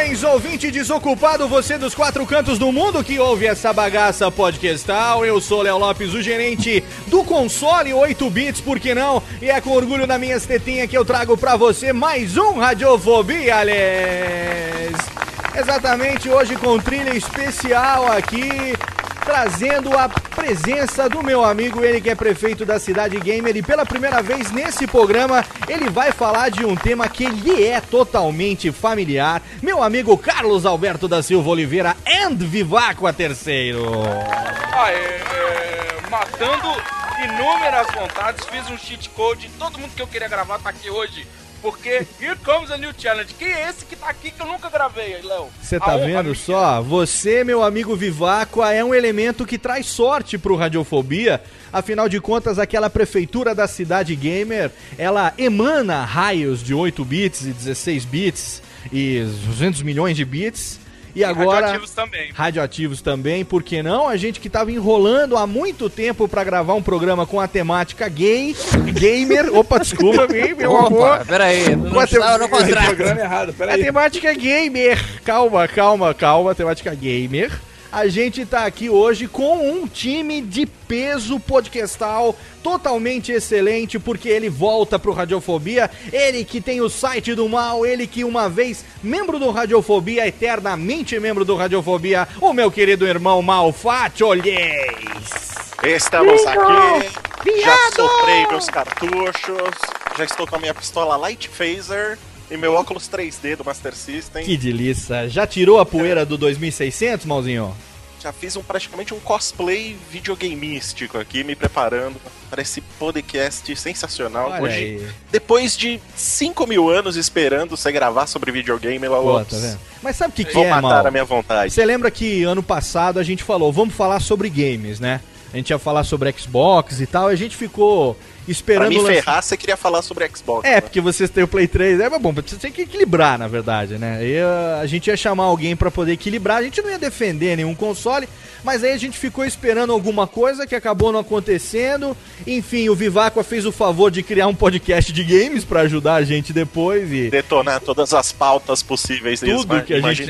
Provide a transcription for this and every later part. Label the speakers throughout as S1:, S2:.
S1: Saudações, ouvinte desocupado, você dos quatro cantos do mundo que ouve essa bagaça podcastal. Eu sou Léo Lopes, o gerente do console 8 bits, por que não? E é com orgulho na minha tetinha que eu trago pra você mais um Radiofobia, aliás. Exatamente, hoje com trilha especial aqui, trazendo a presença do meu amigo, ele que é prefeito da cidade gamer e pela primeira vez nesse programa ele vai falar de um tema que lhe é totalmente familiar. Meu amigo Carlos Alberto da Silva Oliveira and Viváqua terceiro.
S2: Aê, é, matando inúmeras vontades, fiz um cheat code, todo mundo que eu queria gravar tá aqui hoje. Porque Here Comes a New Challenge. Quem é esse que tá aqui que eu nunca gravei, Léo?
S1: Você tá vendo só? Você, meu amigo Viváqua, é um elemento que traz sorte pro Radiofobia. Afinal de contas, aquela prefeitura da cidade gamer, ela emana raios de 8 bits e 16 bits e 200 milhões de bits. E agora.
S2: Radioativos também.
S1: Radioativos também, por que não? A gente que tava enrolando há muito tempo pra gravar um programa com a temática gay, gamer. Opa, desculpa, meu, meu amor.
S3: Opa, peraí. Não
S1: a
S3: estava no contrato.
S4: Programa errado,
S1: A
S4: peraí.
S1: temática é gamer. Calma, calma, calma. Temática gamer. A gente tá aqui hoje com um time de peso podcastal totalmente excelente, porque ele volta pro Radiofobia. Ele que tem o site do mal, ele que uma vez membro do Radiofobia, eternamente membro do Radiofobia, o meu querido irmão Malfate Olhês.
S5: Estamos aqui. Já
S1: Viado!
S5: soprei meus cartuchos. Já estou com a minha pistola Light Phaser e meu óculos 3D do Master System.
S1: Que delícia. Já tirou a poeira do 2600, malzinho?
S5: Já fiz um praticamente um cosplay videogameístico aqui, me preparando para esse podcast sensacional.
S1: Olha
S5: Hoje,
S1: aí.
S5: depois de 5 mil anos esperando você gravar sobre videogame, Léo
S1: Pô, tá vendo? Mas sabe o que, que
S5: vou
S1: é,
S5: matar
S1: mal?
S5: a minha vontade.
S1: Você lembra que ano passado a gente falou, vamos falar sobre games, né? A gente ia falar sobre Xbox e tal, e a gente ficou
S5: Pra
S1: esperando
S5: me
S1: o lança-
S5: ferrar, você queria falar sobre Xbox.
S1: É,
S5: né?
S1: porque vocês têm o Play 3, é mas bom, você tem que equilibrar, na verdade, né? Aí uh, a gente ia chamar alguém pra poder equilibrar, a gente não ia defender nenhum console, mas aí a gente ficou esperando alguma coisa que acabou não acontecendo. Enfim, o Viváqua fez o favor de criar um podcast de games pra ajudar a gente depois e
S5: Detonar todas as pautas possíveis
S1: Tudo que a gente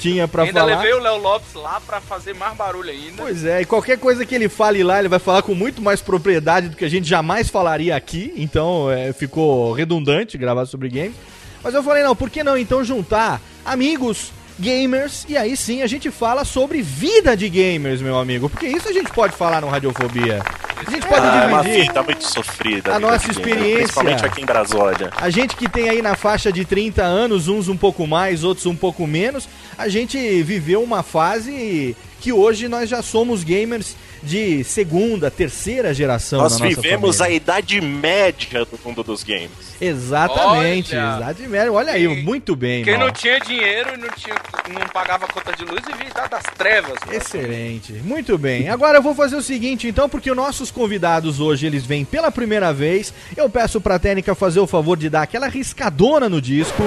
S1: tinha pra
S2: Ainda
S1: falar.
S2: levei o Léo Lopes lá pra fazer mais barulho ainda.
S1: Pois é, e qualquer coisa que ele fale lá, ele vai falar com muito mais propriedade do que a gente jamais falaria aqui, então é, ficou redundante gravar sobre games. Mas eu falei, não, por que não então juntar amigos gamers e aí sim a gente fala sobre vida de gamers, meu amigo, porque isso a gente pode falar no Radiofobia. A gente pode
S5: Ah, é uma
S1: dividir.
S5: vida muito sofrida.
S1: A nossa
S5: de gamer,
S1: experiência.
S5: Principalmente aqui em Brasólia.
S1: A gente que tem aí na faixa de 30 anos, uns um pouco mais, outros um pouco menos, a gente viveu uma fase que hoje nós já somos gamers de segunda, terceira geração
S5: Nós
S1: na nossa
S5: vivemos
S1: família.
S5: a idade média do mundo dos games.
S1: Exatamente,
S2: Olha.
S1: idade média. Olha aí,
S2: Quem-
S1: muito bem,
S2: Quem
S1: Mal.
S2: não tinha dinheiro e não, tinha, não pagava conta de luz e vivia idade das trevas. cara.
S1: Excelente, muito bem. Agora eu vou fazer o seguinte, então, porque os nossos convidados hoje eles vêm pela primeira vez. Eu peço pra Técnica fazer o favor de dar aquela riscadona no disco.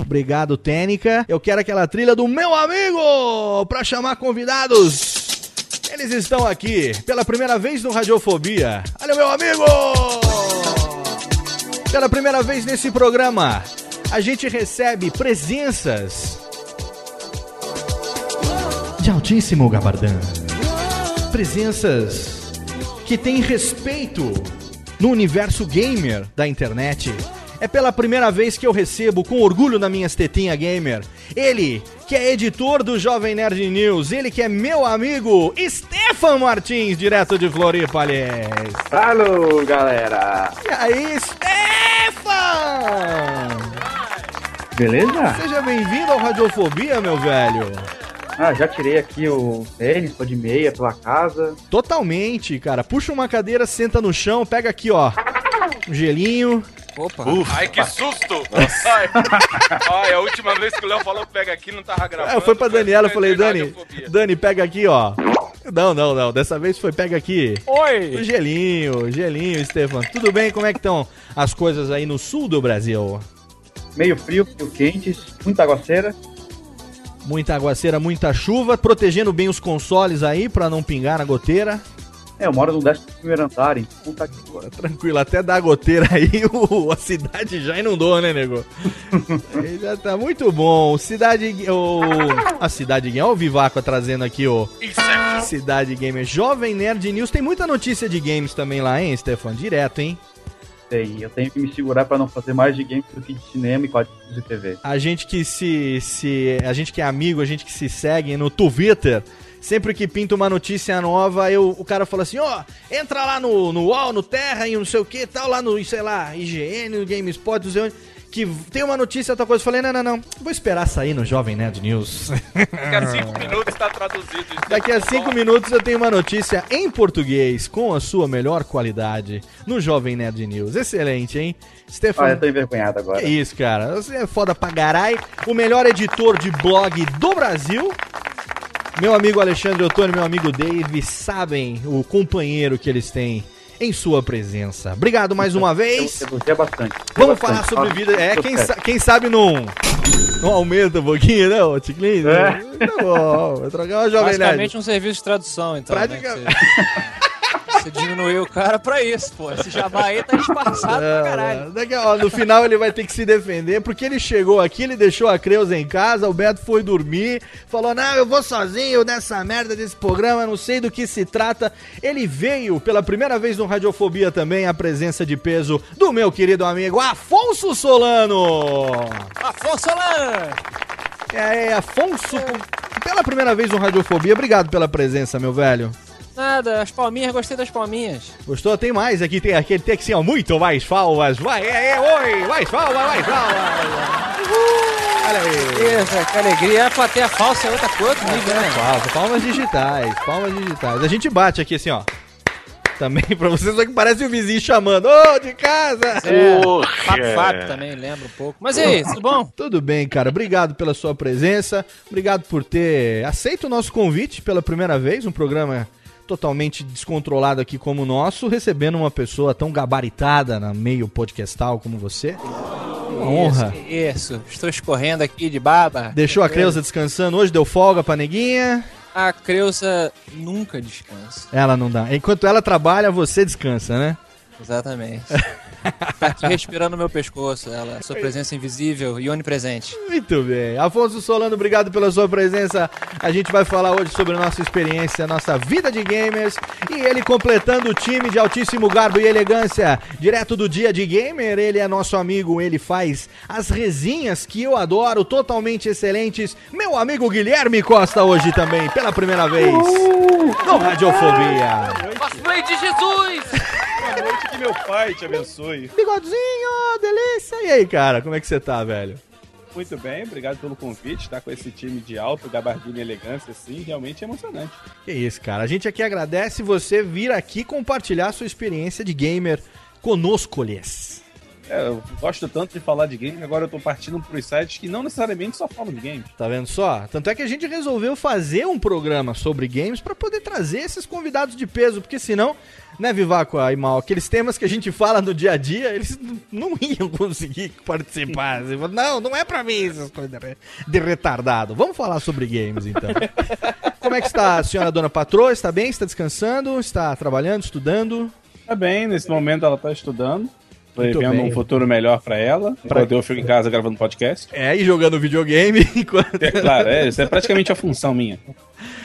S1: Obrigado, Técnica. Eu quero aquela trilha do meu amigo pra chamar convidados. Eles estão aqui pela primeira vez no Radiofobia. Olha meu amigo! Pela primeira vez nesse programa, a gente recebe presenças de altíssimo gabardão. Presenças que têm respeito no universo gamer da internet. É pela primeira vez que eu recebo com orgulho na minhas tetinha gamer. Ele, que é editor do Jovem Nerd News, ele que é meu amigo Stefan Martins, direto de Floripa, aliás.
S6: Alô, galera!
S1: E aí, Stefan!
S6: Beleza?
S1: Seja bem-vindo ao Radiofobia, meu velho.
S6: Ah, já tirei aqui o tênis, tô de meia pela casa.
S1: Totalmente, cara. Puxa uma cadeira, senta no chão, pega aqui, ó. Um gelinho.
S7: Opa.
S2: Ai, que susto! Ai, ai, a última vez que o Léo falou pega aqui, não tava gravando.
S1: Ah, foi pra Daniela, eu falei, Dani. Dani, pega aqui, ó. Não, não, não. Dessa vez foi pega aqui. O
S7: Oi!
S1: gelinho, gelinho, Stefan. Tudo bem? Como é que estão as coisas aí no sul do Brasil?
S6: Meio frio, meio quente, muita aguaceira.
S1: Muita aguaceira, muita chuva, protegendo bem os consoles aí pra não pingar na goteira.
S6: É, eu moro no 11 primeiro andar, então tá aqui agora.
S1: Tranquilo, até da goteira aí o, a cidade já inundou, né, nego? Já tá muito bom. Cidade. O, a Cidade Gamer. Olha o Vivaco trazendo aqui o. Cidade Gamer. Jovem Nerd News. Tem muita notícia de games também lá, hein, Stefan? Direto, hein?
S6: Tem, eu tenho que me segurar pra não fazer mais de games do que de cinema e quadrinhos de TV.
S1: A gente que se, se. A gente que é amigo, a gente que se segue no Twitter. Sempre que pinta uma notícia nova, eu, o cara fala assim, ó, entra lá no, no UOL, no Terra e não sei o que tal, lá no, sei lá, IGN, no GameSpot, não sei onde, que tem uma notícia, outra coisa. Eu falei, não, não, não, vou esperar sair no Jovem Nerd News.
S2: Daqui a cinco minutos tá traduzido. isso.
S1: Daqui a cinco minutos eu tenho uma notícia em português, com a sua melhor qualidade, no Jovem Nerd News. Excelente, hein? Stefan,
S6: Ah, eu tô envergonhado agora.
S1: que isso, cara. Você é foda pra garai. O melhor editor de blog do Brasil. Meu amigo Alexandre Ottoni, meu amigo Dave, sabem o companheiro que eles têm em sua presença. Obrigado mais uma
S6: Eu,
S1: vez.
S6: eu gostei bastante.
S1: Vamos
S6: Gostei
S1: falar sobre
S6: bastante.
S1: vida. É, quem, sa- quem sabe não, não aumenta um pouquinho, né, ô Ticlin?
S6: É.
S1: Tá bom, vai trocar uma jovem.
S7: Basicamente um serviço de tradução, então. né,
S1: Praticamente.
S7: que Você, diminuiu o cara pra isso, pô. Esse jabá aí tá disfarçado pra caralho.
S1: É, daqui, ó, no final ele vai ter que se defender, porque ele chegou aqui, ele deixou a Creuza em casa, o Beto foi dormir, falou: Não, eu vou sozinho nessa merda desse programa, não sei do que se trata. Ele veio pela primeira vez no Radiofobia também, a presença de peso do meu querido amigo Afonso Solano.
S7: Afonso Solano!
S1: É, Afonso, pela primeira vez no Radiofobia, obrigado pela presença, meu velho.
S7: Nada, as palminhas, gostei das palminhas.
S1: Gostou? Tem mais aqui, tem aquele tem que ser muito mais palmas. Vai, é, é, oi, mais palmas, mais palmas. Uhul. Olha aí.
S7: Isso, que alegria. A plateia falsa é outra coisa, outro nível, né?
S1: Palmas, palmas digitais, palmas digitais. A gente bate aqui assim, ó. Também pra vocês, só que parece o vizinho chamando. Ô, de casa!
S7: É. Papo Fábio também, lembra um pouco. Mas e aí, tudo bom?
S1: Tudo bem, cara. Obrigado pela sua presença. Obrigado por ter aceito o nosso convite pela primeira vez. Um programa totalmente descontrolado aqui como o nosso, recebendo uma pessoa tão gabaritada no meio podcastal como você. Uma honra.
S7: Isso, isso. estou escorrendo aqui de baba.
S1: Deixou a Creuza descansando hoje, deu folga pra neguinha.
S7: A Creuza nunca descansa.
S1: Ela não dá. Enquanto ela trabalha, você descansa, né?
S7: Exatamente. tá aqui respirando meu pescoço, ela. Sua presença invisível e onipresente.
S1: Muito bem. Afonso Solano, obrigado pela sua presença. A gente vai falar hoje sobre a nossa experiência, nossa vida de gamers. E ele completando o time de altíssimo garbo e elegância, direto do dia de gamer. Ele é nosso amigo, ele faz as resinhas que eu adoro, totalmente excelentes. Meu amigo Guilherme Costa hoje também, pela primeira vez. No Radiofobia.
S2: Cosplay de Jesus!
S1: Boa noite, que meu pai te abençoe. Bigodinho, delícia. E aí, cara, como é que você tá, velho?
S8: Muito bem, obrigado pelo convite. Estar com esse time de alto, gabardina e elegância, assim, realmente é emocionante.
S1: Que isso, cara. A gente aqui agradece você vir aqui compartilhar sua experiência de gamer conosco, lhes.
S8: É, eu gosto tanto de falar de game agora eu tô partindo pros sites que não necessariamente só falam de games.
S1: Tá vendo só? Tanto é que a gente resolveu fazer um programa sobre games pra poder trazer esses convidados de peso, porque senão, né, Vivaco e Mal, aqueles temas que a gente fala no dia a dia, eles não iam conseguir participar. Não, não é pra mim essas coisas de re- de retardado. Vamos falar sobre games então. Como é que está a senhora dona patroa? Está bem? Está descansando? Está trabalhando, estudando?
S8: Tá bem, nesse momento ela tá estudando. Tô
S1: Muito
S8: vendo
S1: bem.
S8: um futuro melhor pra ela. Enquanto eu fico em casa gravando podcast.
S1: É, e jogando videogame enquanto.
S8: É claro, é, isso é praticamente a função minha.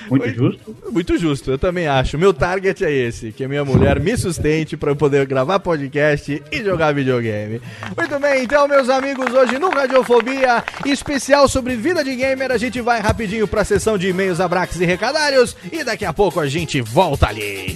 S6: Muito justo.
S1: Muito justo, eu também acho. Meu target é esse, que a minha mulher me sustente pra eu poder gravar podcast e jogar videogame. Muito bem, então, meus amigos, hoje no Radiofobia, especial sobre vida de gamer, a gente vai rapidinho pra sessão de e-mails, abraços e recadários e daqui a pouco a gente volta ali.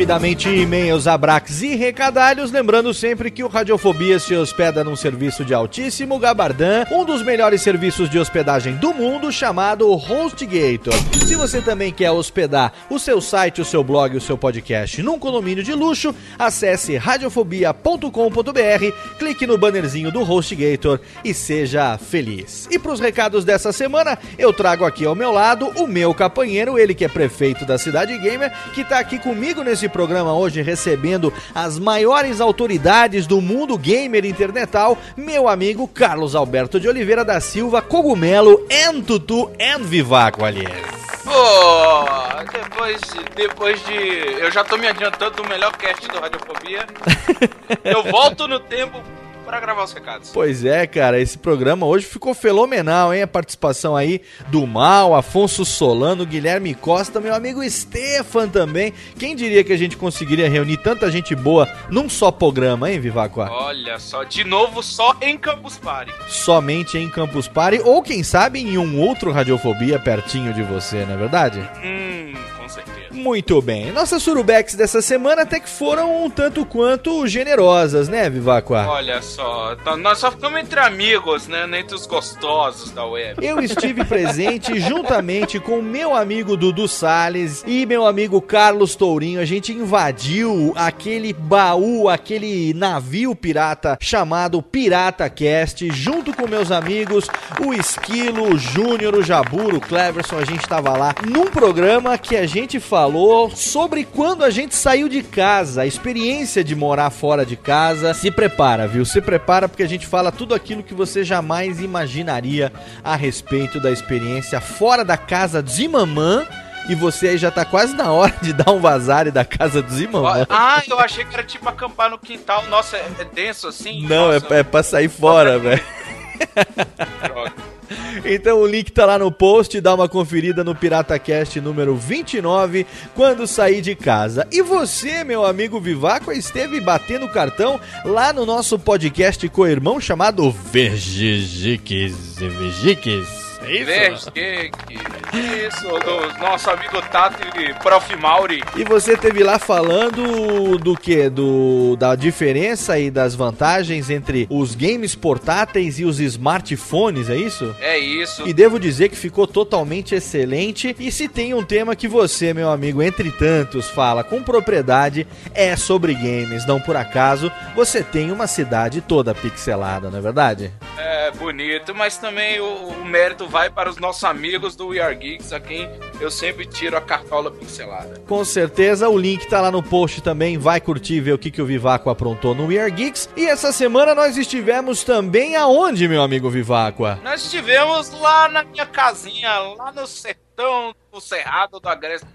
S1: Rapidamente, e-mails, abraques e recadalhos. Lembrando sempre que o Radiofobia se hospeda num serviço de altíssimo gabardão, um dos melhores serviços de hospedagem do mundo, chamado HostGator. Se você também quer hospedar o seu site, o seu blog, o seu podcast num condomínio de luxo, acesse radiofobia.com.br, clique no bannerzinho do HostGator e seja feliz. E para os recados dessa semana, eu trago aqui ao meu lado o meu companheiro, ele que é prefeito da Cidade Gamer, que tá aqui comigo nesse programa hoje recebendo as maiores autoridades do mundo gamer internetal, meu amigo Carlos Alberto de Oliveira da Silva, Cogumelo, and Tutu, and Vivaco, aliás.
S2: Pô, depois, depois de. Eu já tô me adiantando do melhor cast do Radiofobia. eu volto no tempo pra gravar os recados.
S1: Pois é, cara, esse programa hoje ficou fenomenal, hein? A participação aí do Mal, Afonso Solano, Guilherme Costa, meu amigo Stefan também. Quem diria que a gente conseguiria reunir tanta gente boa num só programa, hein, Vivaco?
S2: Olha só, de novo só em Campus Party.
S1: Somente em Campus Party, ou quem sabe em um outro Radiofobia pertinho de você, não é verdade?
S2: Hum, certeza.
S1: Muito bem. Nossas surubex dessa semana até que foram um tanto quanto generosas, né, Vivaco?
S2: Olha só, tá- nós só ficamos entre amigos, né? Entre os gostosos da web.
S1: Eu estive presente juntamente com meu amigo Dudu Salles e meu amigo Carlos Tourinho. A gente invadiu aquele baú, aquele navio pirata chamado Pirata Cast, junto com meus amigos, o Esquilo, o Júnior, o Jaburo, o Cleverson. A gente tava lá num programa que a gente falou sobre quando a gente saiu de casa, a experiência de morar fora de casa. Se prepara, viu? Se prepara porque a gente fala tudo aquilo que você jamais imaginaria a respeito da experiência fora da casa de mamã. E você aí já tá quase na hora de dar um vazare da casa do Zimamã.
S2: Ah, eu achei que era tipo acampar no quintal. Nossa, é, é denso assim?
S1: Não, é, é pra sair fora, velho.
S2: droga.
S1: Então o link tá lá no post, dá uma conferida no PirataCast número 29, quando sair de casa. E você, meu amigo Vivaco, esteve batendo cartão lá no nosso podcast com o irmão chamado Vergigiques e É isso?
S2: Verde, que, que isso, do nosso amigo Tato e Prof. Mauri.
S1: E você teve lá falando do que? Do, da diferença e das vantagens entre os games portáteis e os smartphones, é isso?
S2: É isso.
S1: E devo dizer que ficou totalmente excelente. E se tem um tema que você, meu amigo, entre tantos, fala com propriedade, é sobre games. Não por acaso, você tem uma cidade toda pixelada, não é verdade?
S2: É bonito, mas também o, o mérito vai para os nossos amigos do We Are Geeks, a quem eu sempre tiro a cartola pincelada.
S1: Com certeza, o link tá lá no post também. Vai curtir e ver o que, que o Vivaco aprontou no We Are Geeks. E essa semana nós estivemos também aonde, meu amigo Vivaco?
S2: Nós estivemos lá na minha casinha, lá no sertão, no cerrado do Agreste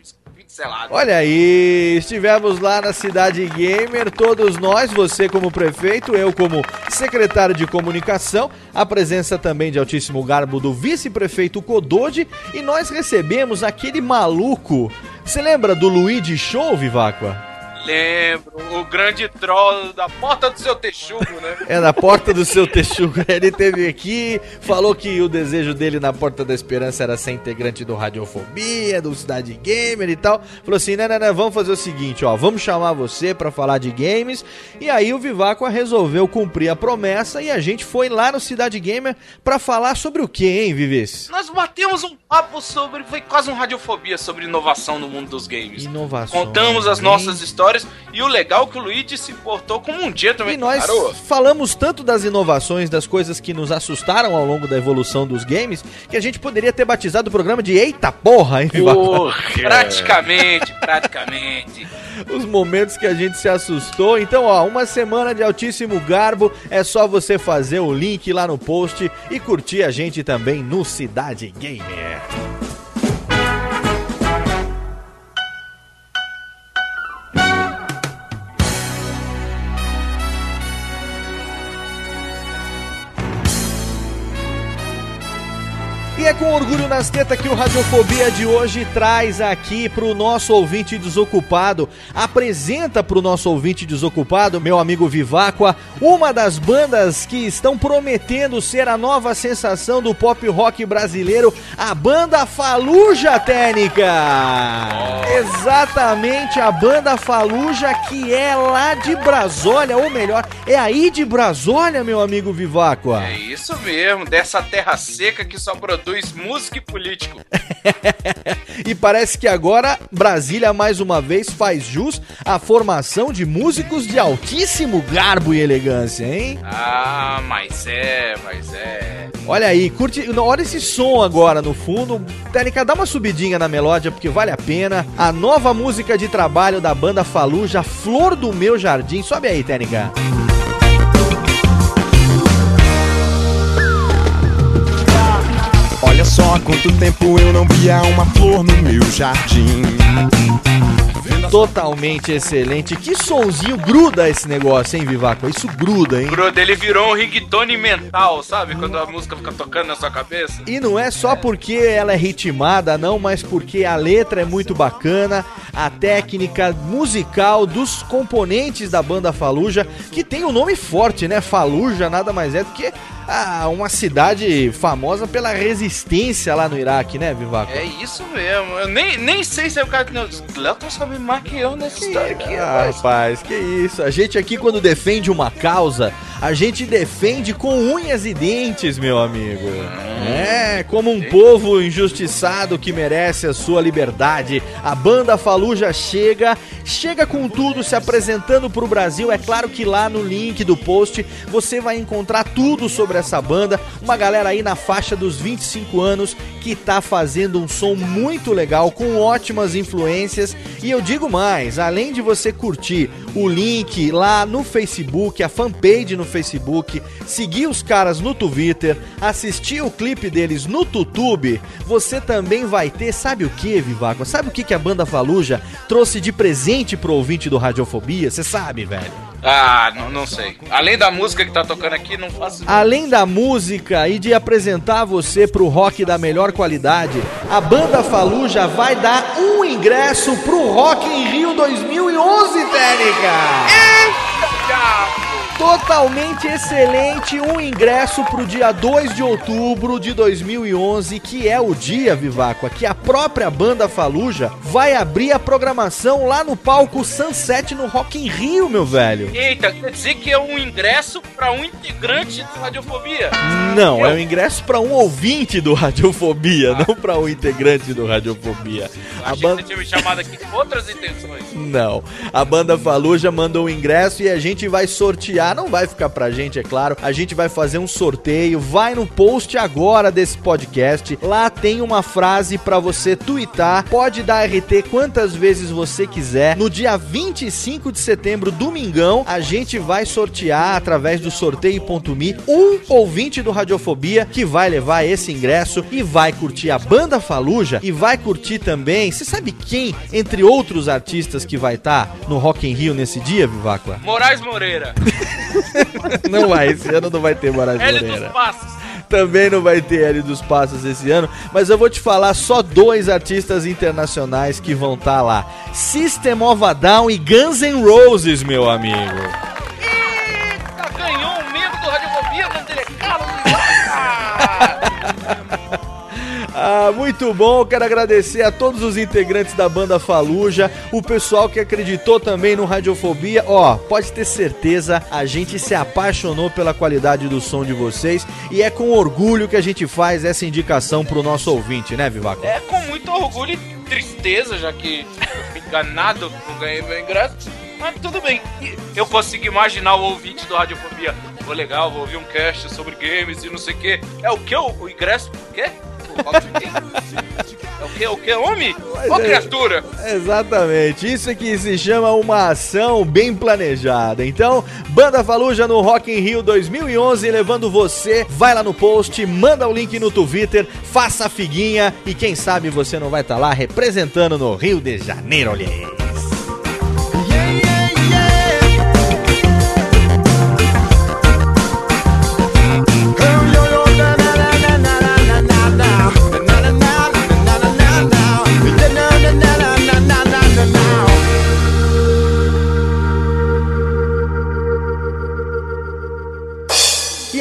S2: selado.
S1: Olha aí, estivemos lá na Cidade Gamer, todos nós, você como prefeito, eu como secretário de comunicação, a presença também de altíssimo garbo do vice-prefeito Codode, e nós recebemos aquele maluco. Você lembra do Luigi Show, Viváqua?
S2: Lembro, o grande troll da porta do seu texugo, né?
S1: É na porta do seu texugo. Ele teve aqui, falou que o desejo dele na Porta da Esperança era ser integrante do Radiofobia, do Cidade Gamer e tal. Falou assim: não, não, não, vamos fazer o seguinte, ó, vamos chamar você pra falar de games. E aí o Viváqua resolveu cumprir a promessa e a gente foi lá no Cidade Gamer pra falar sobre o que, hein, Vives?
S2: Nós batemos um papo sobre. Foi quase um radiofobia sobre inovação no mundo dos games.
S1: Inovação.
S2: Contamos as nossas histórias e o legal é que o Luigi se portou como um dia também.
S1: E nós
S2: Parou.
S1: falamos tanto das inovações, das coisas que nos assustaram ao longo da evolução dos games, que a gente poderia ter batizado o programa de Eita Porra, hein, Viváqua?
S2: Praticamente, praticamente.
S1: os momentos que a gente se assustou. Então, ó, uma semana de altíssimo garbo. É só você fazer o link lá no post e curtir a gente também no Cidade Gamer. Com orgulho nas tetas que o Radiofobia de hoje traz aqui pro nosso ouvinte desocupado, apresenta pro nosso ouvinte desocupado, meu amigo Viváqua, uma das bandas que estão prometendo ser a nova sensação do pop rock brasileiro, a banda Faluja Técnica. Exatamente, a banda Faluja que é lá de Brasólia, ou melhor, é aí de Brasólia, meu amigo Viváqua.
S2: É isso mesmo, dessa terra seca que só produz música e político.
S1: E parece que agora Brasília mais uma vez faz jus à formação de músicos de altíssimo garbo e elegância, hein?
S2: Ah, mas é, mas é.
S1: Olha aí, curte, olha esse som agora no fundo. Técnica, dá uma subidinha na melódia porque vale a pena. A nova música de trabalho da banda Faluja, Flor do Meu Jardim. Sobe aí, Técnica.
S9: Olha só há quanto tempo eu não via uma flor no meu jardim.
S1: Totalmente excelente. Que sonzinho gruda esse negócio, hein, Vivaco? Isso gruda, hein?
S2: Bruno, ele virou um ringtone mental, sabe? Quando a música fica tocando na sua cabeça.
S1: E não é só porque ela é ritmada, não, mas porque a letra é muito bacana, a técnica musical dos componentes da banda Faluja, que tem um nome forte, né? Faluja nada mais é do que ah, uma cidade famosa pela resistência lá no Iraque, né, Vivaco?
S2: É isso mesmo. Eu nem, nem sei se é o cara que. Cleuton sabe mais que eu nessa história aqui,
S1: Ah,
S2: rapaz.
S1: rapaz, que isso. A gente aqui, quando defende uma causa, a gente defende com unhas e dentes, meu amigo. É, como um povo injustiçado que merece a sua liberdade. A banda Faluja chega, chega com tudo, se apresentando pro Brasil. É claro que lá no link do post você vai encontrar tudo sobre essa banda. Uma galera aí na faixa dos 25 anos que tá fazendo um som muito legal, com ótimas influências. E eu digo mais, além de você curtir o link lá no Facebook, a fanpage no Facebook, seguir os caras no Twitter, assistir o clipe deles no YouTube, você também vai ter, sabe o que, Vivaco? Sabe o que, que a banda Faluja trouxe de presente pro ouvinte do Radiofobia? Você sabe, velho?
S2: Ah, não, não sei. Além da música que tá tocando aqui, não faço.
S1: Além da música e de apresentar você pro rock da melhor qualidade, a banda Faluja vai dar um ingresso pro Rock em Rio 2011, Técnica! Totalmente excelente, um ingresso pro dia 2 de outubro de 2011, que é o dia, Viváqua, que a própria banda Faluja vai abrir a programação lá no palco Sunset no Rock in Rio, meu velho.
S2: Eita, quer dizer que é um ingresso pra um integrante do Radiofobia?
S1: Não, é o ingresso para um ouvinte do Radiofobia, não para um integrante do Radiofobia. A banda
S2: tinha me chamado aqui com outras intenções.
S1: não, a banda Faluja mandou o ingresso e a gente vai sortear não vai ficar pra gente, é claro. A gente vai fazer um sorteio. Vai no post agora desse podcast. Lá tem uma frase pra você twittar. Pode dar RT quantas vezes você quiser. No dia 25 de setembro, domingão, a gente vai sortear através do sorteio.me um ouvinte do Radiofobia que vai levar esse ingresso e vai curtir a banda Faluja e vai curtir também. Você sabe quem, entre outros artistas que vai estar no Rock in Rio nesse dia, Viváqua?
S2: Moraes Moreira.
S1: Não vai, esse ano não vai ter Moraes
S2: L
S1: Moreira.
S2: dos Passos.
S1: Também não vai ter L dos Passos esse ano, mas eu vou te falar só dois artistas internacionais que vão estar lá: System of a Down e Guns N' Roses, meu amigo.
S2: Eita, ganhou um membro do Radiofobia, o nome dele é Carlos.
S1: Ah, muito bom. Quero agradecer a todos os integrantes da banda Faluja, o pessoal que acreditou também no Radiofobia. Ó, pode ter certeza, a gente se apaixonou pela qualidade do som de vocês e é com orgulho que a gente faz essa indicação pro nosso ouvinte, né, Vivaco?
S2: É com muito orgulho e tristeza, já que enganado, não ganhei meu ingresso. Mas tudo bem. Eu consigo imaginar o ouvinte do Radiofobia. Pô, legal, vou ouvir um cast sobre games e não sei o que. É o que? O ingresso? O quê? É o que? O que? Homem? Ô,
S1: é-
S2: criatura!
S1: Exatamente, isso aqui se chama uma ação bem planejada. Então, Banda Faluja no Rock in Rio 2011, levando você, vai lá no post, manda o link no Twitter, faça a figuinha e quem sabe você não vai estar lá representando no Rio de Janeiro, olha aí.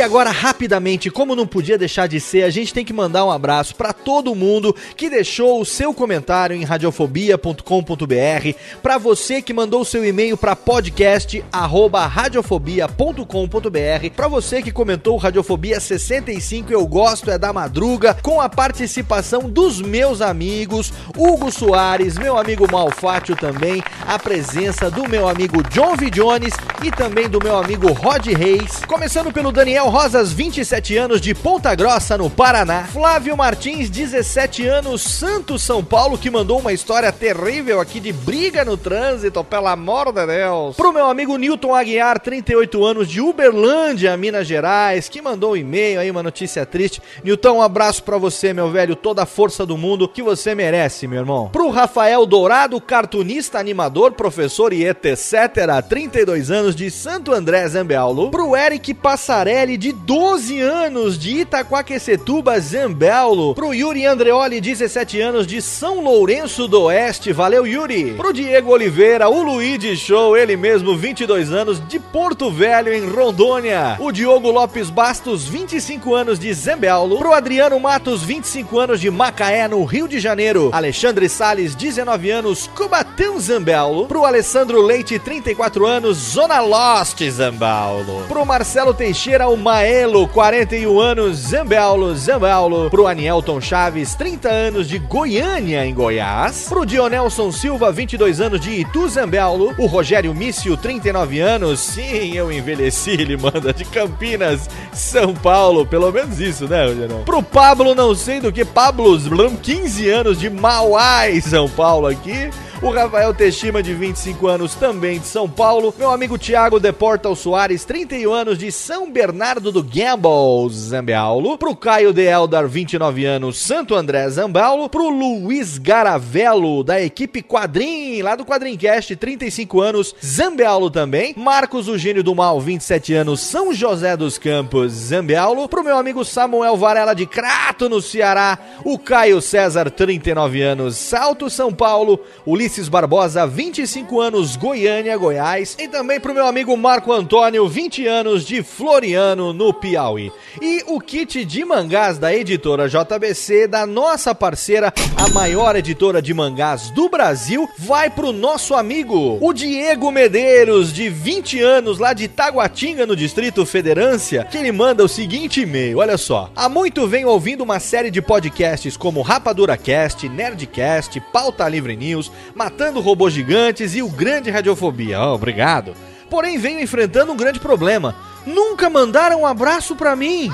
S1: Agora, rapidamente, como não podia deixar de ser, a gente tem que mandar um abraço para todo mundo que deixou o seu comentário em radiofobia.com.br, para você que mandou o seu e-mail para podcast@radiofobia.com.br, para você que comentou Radiofobia 65 eu gosto é da madruga, com a participação dos meus amigos Hugo Soares, meu amigo Malfátio também, a presença do meu amigo John V. Jones e também do meu amigo Rod Reis. Começando pelo Daniel Rosas, 27 anos, de Ponta Grossa, no Paraná. Flávio Martins, 17 anos, Santos, São Paulo, que mandou uma história terrível aqui de briga no trânsito, pelo amor de Deus. Pro meu amigo Newton Aguiar, 38 anos, de Uberlândia, Minas Gerais, que mandou um e-mail aí, uma notícia triste. Newton, um abraço pra você, meu velho, toda a força do mundo que você merece, meu irmão. Pro Rafael Dourado, cartunista, animador, professor e etc., 32 anos, de Santo André, Zambeaulo. Pro Eric Passarelli, de 12 anos, de Itaquaquecetuba, Zambello. Pro Yuri Andreoli, 17 anos, de São Lourenço do Oeste. Valeu, Yuri. Pro Diego Oliveira, o Luigi Show, ele mesmo, 22 anos, de Porto Velho, em Rondônia. O Diogo Lopes Bastos, 25 anos, de Zambello. Pro Adriano Matos, 25 anos, de Macaé, no Rio de Janeiro. Alexandre Sales, 19 anos, Cubatão, Zambello. Pro Alessandro Leite, 34 anos, Zona Lost, Zambaulo. Pro Marcelo Teixeira, o Maelo, 41 anos, Zambaulo, Zambaulo. Pro Anielton Chaves, 30 anos, de Goiânia, em Goiás. Pro Dionelson Silva, 22 anos, de Itu, Zambaulo. O Rogério Mício, 39 anos. Sim, eu envelheci, ele manda, de Campinas, São Paulo. Pelo menos isso, né, Rogério? Pro Pablo, não sei do que, Pablo Blam, 15 anos, de Mauá, São Paulo aqui. O Rafael Teixeira, de 25 anos, também de São Paulo. Meu amigo Thiago Deportal Soares, 31 anos, de São Bernardo do Gamble, Zambiaulo. Pro Caio De Eldar, 29 anos, Santo André, Zambaulo. Pro Luiz Garavello, da equipe Quadrim, lá do Quadrimcast, 35 anos, Zambiaulo também. Marcos, o Gênio do Mal, 27 anos, São José dos Campos, Zambiaulo. Pro meu amigo Samuel Varela, de Crato, no Ceará. O Caio César, 39 anos, Salto, São Paulo. Ulisses Barbosa, 25 anos, Goiânia, Goiás. E também pro meu amigo Marco Antônio, 20 anos, de Floriano, no Piauí. E o kit de mangás da editora JBC, da nossa parceira, a maior editora de mangás do Brasil, vai pro nosso amigo, o Diego Medeiros, de 20 anos, lá de Taguatinga, no Distrito Federância, que ele manda o seguinte e-mail, olha só. Há muito venho ouvindo uma série de podcasts como Rapadura Cast, Nerdcast, Pauta Livre News, Matando Robôs Gigantes e o Grande Radiofobia. Oh, obrigado. porém venho enfrentando um grande problema. Nunca mandaram um abraço pra mim.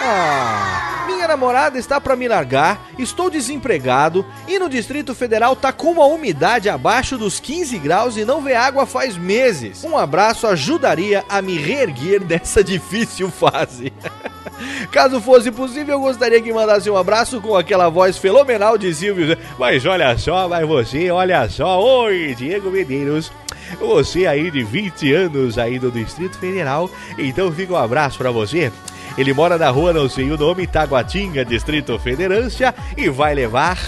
S1: Ah, minha namorada está pra me largar, estou desempregado e no Distrito Federal tá com uma umidade abaixo dos 15 graus e não vê água faz meses. Um abraço ajudaria a me reerguer dessa difícil fase. Caso fosse possível, eu gostaria que mandasse um abraço com aquela voz fenomenal de Silvio. Mas olha só, mas você, olha só. Oi, Diego Medeiros. Você aí de 20 anos aí do Distrito Federal. Então fica um abraço pra você. Ele mora na rua, não sei o nome, Taguatinga, Distrito Federância, e vai levar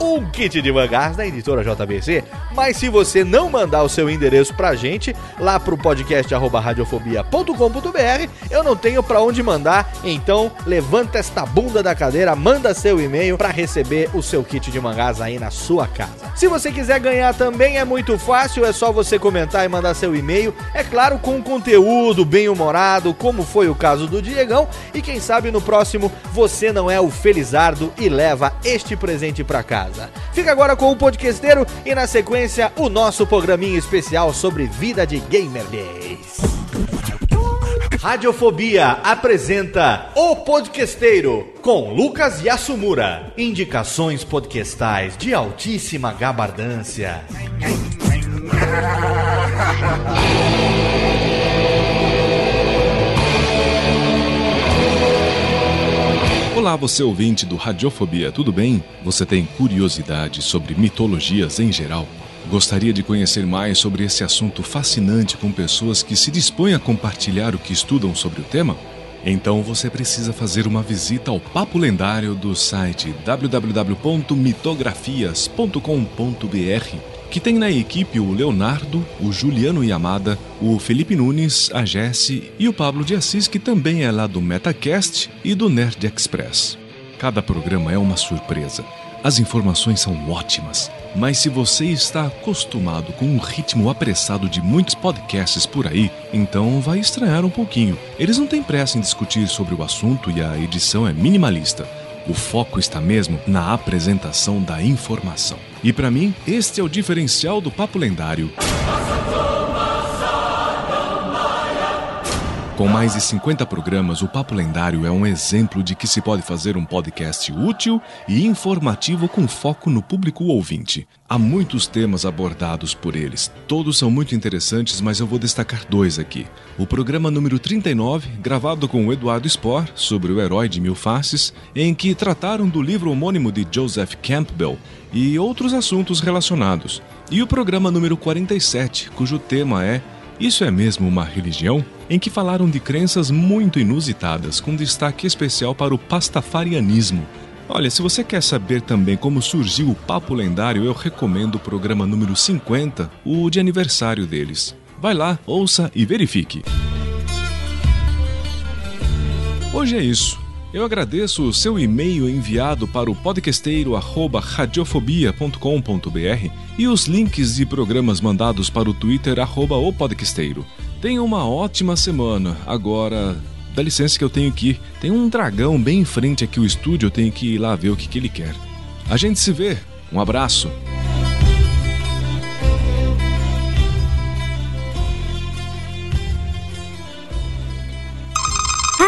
S1: um kit de mangás da editora JBC. Mas se você não mandar o seu endereço pra gente, lá pro podcast radiofobia.com.br, eu não tenho pra onde mandar. Então, levanta esta bunda da cadeira, manda seu e-mail pra receber o seu kit de mangás aí na sua casa. Se você quiser ganhar também é muito fácil, é só você comentar e mandar seu e-mail. É claro, com conteúdo bem humorado, como foi o caso do Diegão. E quem sabe no próximo você não é o Felizardo e leva este presente pra casa. Fica agora com o podcasteiro e na sequência o nosso programinha especial sobre vida de gamer gays. Radiofobia apresenta O Podquesteiro com Lucas Yasumura. Indicações podcastais de altíssima gabardância.
S10: Olá, você ouvinte do Radiofobia, tudo bem? Você tem curiosidade sobre mitologias em geral? Gostaria de conhecer mais sobre esse assunto fascinante com pessoas que se dispõem a compartilhar o que estudam sobre o tema? Então você precisa fazer uma visita ao papo lendário do site www.mitografias.com.br, que tem na equipe o Leonardo, o Juliano Yamada, o Felipe Nunes, a Jesse e o Pablo de Assis, que também é lá do Metacast e do Nerd Express. Cada programa é uma surpresa. As informações são ótimas, mas se você está acostumado com o ritmo apressado de muitos podcasts por aí, então vai estranhar um pouquinho. Eles não têm pressa em discutir sobre o assunto e a edição é minimalista. O foco está mesmo na apresentação da informação. E para mim, este é o diferencial do Papo Lendário. Com mais de 50 programas, o Papo Lendário é um exemplo de que se pode fazer um podcast útil e informativo com foco no público ouvinte. Há muitos temas abordados por eles. Todos são muito interessantes, mas eu vou destacar dois aqui. O programa número 39, gravado com o Eduardo Spohr, sobre o herói de mil faces, em que trataram do livro homônimo de Joseph Campbell e outros assuntos relacionados. E o programa número 47, cujo tema é Isso é mesmo uma religião? Em que falaram de crenças muito inusitadas, com destaque especial para o pastafarianismo. Olha, se você quer saber também como surgiu o Papo Lendário, eu recomendo o programa número 50, o de aniversário deles. Vai lá, ouça e verifique. Hoje é isso. Eu agradeço o seu e-mail enviado para o podcasteiro@radiofobia.com.br e os links de programas mandados para o Twitter arroba o podcasteiro. Tenha uma ótima semana. Agora, dá licença que eu tenho que ir. Tem um dragão bem em frente aqui o estúdio, eu tenho que ir lá ver o que, que ele quer. A gente se vê. Um abraço.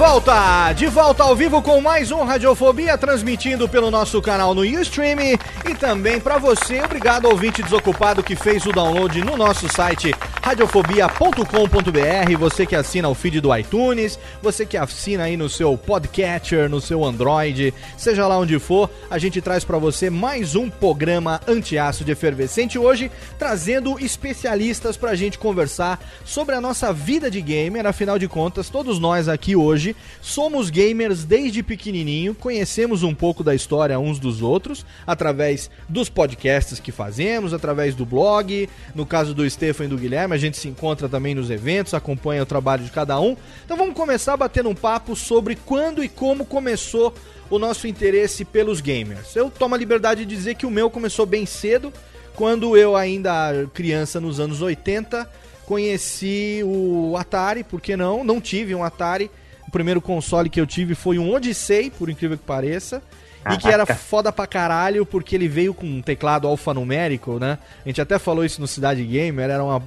S1: Volta! De volta ao vivo com mais um Radiofobia, transmitindo pelo nosso canal no Ustream e também para você, obrigado ouvinte desocupado que fez o download no nosso site radiofobia.com.br, você que assina o feed do iTunes, você que assina aí no seu podcatcher, no seu Android, seja lá onde for, a gente traz para você mais um programa antiácido efervescente hoje, trazendo especialistas pra gente conversar sobre a nossa vida de gamer, afinal de contas, todos nós aqui hoje somos gamers desde pequenininho, conhecemos um pouco da história uns dos outros através dos podcasts que fazemos, através do blog, no caso do Stefan e do Guilherme, a gente se encontra também nos eventos, acompanha o trabalho de cada um. Então vamos começar batendo um papo sobre quando e como começou o nosso interesse pelos gamers. Eu tomo a liberdade de dizer que o meu começou bem cedo, quando eu ainda criança nos anos 80, conheci o Atari, por que não? Não tive um Atari. O primeiro console que eu tive foi um Odyssey, por incrível que pareça. E que era
S6: Caraca.
S1: foda pra caralho, porque ele veio com um teclado alfanumérico, né? A gente até falou isso no Cidade Gamer, era uma,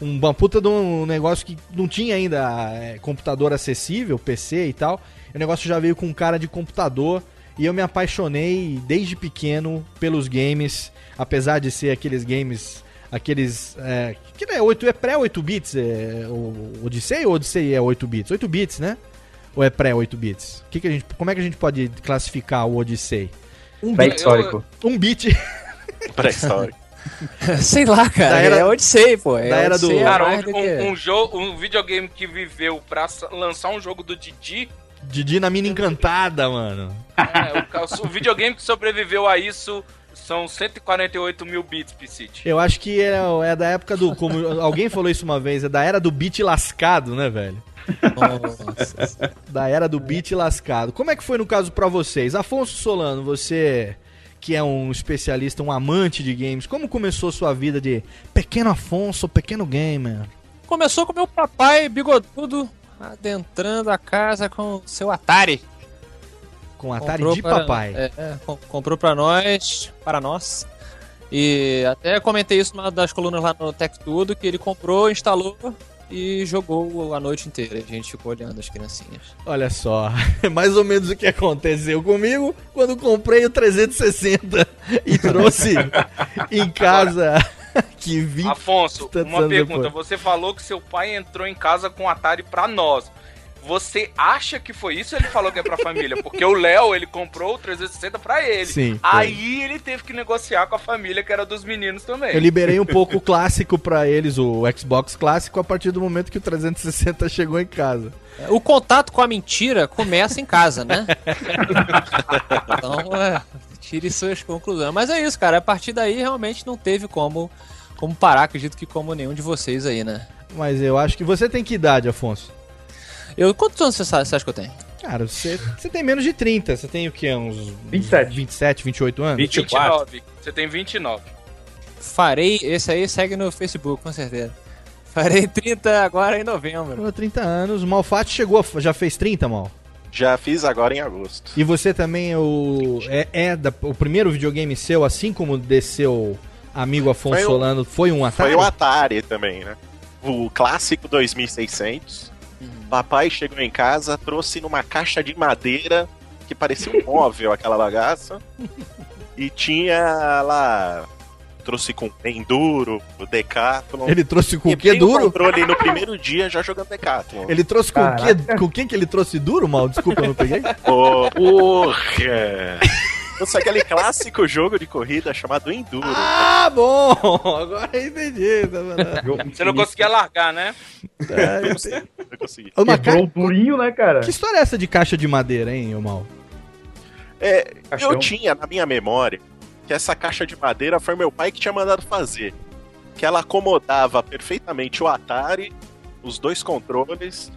S1: uma puta de um negócio que não tinha ainda é, computador acessível, PC e tal. O negócio já veio com cara de computador. E eu me apaixonei desde pequeno pelos games, apesar de ser aqueles games, aqueles. É, que não é 8, é pré-8 bits? É, o Odyssey ou Odyssey é 8 bits? 8 bits, né? Ou é pré-8 bits? Que que a gente, como é que a gente pode classificar o Odyssey? Um bit.
S6: Pré-histórico.
S1: Um bit.
S5: Pré-histórico.
S7: Sei lá, cara.
S1: Da era-
S7: é Odyssey, pô. É
S1: da era do-
S7: Odyssey é
S2: Cara, um,
S7: do que-
S2: um, um jogo, um videogame que viveu pra lançar um jogo do Didi.
S1: Didi na mina encantada, mano.
S2: é, o, o videogame que sobreviveu a isso são 148 mil bits, Piscite.
S1: Eu acho que é, é da época do. Como alguém falou isso uma vez, é da era do beat lascado, né, velho?
S7: Nossa.
S1: Da era do beat lascado. Como é que foi no caso pra vocês? Afonso Solano, você que é um especialista, um amante de games, como começou sua vida de pequeno Afonso, pequeno gamer?
S7: Começou com meu papai bigodudo adentrando a casa com seu Atari.
S1: Com Atari
S7: Comprou
S1: de
S7: para-
S1: papai.
S7: É, é, com- comprou pra nós, para nós. E até comentei isso numa das colunas lá no Tech Tudo, que ele comprou, instalou e jogou a noite inteira. A gente ficou olhando as criancinhas.
S1: Olha só, é mais ou menos o que aconteceu comigo quando comprei o 360 e trouxe em casa que 20
S2: Afonso, uma pergunta.
S1: depois.
S2: Você falou que seu pai entrou em casa com Atari pra nós. Você acha que foi isso ou ele falou que é pra família? Porque o Léo, ele comprou o 360 pra ele.
S1: Sim, foi.
S2: Aí ele teve que negociar com a família, que era dos meninos também.
S1: Eu liberei um pouco o clássico pra eles, o Xbox clássico, a partir do momento que o 360 chegou em casa.
S7: O contato com a mentira começa em casa, né? então, é, tire suas conclusões. Mas é isso, cara. A partir daí realmente não teve como, como parar. Acredito que como nenhum de vocês aí, né?
S1: Mas eu acho que você tem que idade, Afonso?
S7: Eu, quantos anos você, acha que eu tenho?
S1: Cara, você, você tem menos de 30. Você tem o quê? Uns
S6: 27.
S1: 27, 28 anos?
S2: 29. Você tem 29.
S7: Farei. Esse aí segue no Facebook, com certeza. Farei 30 agora em novembro.
S1: Pô, 30 anos. O Malfatti chegou, já fez 30, Mal?
S5: Já fiz agora em agosto.
S1: E você também o, é, é da- o primeiro videogame seu, assim como desse seu amigo Afonso
S5: Foi o-
S1: Solano, foi um Atari?
S5: Foi o Atari também, né? O clássico 2600. Papai chegou em casa, trouxe numa caixa de madeira que parecia um móvel aquela bagaça. E tinha lá. Trouxe com Enduro, o Decathlon.
S1: Ele trouxe com o quê?
S5: veio
S1: Duro?
S5: controle no primeiro dia já jogando Decathlon.
S1: Ele trouxe com o quê? Com quem que ele trouxe duro, Mal? Desculpa, eu não peguei.
S5: Porra! Trouxe aquele clássico jogo de corrida chamado Enduro.
S1: Ah, bom! Agora eu entendi. tá vendo?
S2: Você não conseguia largar, né?
S1: É, eu entendi.
S5: Eu consegui.
S1: Ô, mas
S6: Quebrou
S1: ca-
S6: o durinho, né, cara?
S1: Que história é essa de caixa de madeira, hein, ô Mal?
S5: É,
S6: Caixão.
S5: eu tinha na minha memória que essa caixa de madeira foi meu pai que tinha mandado fazer. Que ela acomodava perfeitamente o Atari, os dois controles,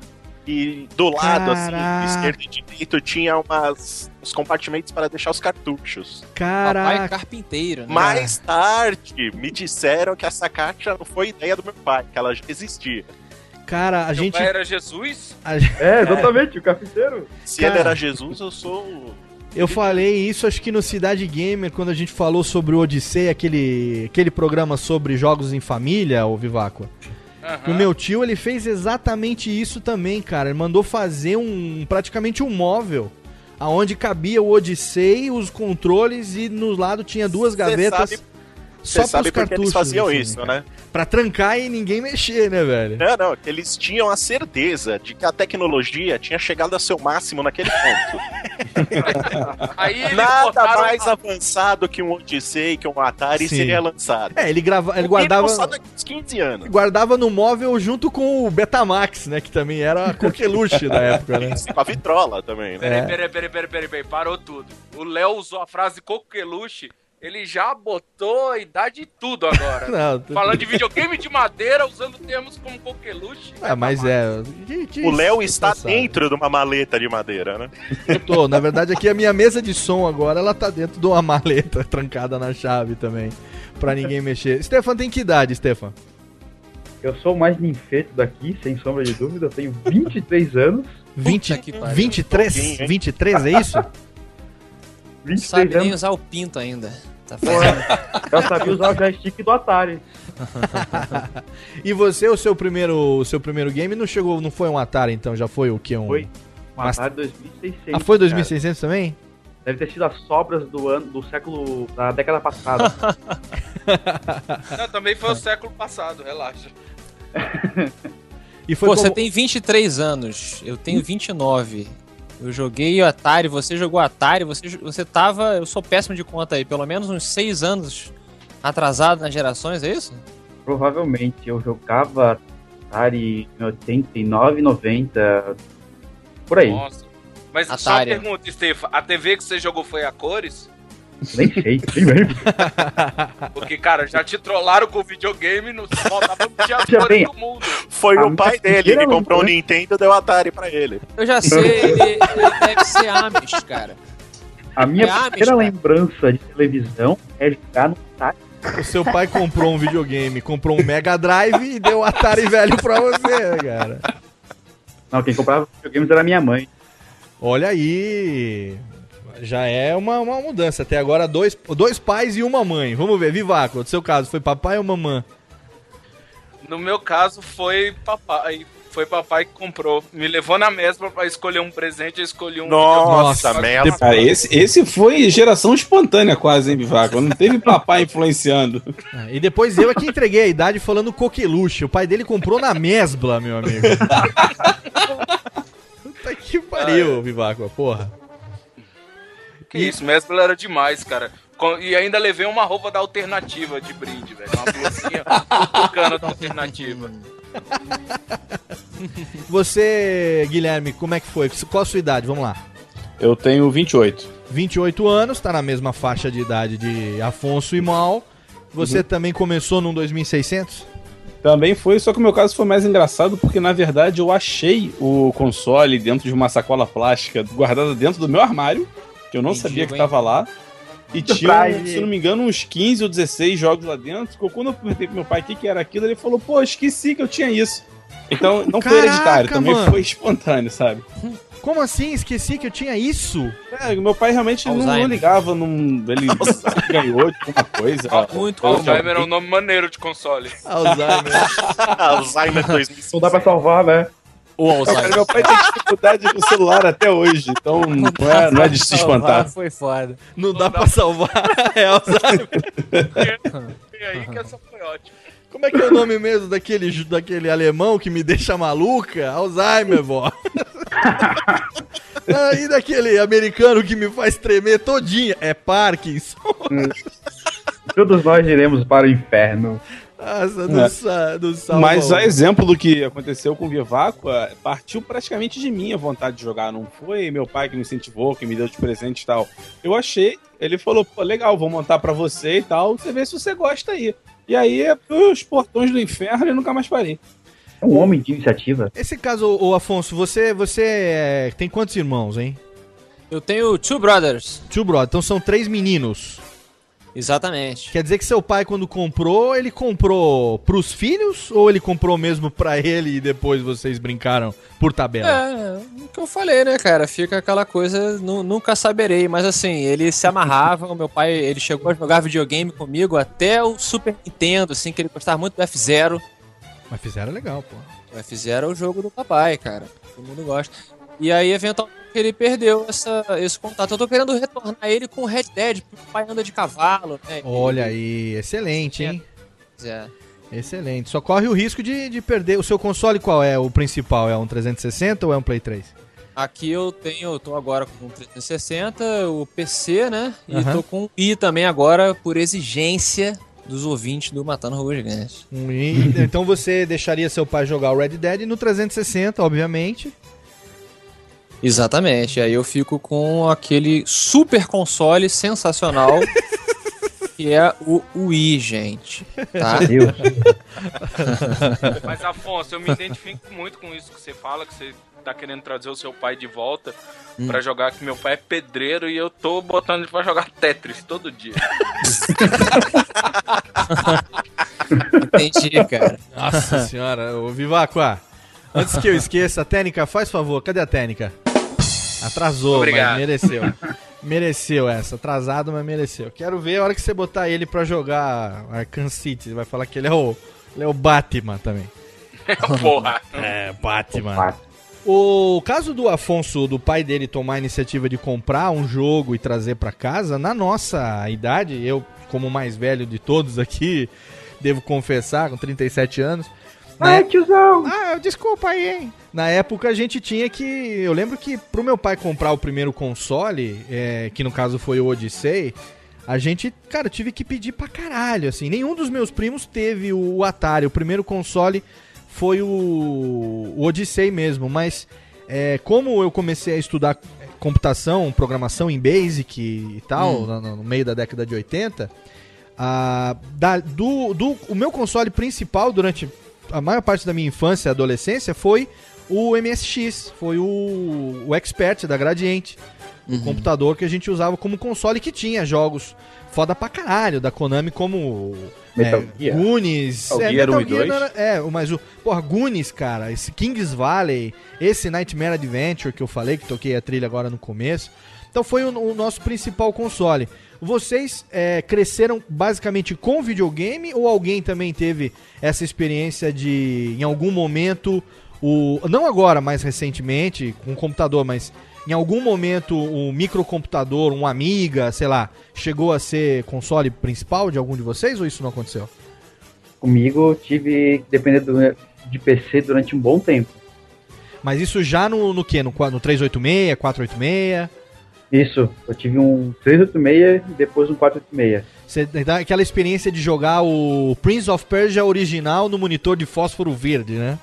S5: e do lado, assim,
S1: Caraca.
S5: esquerdo e direito, tinha umas, uns compartimentos para deixar os cartuchos.
S7: Papai
S1: Caraca.
S7: carpinteiro, né?
S5: Mais tarde, me disseram que essa caixa não foi ideia do meu pai, que ela já existia.
S1: Cara, a
S2: Seu
S1: gente.
S2: pai era Jesus?
S1: a-
S6: É, exatamente, o carpinteiro.
S5: Se
S1: Cara.
S5: ele era Jesus, eu sou. o-
S1: Eu falei isso acho que no Cidade Gamer, quando a gente falou sobre o Odyssey, aquele, aquele programa sobre jogos em família, o Viváqua.
S2: Aham.
S1: O meu tio, ele fez exatamente isso também, cara. Ele mandou fazer um praticamente um móvel aonde cabia o Odyssey, os controles e no lado tinha duas
S5: Cê
S1: gavetas
S5: sabe-
S1: só
S5: Você sabe
S1: pros
S5: por que eles faziam
S1: assim,
S5: isso,
S1: cara.
S5: né?
S1: Pra trancar e ninguém mexer, né, velho?
S5: Não, não, eles tinham a certeza de que a tecnologia tinha chegado ao seu máximo naquele ponto. Nada mais
S2: a-
S5: avançado que um Odyssey, que um Atari
S1: Sim.
S5: seria lançado.
S1: É, ele grava, ele
S5: Ele
S1: guardava
S5: uns 15 anos.
S1: guardava no móvel junto com o Betamax, né, que também era a coqueluche da época, né?
S5: Com a vitrola também, né?
S1: É.
S2: Peraí, peraí, peraí, peraí, peraí, peraí, parou tudo. O Léo usou a frase coqueluche, ele já botou a idade e tudo agora.
S1: Não, tudo-
S2: Falando de videogame de madeira, usando termos como coqueluche.
S1: Ah, mas é.
S5: O Léo está dentro de uma maleta de madeira, né?
S1: Eu tô, na verdade, aqui a minha mesa de som agora, ela tá dentro de uma maleta trancada na chave também. pra ninguém mexer. Stefan tem que idade, Stefan?
S6: Eu sou o mais ninfeto daqui, sem sombra de dúvida. Eu tenho 23 anos.
S1: 20,
S7: que pariu.
S1: 23?
S5: Pouquinho, hein?
S1: 23, é isso?
S6: 23
S7: Sabe nem
S6: anos.
S7: usar o pinto ainda. Tá
S6: Porra, eu sabia usar o joystick do Atari.
S1: E você, o seu primeiro, o seu primeiro game não chegou, não foi um Atari então, já foi o que um
S6: Foi. Um
S1: Mas-
S6: Atari 2600.
S1: Ah, foi
S6: cara.
S1: 2600 também?
S6: Deve ter sido as sobras do ano, do século, da década passada.
S2: Não, também foi o século passado, relaxa.
S1: E foi
S7: Pô,
S1: como-
S7: você tem 23 anos, eu tenho 29. Eu joguei Atari, você jogou Atari, você, você tava. Eu sou péssimo de conta aí, pelo menos uns 6 anos atrasado nas gerações, é isso?
S6: Provavelmente eu jogava Atari em 89, 90. Por aí.
S2: Nossa. Mas só uma
S7: Atari.
S2: pergunta, Stefan. A TV que você jogou foi a cores?
S6: Nem sei, nem lembro.
S2: Porque, cara, já te trollaram com o videogame, não faltava do mundo.
S5: Foi
S6: A
S5: o pai dele que comprou um
S6: lembrança-
S5: Nintendo e deu Atari pra ele.
S7: Eu já sei, ele, ele deve ser Amish, cara.
S6: A minha
S7: É Amish,
S6: primeira
S7: cara.
S6: lembrança de televisão é jogar no Atari.
S1: O seu pai comprou um videogame, comprou um Mega Drive e deu o Atari velho pra você, cara.
S6: Não, quem comprava videogames era minha mãe.
S1: Olha aí. Já é uma, uma mudança. Até agora, dois, dois pais e uma mãe. Vamos ver, Vivaco, no seu caso, foi papai ou mamãe?
S2: No meu caso, foi papai. Foi papai que comprou. Me levou na mesma pra escolher um presente, eu escolhi um.
S5: Nossa, merda.
S8: Cara, esse, esse foi geração espontânea quase, hein, Bivaco? Não teve papai influenciando.
S1: Ah, E depois eu é que entreguei a idade falando coqueluche. O pai dele comprou na mesbla, meu amigo. Puta que pariu, Vivaco, porra.
S2: Que isso, mesmo era demais, cara. Com- E ainda levei uma roupa da alternativa de brinde, velho. Uma blusinha tocando da alternativa.
S1: Você, Guilherme, como é que foi? Qual a sua idade? Vamos lá.
S8: Eu tenho 28.
S1: 28 anos, tá na mesma faixa de idade de Afonso e Mal. Você
S8: Uhum.
S1: também começou num 2600?
S8: Também foi, só que o meu caso foi mais engraçado porque, na verdade, eu achei o console dentro de uma sacola plástica guardada dentro do meu armário, que eu não
S7: Mendigo,
S8: sabia que
S7: hein?
S8: tava lá. E tinha, se não me engano, uns 15 ou 16 jogos lá dentro. Quando eu perguntei pro meu pai o que, que era aquilo, ele falou, pô, esqueci que eu tinha isso. Então, não foi
S1: Caraca,
S8: hereditário, também
S1: mano.
S8: foi espontâneo, sabe?
S1: Como assim? Esqueci que eu tinha isso?
S8: É, meu pai realmente não, não ligava, não, ele ganhou de alguma coisa.
S7: Muito
S2: Alzheimer é um nome maneiro de console.
S1: Alzheimer.
S5: Alzheimer 2006.
S6: Não dá pra salvar, né?
S8: Cara,
S7: Alzheimer.
S8: meu pai tem dificuldade com o celular até hoje, então não é, não é de se espantar.
S7: Foi foda.
S1: Não dá pra salvar. É Alzheimer.
S2: E aí que essa foi ótima.
S1: Como é que é o nome mesmo daquele, daquele alemão que me deixa maluca? Alzheimer, vó. Ah, e daquele americano que me faz tremer todinha? É Parkinson.
S6: Todos nós iremos para o inferno.
S1: Nossa, do,
S8: É.
S1: sa, do salva
S8: Mas a exemplo do que aconteceu com o Vivaco, é, partiu praticamente de minha vontade de jogar. Não foi meu pai que me incentivou, que me deu de presente e tal. Eu achei, ele falou, pô, legal, vou montar pra você e tal. Você vê se você gosta aí. E aí, é os portões do inferno e nunca mais parei.
S6: É um homem de iniciativa.
S1: Esse caso, o Afonso, você, você é, tem quantos irmãos, hein?
S7: Eu tenho Two Brothers.
S1: Tio Brother, então são três meninos.
S7: Exatamente.
S1: Quer dizer que seu pai, quando comprou, ele comprou pros filhos ou ele comprou mesmo pra ele e depois vocês brincaram por tabela?
S7: É, o que eu falei, né, cara? Fica aquela coisa, nu- nunca saberei. Mas assim, ele se amarrava. o meu pai, ele chegou a jogar videogame comigo até o Super Nintendo, assim, que ele gostava muito do F-Zero.
S1: Mas fizeram legal, pô.
S7: O F-Zero é o jogo do papai, cara. Todo mundo gosta. E aí, eventualmente, ele perdeu essa, esse contato. Eu tô querendo retornar ele com o Red Dead, porque o pai anda de cavalo, né?
S1: Olha aí, excelente, hein?
S7: É.
S1: Excelente. Só corre o risco de, de perder. O seu console qual é o principal? É um 360 ou é um Play 3?
S7: Aqui eu tenho, eu tô agora com o 360, o PC, né? E
S1: Aham.
S7: tô com o I também agora, por exigência dos ouvintes do Matando Robôs Gigantes.
S1: Um i- então você deixaria seu pai jogar o Red Dead no 360, obviamente.
S7: Exatamente. Aí eu fico com aquele super console sensacional que é o Wii, gente. Tá?
S6: Deus.
S2: Mas, Afonso, eu me identifico muito com isso que você fala, que você tá querendo trazer o seu pai de volta
S7: Hum.
S2: pra jogar, que meu pai é pedreiro e eu tô botando ele pra jogar Tetris todo dia.
S7: Entendi, cara.
S1: Nossa senhora, ô Vivacqua. Antes que eu esqueça, a técnica, faz favor, cadê a técnica? Atrasou,
S2: Obrigado.
S1: mas mereceu. Mereceu essa, atrasado, mas mereceu. Quero ver a hora que você botar ele pra jogar Arkham City. Você vai falar que ele é o, ele é o Batman também.
S2: Porra.
S1: É, Batman. O caso do Afonso, do pai dele tomar a iniciativa de comprar um jogo e trazer pra casa, na nossa idade, eu, como o mais velho de todos aqui, devo confessar, com 37 anos.
S6: Ai, tiozão!
S1: Ah, desculpa aí, hein? Na época a gente tinha que. Eu lembro que pro meu pai comprar o primeiro console, é, que no caso foi o Odyssey, a gente, cara, tive que pedir pra caralho, assim. Nenhum dos meus primos teve o Atari. O primeiro console foi o, o Odyssey mesmo, mas é, como eu comecei a estudar computação, programação em Basic e tal, no, no meio da década de 80, a, da- do, do, o meu console principal durante a maior parte da minha infância e adolescência foi o MSX, foi o, o Expert da Gradiente. O computador que a gente usava como console que tinha jogos foda pra caralho, da Konami como
S6: Metal
S1: é,
S6: Gear.
S1: Goonies.
S8: Metal
S1: é,
S8: Gear
S1: Metal
S8: 1 e
S1: Gear
S8: 2?
S1: não era- é, mas o. Porra, Goonies, cara, esse Kings Valley, esse Nightmare Adventure que eu falei, que toquei a trilha agora no começo. Então foi o, o nosso principal console. Vocês é, cresceram basicamente com videogame ou alguém também teve essa experiência de, em algum momento, o não agora, mais recentemente, com computador, mas em algum momento um microcomputador, um Amiga, sei lá, chegou a ser console principal de algum de vocês ou isso não aconteceu?
S6: Comigo, tive que depender do- de PC durante um bom tempo.
S1: Mas isso já no, no quê? No, no 386, 486?
S6: Isso, eu tive um 386 e depois um 486.
S1: Você dá aquela experiência de jogar o Prince of Persia original no monitor de fósforo verde, né?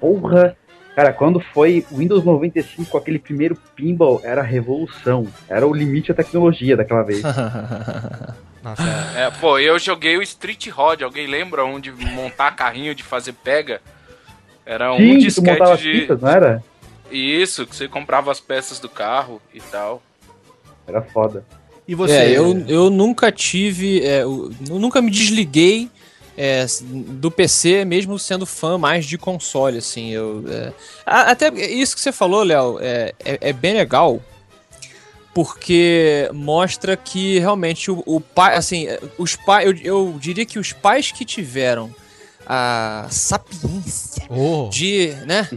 S6: Porra! Cara, quando foi o Windows 95, aquele primeiro pinball, era a revolução. Era o limite da tecnologia daquela vez.
S1: Nossa,
S2: É, pô, eu joguei o Street Rod. Alguém lembra onde montar carrinho de fazer pega? Era um
S6: Sim, tu
S2: disquete
S6: montava as
S2: de.
S6: pistas, não era?
S2: Isso, que você comprava as peças do carro e tal.
S6: Era foda.
S1: E você?
S7: É, eu, eu nunca tive. é, eu, nunca me desliguei é, do PC, mesmo sendo fã mais de console, assim. Eu, é, até isso que você falou, Léo, é, é, é bem legal. Porque mostra que realmente o, o pai, assim, é, os pais, eu, eu diria que os pais que tiveram a sapiência
S1: Oh.
S7: de, né,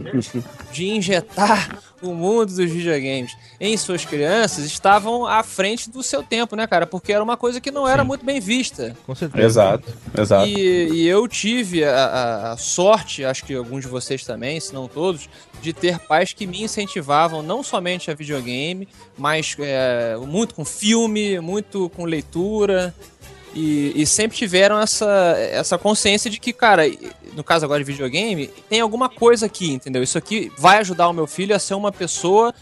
S7: de injetar o mundo dos videogames em suas crianças estavam à frente do seu tempo, né, cara? Porque era uma coisa que não era muito bem vista.
S1: Com certeza.
S8: Exato, exato.
S7: E, e eu tive a, a- a sorte, acho que alguns de vocês também, se não todos, de ter pais que me incentivavam não somente a videogame, mas é, muito com filme, muito com leitura. E, e sempre tiveram essa, essa consciência de que, cara, no caso agora de videogame, tem alguma coisa aqui, entendeu? Isso aqui vai ajudar o meu filho a ser uma pessoa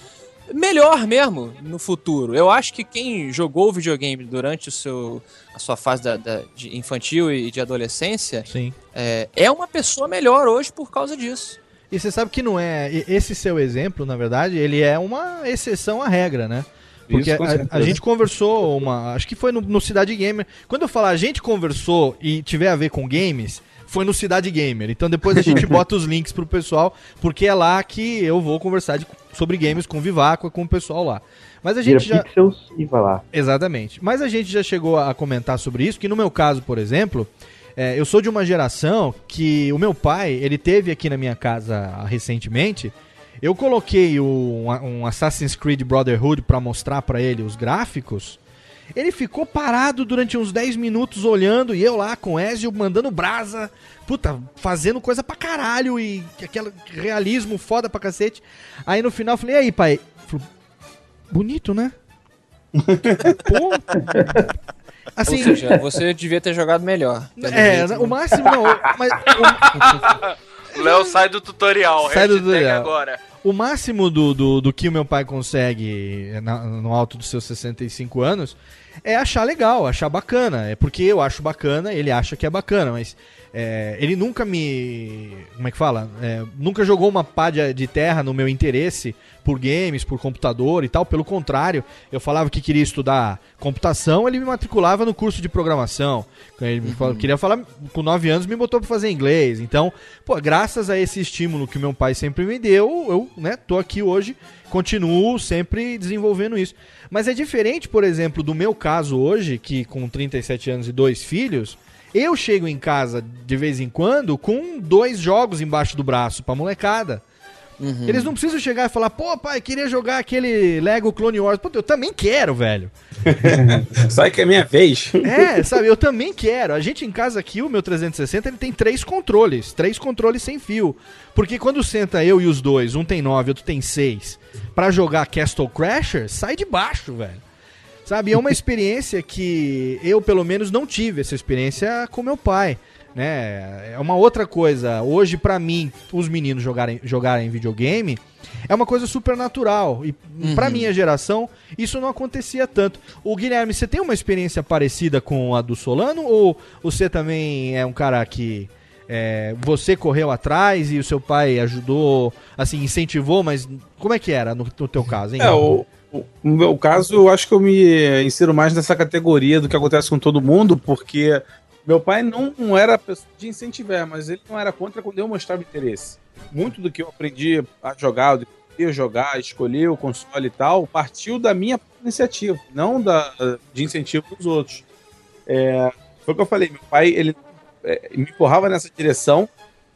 S7: melhor mesmo no futuro. Eu acho que quem jogou videogame durante o seu, a sua fase da, da- de infantil e de adolescência
S1: Sim.
S7: é, é uma pessoa melhor hoje por causa disso.
S1: E você sabe que não é. Esse seu exemplo, na verdade, ele é uma exceção à regra, né? Porque
S8: Isso,
S1: a, a gente conversou uma. Acho que foi no, no Cidade Gamer. Quando eu falar a gente conversou e tiver a ver com games, foi no Cidade Gamer. Então depois a gente bota os links pro pessoal, porque é lá que eu vou conversar de- sobre games com o Vivaco e com o pessoal lá. Mas a
S6: Vira
S1: gente já.
S6: pixels e vai lá.
S1: Exatamente. Mas a gente já chegou a comentar sobre isso, que no meu caso, por exemplo, é, eu sou de uma geração que o meu pai, ele teve aqui na minha casa recentemente. Eu coloquei o- um Assassin's Creed Brotherhood pra mostrar pra ele os gráficos. Ele ficou parado durante uns 10 minutos olhando e eu lá com o Ezio mandando brasa, puta, fazendo coisa pra caralho e aquele realismo foda pra cacete. Aí no final eu falei, e aí, pai? Bonito, né? Pô. Assim,
S7: Ou seja, você devia ter jogado melhor.
S1: é,
S7: jeito,
S1: o
S7: né?
S1: máximo não, mas
S2: O Léo sai do tutorial.
S1: Sai do tutorial.
S2: agora.
S1: O máximo do, do, do que o meu pai consegue na- no alto dos seus 65 anos é achar legal, achar bacana. É porque eu acho bacana, ele acha que é bacana, mas é, ele nunca me. Como é que fala? É, nunca jogou uma pá de, de terra no meu interesse por games, por computador e tal. Pelo contrário, eu falava que queria estudar computação, ele me matriculava no curso de programação. Ele me fala- queria falar, com 9 anos, me botou pra fazer inglês. Então, pô, graças a esse estímulo que meu pai sempre me deu, eu, né, tô aqui hoje, continuo sempre desenvolvendo isso. Mas é diferente, por exemplo, do meu caso hoje, que com 37 anos e dois filhos, eu chego em casa de vez em quando com dois jogos embaixo do braço pra molecada. Eles não precisam chegar e falar, pô, pai, queria jogar aquele Lego Clone Wars. Pô, eu também quero, velho.
S8: Sai que é minha vez.
S1: É, sabe, eu também quero. A gente em casa aqui, o meu 360, ele tem três controles. Três controles sem fio. Porque quando senta eu e os dois, um tem nove, outro tem seis, pra jogar Castle Crasher, sai de baixo, velho. Sabe, é uma experiência que eu, pelo menos, não tive essa experiência com meu pai. Né? É uma outra coisa. Hoje, pra mim, os meninos jogarem, jogarem videogame é uma coisa super natural. E pra
S7: Uhum.
S1: minha geração, isso não acontecia tanto. O Guilherme, você tem uma experiência parecida com a do Solano? Ou você também é um cara que é, você correu atrás e o seu pai ajudou, assim, incentivou, mas como é que era no, no teu caso, hein?
S8: É, o, o- no meu caso, eu acho que eu me insiro mais nessa categoria do que acontece com todo mundo, porque meu pai não, não era pessoa de incentivar, mas ele não era contra quando eu mostrava interesse. Muito do que eu aprendi a jogar, do que eu jogar, escolher o console e tal, partiu da minha iniciativa, não da, de incentivo dos outros. É, foi o que eu falei, meu pai, ele é, me empurrava nessa direção,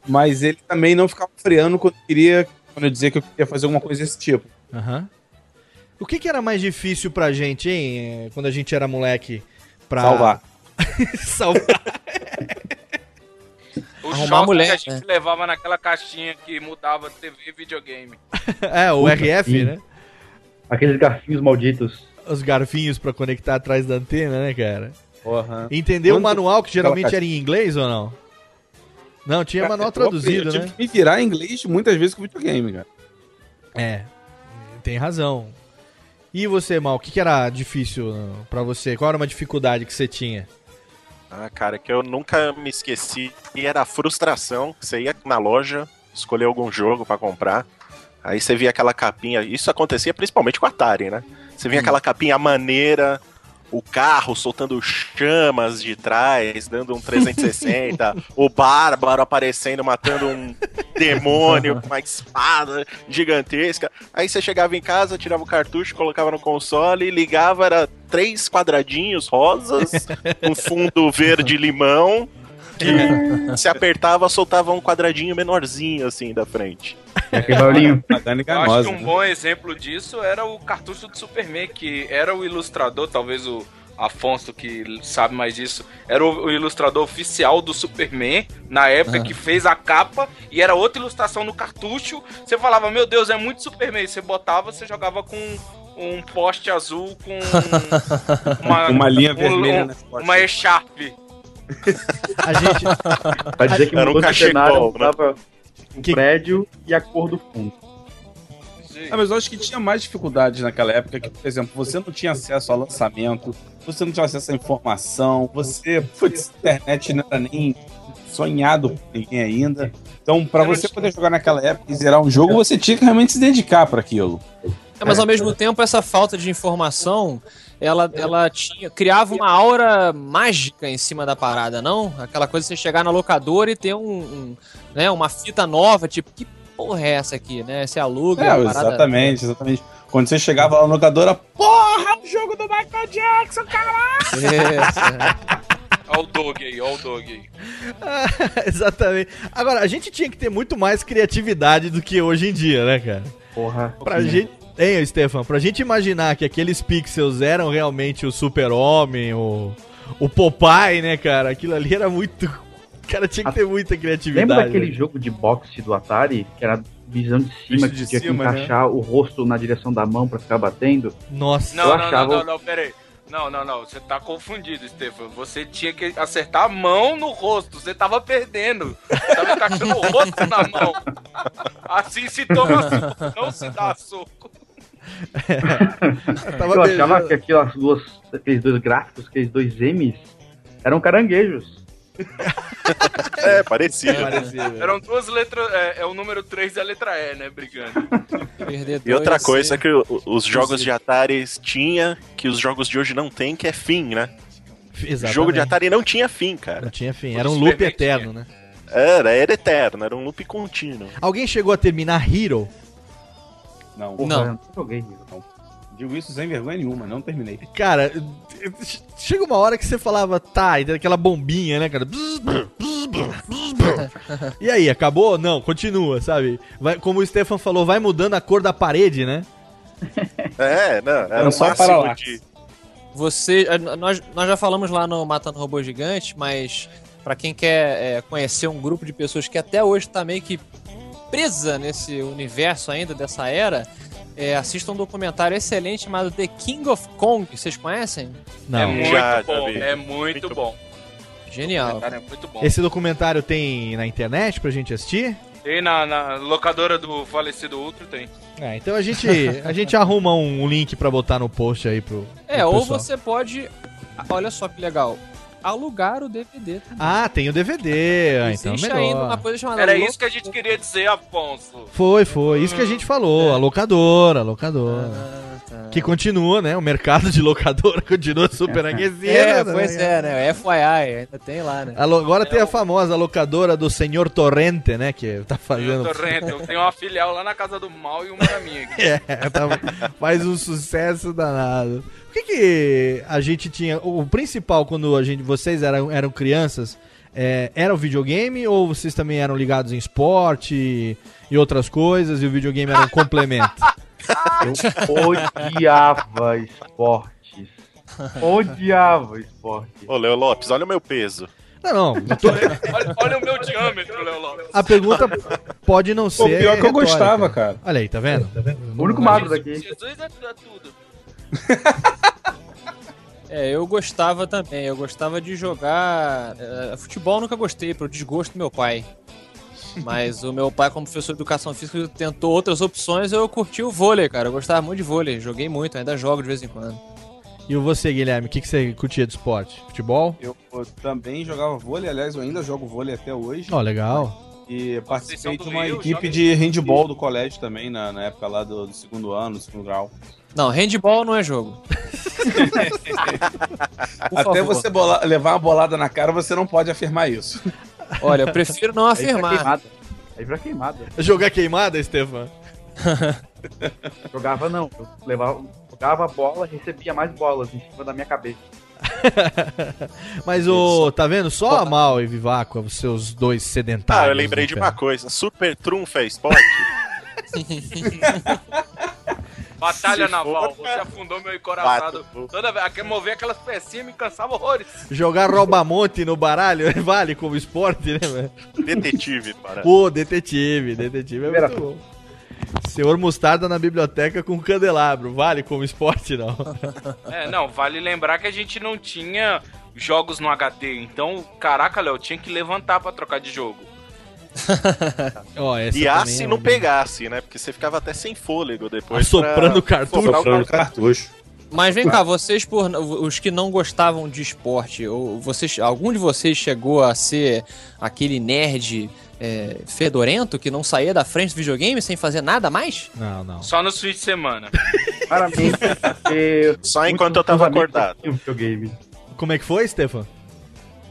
S8: mas ele também não ficava freando quando queria, quando eu dizia que eu queria fazer alguma coisa desse tipo.
S1: Aham. O que, que era mais difícil pra gente, hein? Quando a gente era moleque? Pra...
S8: Salvar.
S1: Salvar.
S2: O
S7: Arrumar
S2: choque
S7: mulher,
S2: que a gente
S7: né?
S2: levava naquela caixinha que mudava TV e videogame.
S1: é, o
S6: Puta,
S1: RF,
S6: sim.
S1: né?
S6: Aqueles garfinhos malditos.
S1: Os garfinhos pra conectar atrás da antena, né, cara?
S8: Porra.
S1: Entendeu o
S8: Quando-
S1: manual que geralmente era em inglês ou não? Não, tinha
S8: Cara,
S1: manual
S8: aprendi-
S1: traduzido,
S8: eu tive
S1: né?
S8: que me virar em inglês muitas vezes com videogame, cara.
S1: É, tem razão. E você, Mal, o que, que era difícil pra você? Qual era uma dificuldade que você tinha?
S5: Ah, cara, que eu nunca me esqueci e era a frustração. Você ia na loja, escolher algum jogo pra comprar, aí você via aquela capinha. Isso acontecia principalmente com a Atari, né? Você via aquela capinha maneira, o carro soltando chamas de trás, dando um 360, o bárbaro aparecendo, matando um demônio com uma espada gigantesca. Aí você chegava em casa, tirava o cartucho, colocava no console, ligava, era três quadradinhos rosas, um fundo verde limão, que se apertava, soltava um quadradinho menorzinho assim da frente.
S6: Aquele barulhinho.
S2: Eu acho que um bom exemplo disso era o cartucho do Superman, que era o ilustrador, talvez o Afonso que sabe mais disso, era o, ilustrador oficial do Superman, na época
S7: Ah.
S2: que fez a capa, e era outra ilustração no cartucho. Você falava, meu Deus, é muito Superman. Você botava, você jogava com um poste azul com uma,
S8: Uma linha
S2: um-
S8: vermelha
S2: um-
S8: nesse poste.
S2: uma echarpe.
S1: A gente.
S6: Pra dizer que
S5: Era um
S6: mudou cenário,
S5: cachecol, né?
S6: mudava o
S1: Que-
S6: prédio e a cor do fundo.
S8: Ah, mas eu acho que tinha mais dificuldades naquela época, que, por exemplo, você não tinha acesso ao lançamento, você não tinha acesso à informação, você, putz, internet não era nem sonhado por ninguém ainda. Então,
S2: não
S8: você
S2: tinha-
S8: poder jogar naquela época e zerar um jogo, você tinha que realmente se dedicar pra aquilo.
S7: É, mas ao mesmo tempo, essa falta de informação, ela, ela tinha, criava uma aura mágica em cima da parada, não? Aquela coisa de você chegar na locadora e ter um, um, né, uma fita nova, tipo, que porra é essa aqui, né? Você aluga
S8: É,
S7: a parada.
S8: exatamente, exatamente. Quando você chegava lá na locadora, porra, o jogo do Michael Jackson, caralho!
S7: Isso.
S2: Olha o Dog aí, olha o Dog aí.
S1: Exatamente. Agora, a gente tinha que ter muito mais criatividade do que hoje em dia, né, cara?
S6: Porra.
S1: Pra gente. Hein, Stefan, pra gente imaginar que aqueles pixels eram realmente o Super-Homem, o, o Popeye, né, cara? Aquilo ali era muito. O cara tinha que ter muita criatividade.
S6: Lembra daquele
S1: né?
S6: jogo de boxe do Atari, que era visão de cima,
S8: Visto
S6: que
S8: de
S6: tinha
S8: cima,
S6: que encaixar o rosto na direção da mão pra ficar batendo?
S1: Nossa.
S2: Não,
S6: Eu
S2: não,
S6: achava-
S2: não, não, não, pera aí. Não, não, não. Você tá confundido, Stefan. Você tinha que acertar a mão no rosto. Você tava perdendo. Você tava encaixando o rosto na mão. Assim se toma soco, não se dá soco.
S6: eu achava que aquelas duas, aqueles dois gráficos, aqueles dois M's, eram caranguejos.
S5: É, parecido.
S2: Eram duas letras. É, é o número 3 e a letra E, né? Brigando.
S5: E outra coisa que o- os jogos de Atari tinha, que os jogos de hoje não tem, que é fim, né?
S1: Exatamente.
S5: Jogo de Atari não tinha fim, cara.
S1: Não tinha fim, era um loop eterno, né?
S5: Era, era eterno, era um loop contínuo.
S1: Alguém chegou a terminar Hero?
S8: Não.
S1: Não.
S8: eu joguei não. Digo isso sem vergonha nenhuma, não terminei.
S1: Cara, chega uma hora que você falava, tá, e tem aquela bombinha, né, cara? Bzz, bzz, bzz, bzz, bzz. E aí, acabou? Não, continua, sabe? Vai, como o Stefan falou, vai mudando a cor da parede, né?
S5: É, não, era
S7: Era
S5: o
S7: só paralaxe.
S5: de...
S7: Você, eh, nós, nós já falamos lá no Matando Robô Gigante, mas pra quem quer eh, conhecer um grupo de pessoas que até hoje tá meio que presa nesse universo ainda dessa era, eh, assista um documentário excelente chamado The King of Kong. Vocês conhecem?
S1: Não.
S2: É muito
S5: Já, já
S2: bom,
S5: vi.
S2: é muito, bom.
S7: Genial.
S2: Cara, é muito bom.
S1: Esse documentário tem na internet pra gente assistir?
S2: Tem na, na locadora do falecido Ultra, tem.
S1: É, então a gente, a gente arruma um link pra botar no post aí pro.
S7: É,
S1: pro
S7: ou
S1: pessoal.
S7: você pode, olha só que legal, alugar o DVD. também.
S1: Ah, tem o DVD, ah, então
S7: Existe
S1: melhor.
S7: ainda uma coisa chamada
S2: Era isso que a gente queria dizer, Afonso.
S1: Foi, foi. Isso que a gente falou. A locadora, a locadora. Que continua, né? O mercado de locadora continua super aquecido.
S7: É,
S1: né?
S7: pois é, né? FYI, ainda tem lá, né?
S1: Lo- Agora tem a famosa locadora do Senhor Torrente, né? Que tá
S2: Eu,
S1: fazendo.
S2: Torrento, eu tenho uma filial lá na Casa do Mal e uma na minha. aqui.
S1: É, tá- faz um sucesso danado. O que que a gente tinha... O principal, quando a gente, vocês eram, eram crianças, é, era o videogame ou vocês também eram ligados em esporte e outras coisas e o videogame era um complemento?
S6: Eu odiava esportes. Odiava esportes.
S5: Ô, Leo Lopes, olha o meu peso.
S1: Não, não. tô-
S2: Olha, olha o meu diâmetro, Léo Lopes.
S1: A pergunta pode não ser.
S8: pior que eu
S1: retórica.
S8: gostava, cara.
S1: Olha aí, tá vendo?
S6: O único magro daqui.
S2: Jesus é, é tudo.
S7: É, eu gostava também. Eu gostava de jogar. eh, futebol eu nunca gostei, pro desgosto do meu pai. Mas o meu pai, como professor de educação física, tentou outras opções. Eu curti o vôlei, cara. Eu gostava muito de vôlei. Joguei muito, ainda jogo de vez em quando.
S1: E você, Guilherme, o que, que você curtia de esporte? Futebol?
S8: Eu, eu também jogava vôlei, aliás, eu ainda jogo vôlei até hoje.
S1: Ó, legal.
S8: E participei de uma
S2: Rio,
S8: equipe de handball do colégio também, na, na época lá do, do segundo ano, do segundo grau.
S7: Não, handball não é jogo.
S8: Até
S7: favor.
S8: você bola- levar uma bolada na cara, você não pode afirmar isso.
S7: Olha, eu prefiro não
S6: Aí pra
S7: afirmar.
S6: queimada. Aí pra queimada.
S1: Jogar queimada, Stefan?
S6: Jogava não. Eu levava, jogava a bola e recebia mais bolas em cima da minha cabeça.
S1: Mas o. Tá vendo? Só a Mal e Vivaco, os seus dois sedentários.
S5: Ah, eu lembrei
S1: né,
S5: de
S1: cara?
S5: uma coisa. Super Trunfo é esporte?
S2: Batalha
S5: Se
S2: naval,
S5: for,
S2: você afundou meu encoraçado.
S5: Bato.
S2: Toda vez, aquele mover aquelas pecinhas me cansava horrores.
S1: Jogar rouba-monte no baralho vale como esporte, né, velho?
S5: Detetive, para.
S1: Pô, detetive, detetive é
S6: Primeira
S1: muito bom. Senhor Mostarda na biblioteca com candelabro, vale como esporte, não?
S2: É, não, vale lembrar que a gente não tinha jogos no HD, então, caraca, Léo, tinha que levantar pra trocar de jogo.
S1: Essa
S5: E
S1: também
S5: se
S1: é
S5: não pegasse, né? Porque você ficava até sem fôlego depois.
S1: Assoprando
S5: pra
S1: cartucho.
S8: Soprando
S5: cartucho.
S7: Mas vem cá, vocês por os que não gostavam de esporte, ou vocês, algum de vocês chegou a ser aquele nerd é, fedorento que não saía da frente do videogame sem fazer nada mais?
S1: Não, não.
S2: Só nos fins de semana.
S6: Porque
S5: Só enquanto eu tava acordado.
S6: videogame.
S1: Como é que foi, Stefan?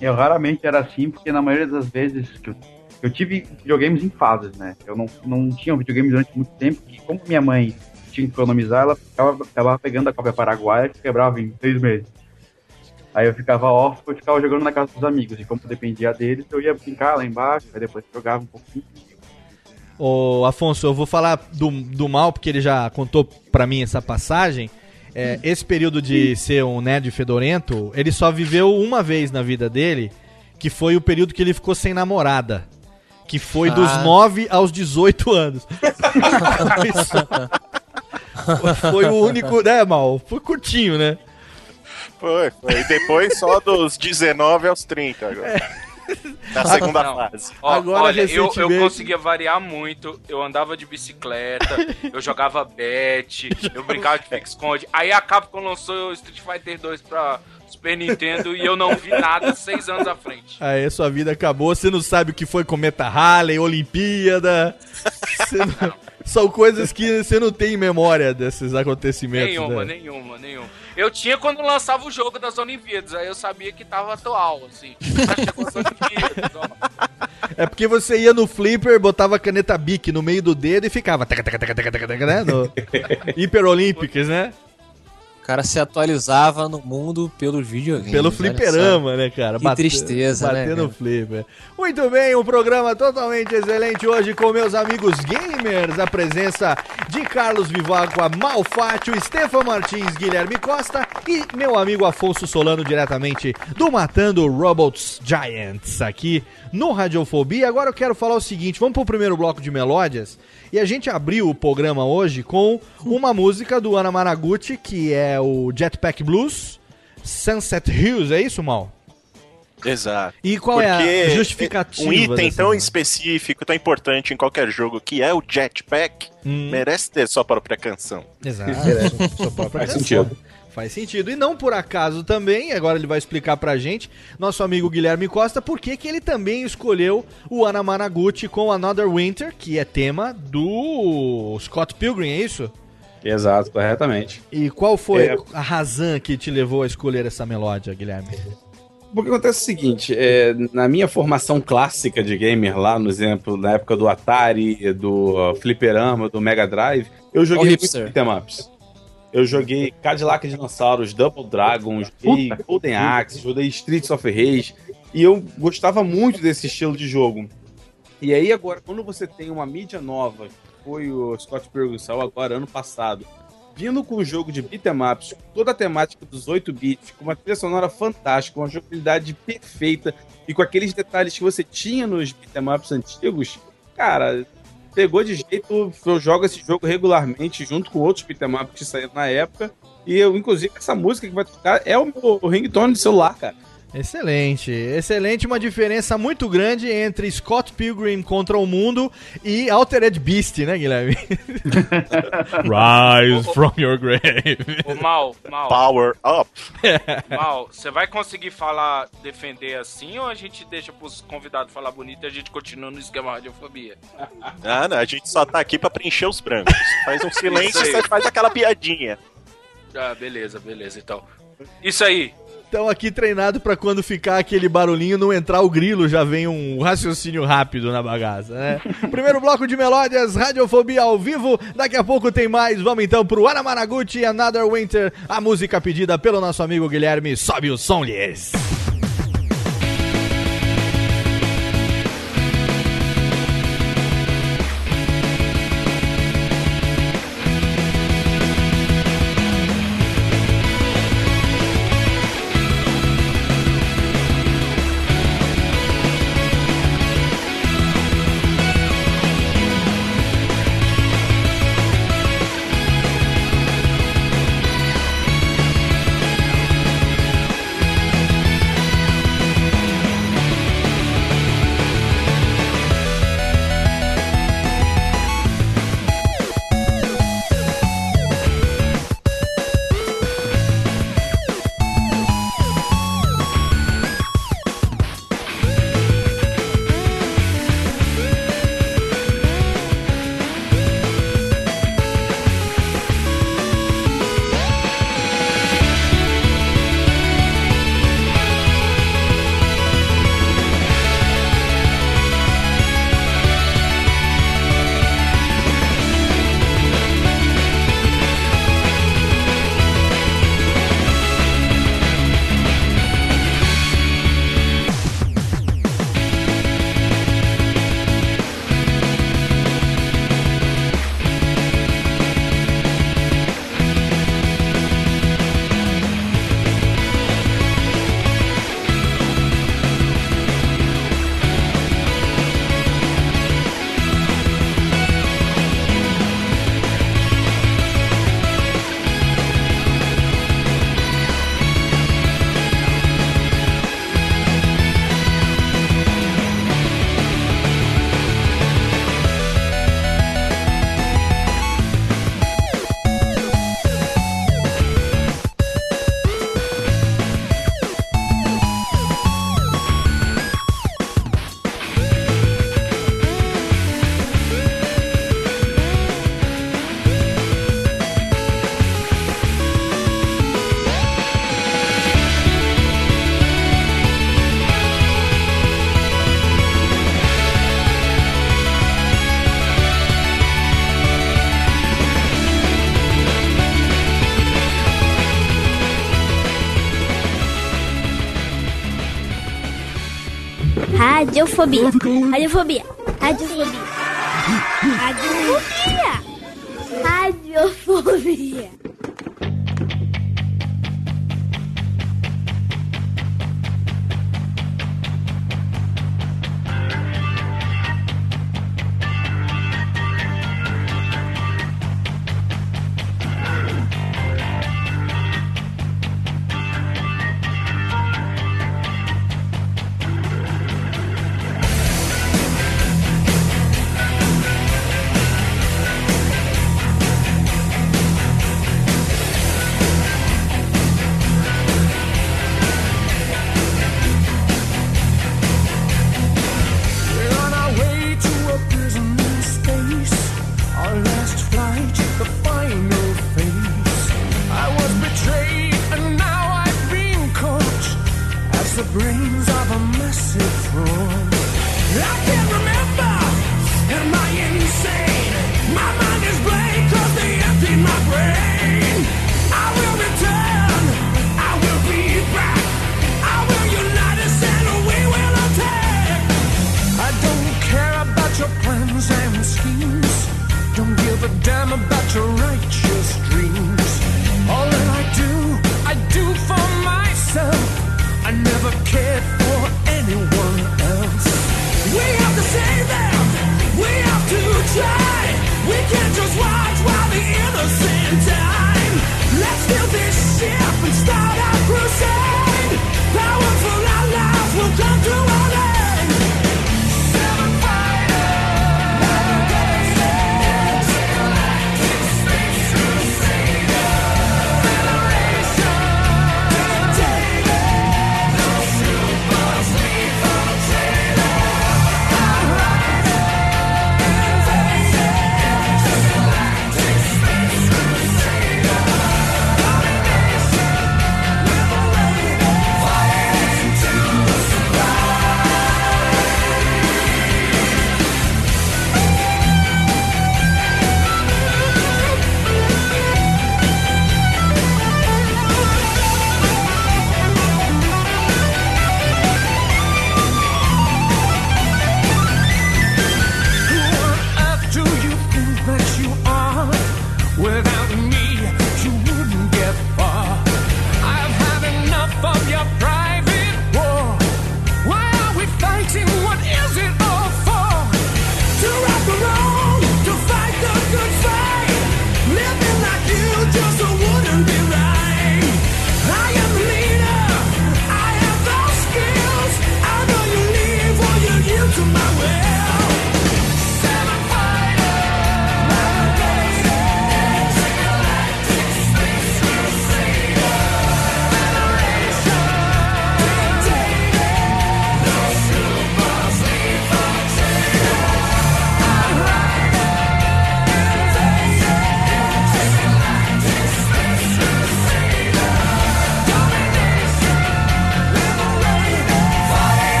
S6: Eu raramente era assim, porque na maioria das vezes que eu, eu tive videogames em fases, né? Eu não, não tinha um videogame durante muito tempo, e como minha mãe tinha que economizar, ela ficava, pegando a cópia paraguaia que quebrava em seis meses. Aí eu ficava off, eu ficava jogando na casa dos amigos, e como dependia deles, eu ia brincar lá embaixo, aí depois jogava um pouquinho.
S1: Ô, Afonso, eu vou falar do, do mal, porque ele já contou pra mim essa passagem. É, esse período de ser um nerd fedorento, ele só viveu uma vez na vida dele, que foi o período que ele ficou sem namorada. Que foi dos
S7: Ah.
S1: 9 aos 18 anos. Foi o único. Né, mal? Foi curtinho, né?
S5: Foi, foi. E depois só dos 19 aos 30 agora. Na segunda
S2: Não.
S5: fase.
S2: Ó,
S1: Agora,
S2: olha, eu, eu
S1: recentemente-
S2: conseguia variar muito. Eu andava de bicicleta, eu jogava bet, eu brincava de pique-esconde. Aí a Capcom lançou o Street Fighter 2 pra Super Nintendo e eu não vi nada seis anos à frente.
S1: Aí sua vida acabou, você não sabe o que foi Cometa Halley, Olimpíada. Não- São coisas que você não tem memória desses acontecimentos.
S2: Nenhuma,
S1: né?
S2: nenhuma, nenhuma. Eu tinha quando lançava o jogo das Olimpíadas, aí eu sabia que tava atual, assim.
S1: É porque você ia no flipper, botava a caneta Bic no meio do dedo e ficava. taca, taca, taca, taca, taca, taca, né? No Hyper Olympics, né?
S7: O cara se atualizava no mundo pelos videogames.
S1: Pelo fliperama, né, cara?
S7: Que tristeza, né,
S1: Batendo flipper. Muito bem, um programa totalmente excelente hoje com meus amigos gamers. A presença de Carlos Vivacqua, Malfátio, Stefan Martins, Guilherme Costa e meu amigo Afonso Solano, diretamente do Matando Robots Giants, aqui no Radiofobia. Agora eu quero falar o seguinte: vamos pro primeiro bloco de melódias. E a gente abriu o programa hoje com uma música do Ana Maraguchi, que é o Jetpack Blues, Sunset Hills, é isso, Mal?
S5: Exato.
S1: E qual é a
S5: Porque
S1: justificativa
S5: Um item tão
S1: música?
S5: específico, tão importante em qualquer jogo, que é o jetpack,
S1: Hum.
S5: merece ter sua própria canção.
S1: Exato. Sua própria
S8: Faz
S1: canção.
S8: sentido.
S1: Faz sentido. E não por acaso também, agora ele vai explicar pra gente, nosso amigo Guilherme Costa, por que que ele também escolheu o Ana Managuchi com Another Winter, que é tema do Scott Pilgrim, é isso?
S8: Exato, corretamente.
S1: E qual foi
S8: É.
S1: a razão que te levou a escolher essa melódia, Guilherme?
S8: Porque acontece o seguinte, é, na minha formação clássica de gamer, lá no exemplo, na época do Atari, do uh, Fliperama, do Mega Drive, eu joguei muito
S7: hipster.
S8: beat'em ups. Eu joguei Cadillac Dinossauros, Double Dragon, joguei Golden Axe, joguei Streets of Rage, e eu gostava muito desse estilo de jogo. E aí agora, quando você tem uma mídia nova, que foi o Scott Pilgrim, saiu agora, ano passado, vindo com um jogo de beat'em ups, com toda a temática dos 8 bits, com uma trilha sonora fantástica, uma jogabilidade perfeita e com aqueles detalhes que você tinha nos beat'em ups antigos, cara, pegou de jeito, eu jogo esse jogo regularmente junto com outros beat'em ups que saíram na época. E eu, inclusive, essa música que vai tocar é o meu ringtone de celular, cara.
S1: Excelente, excelente, uma diferença muito grande entre Scott Pilgrim contra o mundo e Altered Beast, né, Guilherme? Rise from your grave.
S2: Ô, Mal, Mal,
S5: Power up.
S2: Mal, você vai conseguir falar, defender assim ou a gente deixa pros convidados falar bonito e a gente continua no esquema radiofobia?
S5: Ah, não, a gente só tá aqui pra preencher os brancos. Faz um silêncio e você faz aquela piadinha.
S2: Ah, beleza, beleza, então. Isso aí.
S1: Então aqui treinado pra quando ficar aquele barulhinho não entrar o grilo, já vem um raciocínio rápido na bagaça, né? Primeiro bloco de melódias, Radiofobia ao vivo. Daqui a pouco tem mais. Vamos então pro e Another Winter, a música pedida pelo nosso amigo Guilherme. Sobe o som, lhes.
S11: Radiofobia. Radiofobia.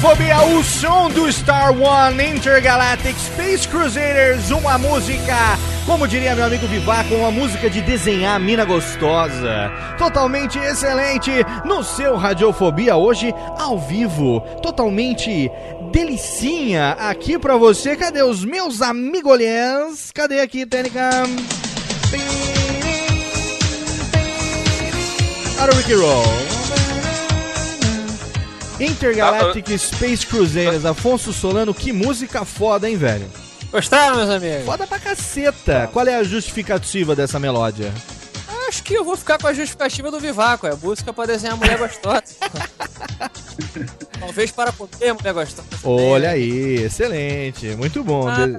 S11: Radiofobia,
S1: o som do Star One Intergalactic Space Crusaders, uma música, como diria meu amigo Vivaco, uma música de desenhar mina gostosa. Totalmente excelente no seu Radiofobia hoje ao vivo, totalmente delicinha aqui pra você. Cadê os meus amigolhãs? Cadê aqui, Técnica? Para o Ricky Roll. Intergalactic Space Crusaders, Afonso Solano, que música foda, hein, velho?
S7: Gostaram, meus amigos?
S1: Foda pra caceta. Qual é a justificativa dessa melódia?
S7: Acho que eu vou ficar com a justificativa do Vivaco, é busca pra desenhar mulher gostosa. Talvez para poder mulher gostosa.
S1: Olha aí, excelente, muito bom.
S7: Ah,
S1: De-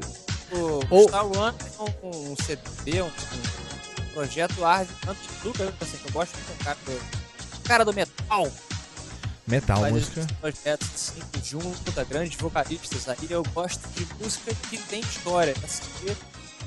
S7: O Star One é um, um CD, um, um projeto árduo, tanto de Lucas, assim, que eu gosto muito do cara do, cara do metal.
S1: Metal, música.
S7: projetos assim, junto, grandes vocalistas aí. Eu gosto de música que tem história. Essa aqui é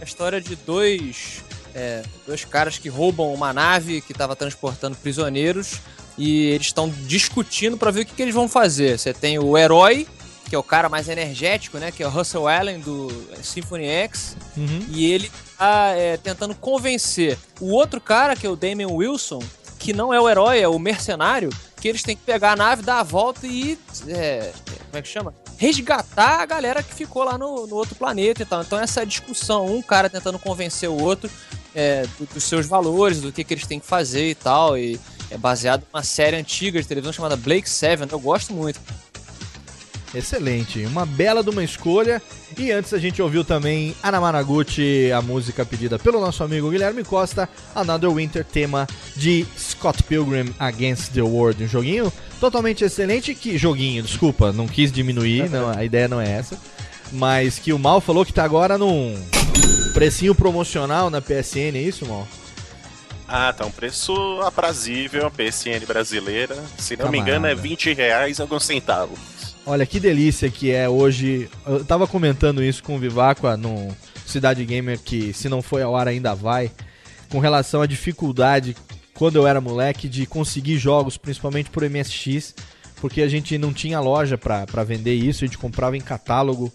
S7: a história de dois, é, dois caras que roubam uma nave que estava transportando prisioneiros e eles estão discutindo para ver o que, que eles vão fazer. Você tem o herói, que é o cara mais energético, né? Que é o Russell Allen do Symphony X.
S1: Uhum.
S7: E ele tá é, tentando convencer o outro cara, que é o Damian Wilson, que não é o herói, é o mercenário, que eles têm que pegar a nave, dar a volta e. é, como é que chama? Resgatar a galera que ficou lá no, no outro planeta e tal. Então, essa discussão, um cara tentando convencer o outro é, do- dos seus valores, do que, que eles têm que fazer e tal. E é baseado numa série antiga de televisão chamada Blake Seven. Eu gosto muito.
S1: Excelente, uma bela de uma escolha. E antes a gente ouviu também Anamanaguchi, a música pedida pelo nosso amigo Guilherme Costa, Another Winter, tema de Scott Pilgrim Against the World. Um joguinho totalmente excelente, que joguinho, desculpa, não quis diminuir, não, a ideia não é essa. Mas que o Mal falou que tá agora num precinho promocional na PSN, é isso, Mal?
S5: Ah, tá um preço aprazível, PSN brasileira. Se não me
S1: Camarada.
S5: engano, é 20 reais alguns centavos.
S1: Olha que delícia que é hoje. Eu tava comentando isso com o Viváqua no Cidade Gamer, que se não foi ao ar ainda vai, com relação à dificuldade quando eu era moleque de conseguir jogos, principalmente por MSX, porque a gente não tinha loja pra vender isso, a gente comprava em catálogo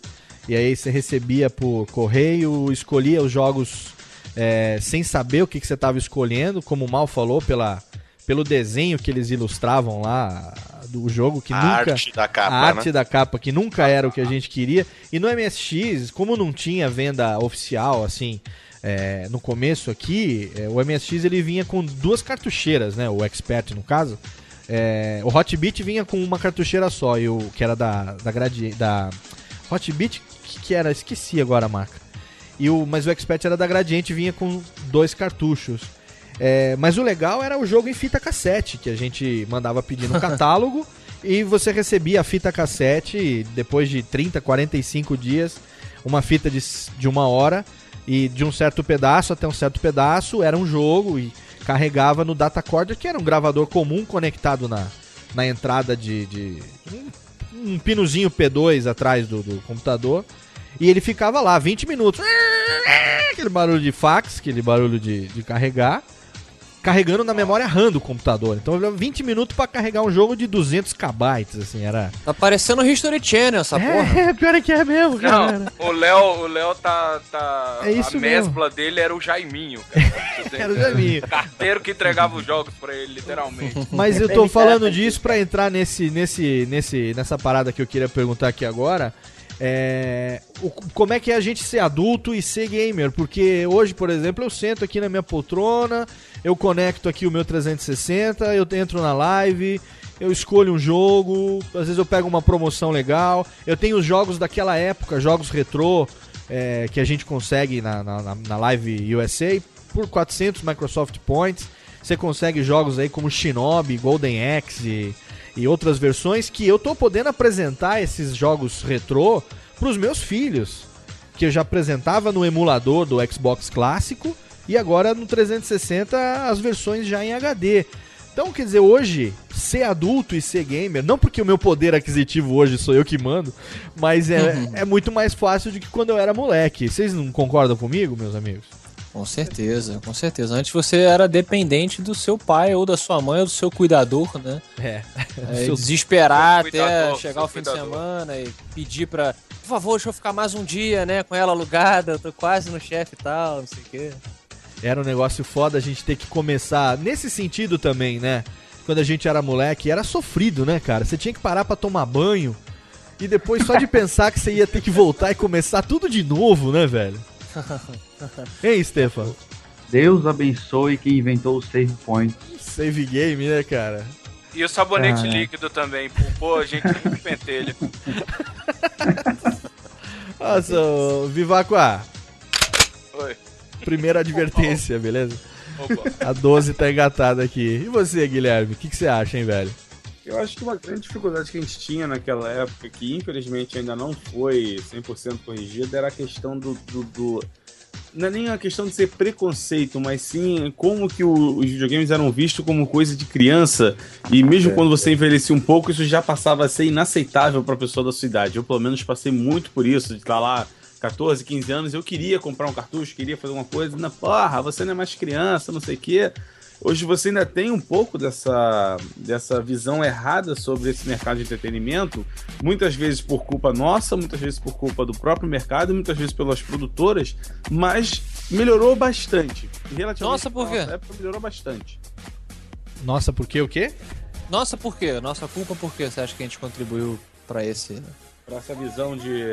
S1: e aí você recebia por correio, escolhia os jogos é, sem saber o que, que você estava escolhendo, como o Mal falou, pela, pelo desenho que eles ilustravam lá do jogo, que
S5: A
S1: nunca.
S5: arte da capa,
S1: A arte
S5: né?
S1: da capa, que nunca era o que a gente queria. E no MSX, como não tinha venda oficial, assim, é, no começo aqui, é, o MSX ele vinha com duas cartucheiras, né? O Expert, no caso. É, o Hotbit vinha com uma cartucheira só, e o, que era da, da, gradi, da Hotbit, que, que era? Esqueci agora a marca. E o, mas o Expert era da Gradiente, vinha com dois cartuchos. É, mas o legal era o jogo em fita cassete, que a gente mandava pedir no catálogo e você recebia a fita cassete depois de 30, 45 dias, uma fita de, de uma hora e de um certo pedaço até um certo pedaço era um jogo e carregava no data corder, que era um gravador comum conectado na, na entrada de, de um, um pinozinho P2 atrás do, do computador. E ele ficava lá 20 minutos. Aquele barulho de fax, aquele barulho de, de carregar. Carregando na memória RAM do computador. Então levava 20 minutos pra carregar um jogo de 200 KB, assim, era...
S7: Tá parecendo History Channel essa porra.
S1: É, pior é que é mesmo, cara.
S2: Não, o Léo, o Léo tá. tá
S1: É isso
S2: a mesbla dele era o Jaiminho. cara.
S1: Era o Jaiminho.
S2: Carteiro que entregava os jogos pra ele, literalmente.
S1: Mas eu tô falando disso pra entrar nesse, nesse, nesse, nessa parada que eu queria perguntar aqui agora. É, o- como é que é a gente ser adulto e ser gamer? Porque hoje, por exemplo, eu sento aqui na minha poltrona, eu conecto aqui o meu 360, eu entro na live, eu escolho um jogo, às vezes eu pego uma promoção legal, eu tenho os jogos daquela época, jogos retrô, é, que a gente consegue na, na, na- Live USA por 400 Microsoft Points. Você consegue jogos aí como Shinobi, Golden Axe e, outras versões que eu tô podendo apresentar esses jogos retrô pros meus filhos, que eu já apresentava no emulador do Xbox clássico e agora no 360 as versões já em HD. Então, quer dizer, hoje, ser adulto e ser gamer, não porque o meu poder aquisitivo hoje sou eu que mando, mas é, é muito mais fácil do que quando eu era moleque. Vocês não concordam comigo, meus amigos?
S7: Com certeza, com certeza. Antes você era dependente do seu pai ou da sua mãe ou do seu cuidador, né?
S1: É.
S7: É,
S1: Seu-
S7: desesperar
S2: seu
S7: até
S2: cuidador,
S7: chegar o fim de
S2: cuidador.
S7: semana e pedir pra. Por favor, deixa eu ficar mais um dia, né? Com ela alugada, eu tô quase no chefe e tal, não sei o quê.
S1: Era um negócio foda a gente ter que começar nesse sentido também, né? Quando a gente era moleque, era sofrido, né, cara? Você tinha que parar pra tomar banho e depois só de pensar que você ia ter que voltar e começar tudo de novo, né, velho? Hein, Stefan?
S6: Deus abençoe quem inventou o save point.
S1: Save game, né, cara?
S2: E o sabonete
S6: Ah, é.
S2: líquido também. Pô, Pô, gente, muito pentelho.
S1: Nossa, ô, Vivacqua,
S2: Oi.
S1: primeira advertência, beleza?
S2: Opa.
S1: A 12 tá engatada aqui. E você, Guilherme? O que, que você acha, hein, velho?
S8: Eu acho que uma grande dificuldade que a gente tinha naquela época, que infelizmente ainda não foi 100% corrigida, era a questão do, do, do- Não é nem a questão de ser preconceito, mas sim como que o- os videogames eram vistos como coisa de criança. E mesmo
S6: É.
S8: quando você envelhecia um pouco, isso já passava a ser inaceitável pra pessoa da sua idade. Eu, pelo menos, passei muito por isso, de estar lá 14, 15 anos, eu queria comprar um cartucho, queria fazer uma coisa, na porra, você não é mais criança, não sei o quê. Hoje você ainda tem um pouco dessa, dessa visão errada sobre esse mercado de entretenimento, muitas vezes por culpa nossa, muitas vezes por culpa do próprio mercado, muitas vezes pelas produtoras, mas melhorou bastante. Relativamente
S7: Nossa, por quê?
S8: nossa época, melhorou bastante.
S1: Nossa, por quê? O quê?
S7: Nossa, por quê? Nossa culpa por quê você acha que a gente contribuiu pra esse.
S8: Pra essa visão de,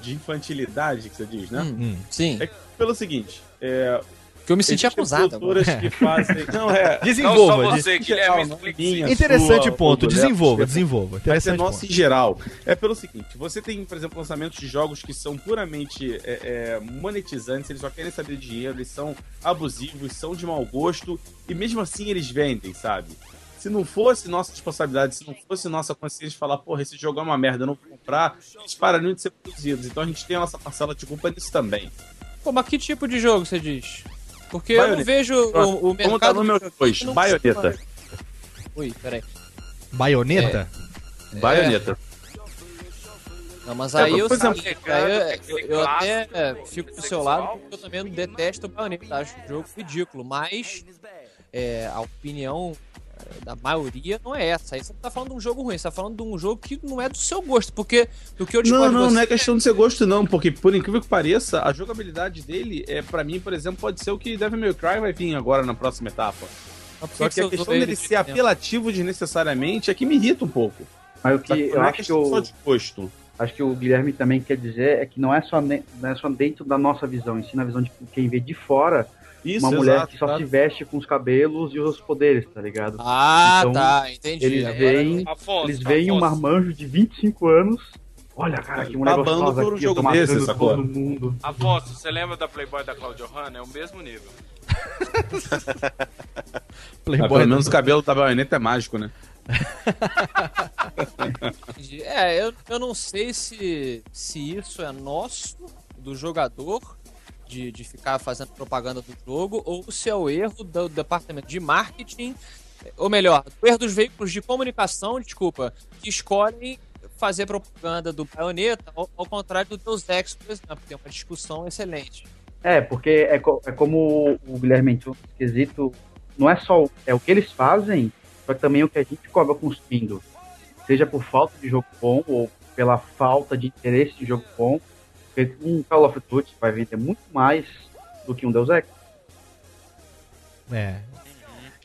S8: de infantilidade que você diz, né?
S7: Hum, sim.
S8: É pelo seguinte, é,
S7: Que eu me senti
S8: existem
S7: acusado.
S8: que fazem. Não, é.
S1: Desenvolva,
S2: Não só você, Guilherme, explique sim.
S1: Interessante
S8: sua,
S1: ponto,
S8: Léo,
S1: desenvolva, desenvolva.
S8: Vai ser
S1: Interessante
S8: nosso
S1: ponto.
S8: em geral. É pelo seguinte: você tem, por exemplo, lançamentos de jogos que são puramente é, é, monetizantes, eles só querem saber dinheiro, eles são abusivos, são de mau gosto, e mesmo assim eles vendem, sabe? Se não fosse nossa responsabilidade, se não fosse nossa consciência de falar, porra, esse jogo é uma merda, eu não vou comprar, eles parariam de ser produzidos. Então a gente tem a nossa parcela de culpa nisso também.
S7: Pô, mas que tipo de jogo você diz? Porque eu não
S8: Baioneta.
S7: vejo o, o
S8: Vamos
S7: mercado.
S8: dar número
S7: de-
S8: 2,
S7: não
S8: baioneta.
S7: Ui, peraí.
S1: Baioneta?
S7: É.
S8: Baioneta.
S7: Não, mas
S8: É,
S7: aí eu,
S8: por exemplo,
S7: aí eu, eu, eu até é, fico do seu lado porque eu também detesto o Bayonetta, acho o jogo ridículo, mas é, a opinião é, da maioria não é essa. Aí você não tá falando de um jogo ruim, você tá falando de um jogo que não é do seu gosto, porque do que eu
S8: Não,
S7: discordo
S8: não,
S7: de
S8: não é
S7: você-
S8: questão de ser gosto, não, porque por incrível que pareça, a jogabilidade dele, é para mim, por exemplo, pode ser o que Devil May Cry vai vir agora na próxima etapa. Só
S7: que
S8: que a
S7: você
S8: questão dele
S7: de
S8: ser apelativo desnecessariamente é que me irrita um pouco.
S6: Mas o que eu
S8: é
S6: acho que o,
S8: só de gosto.
S6: acho que o Guilherme também quer dizer é que não é só, ne- não é só dentro da nossa visão, e sim na visão de quem vê de fora
S8: Isso,
S6: uma mulher
S8: exato,
S6: que só
S8: exato.
S6: se veste com os cabelos e os poderes, tá ligado?
S7: Ah,
S6: Então,
S7: tá, entendi.
S6: Eles
S7: Agora-
S6: veem,
S2: Afonso,
S6: eles veem um marmanjo de 25 anos. Olha, cara, que mulher
S8: Babando
S6: gostosa
S8: por um jogo desse, sacou?
S6: todo mundo.
S2: Afonso, você lembra da Playboy da Claudio Hanna? É o mesmo nível.
S8: Ah,
S1: Playboy.
S8: pelo menos o cabelo da baioneta é mágico, né?
S7: É, eu, eu não sei se, se isso é nosso, do jogador, de, de ficar fazendo propaganda do jogo, ou se é o erro do departamento de marketing, ou melhor, o erro dos veículos de comunicação, desculpa, que escolhem fazer propaganda do Bayonetta, ao, ao contrário do Deus Ex, por exemplo, tem uma discussão excelente.
S6: É, porque é, co- é como o Guilherme entrou no quesito, não é só o- é o que eles fazem, que também o que a gente acaba consumindo. Seja por falta de jogo bom ou pela falta de interesse de jogo bom. Um Call of Duty vai vender muito mais do que um Deus Ex.
S1: É.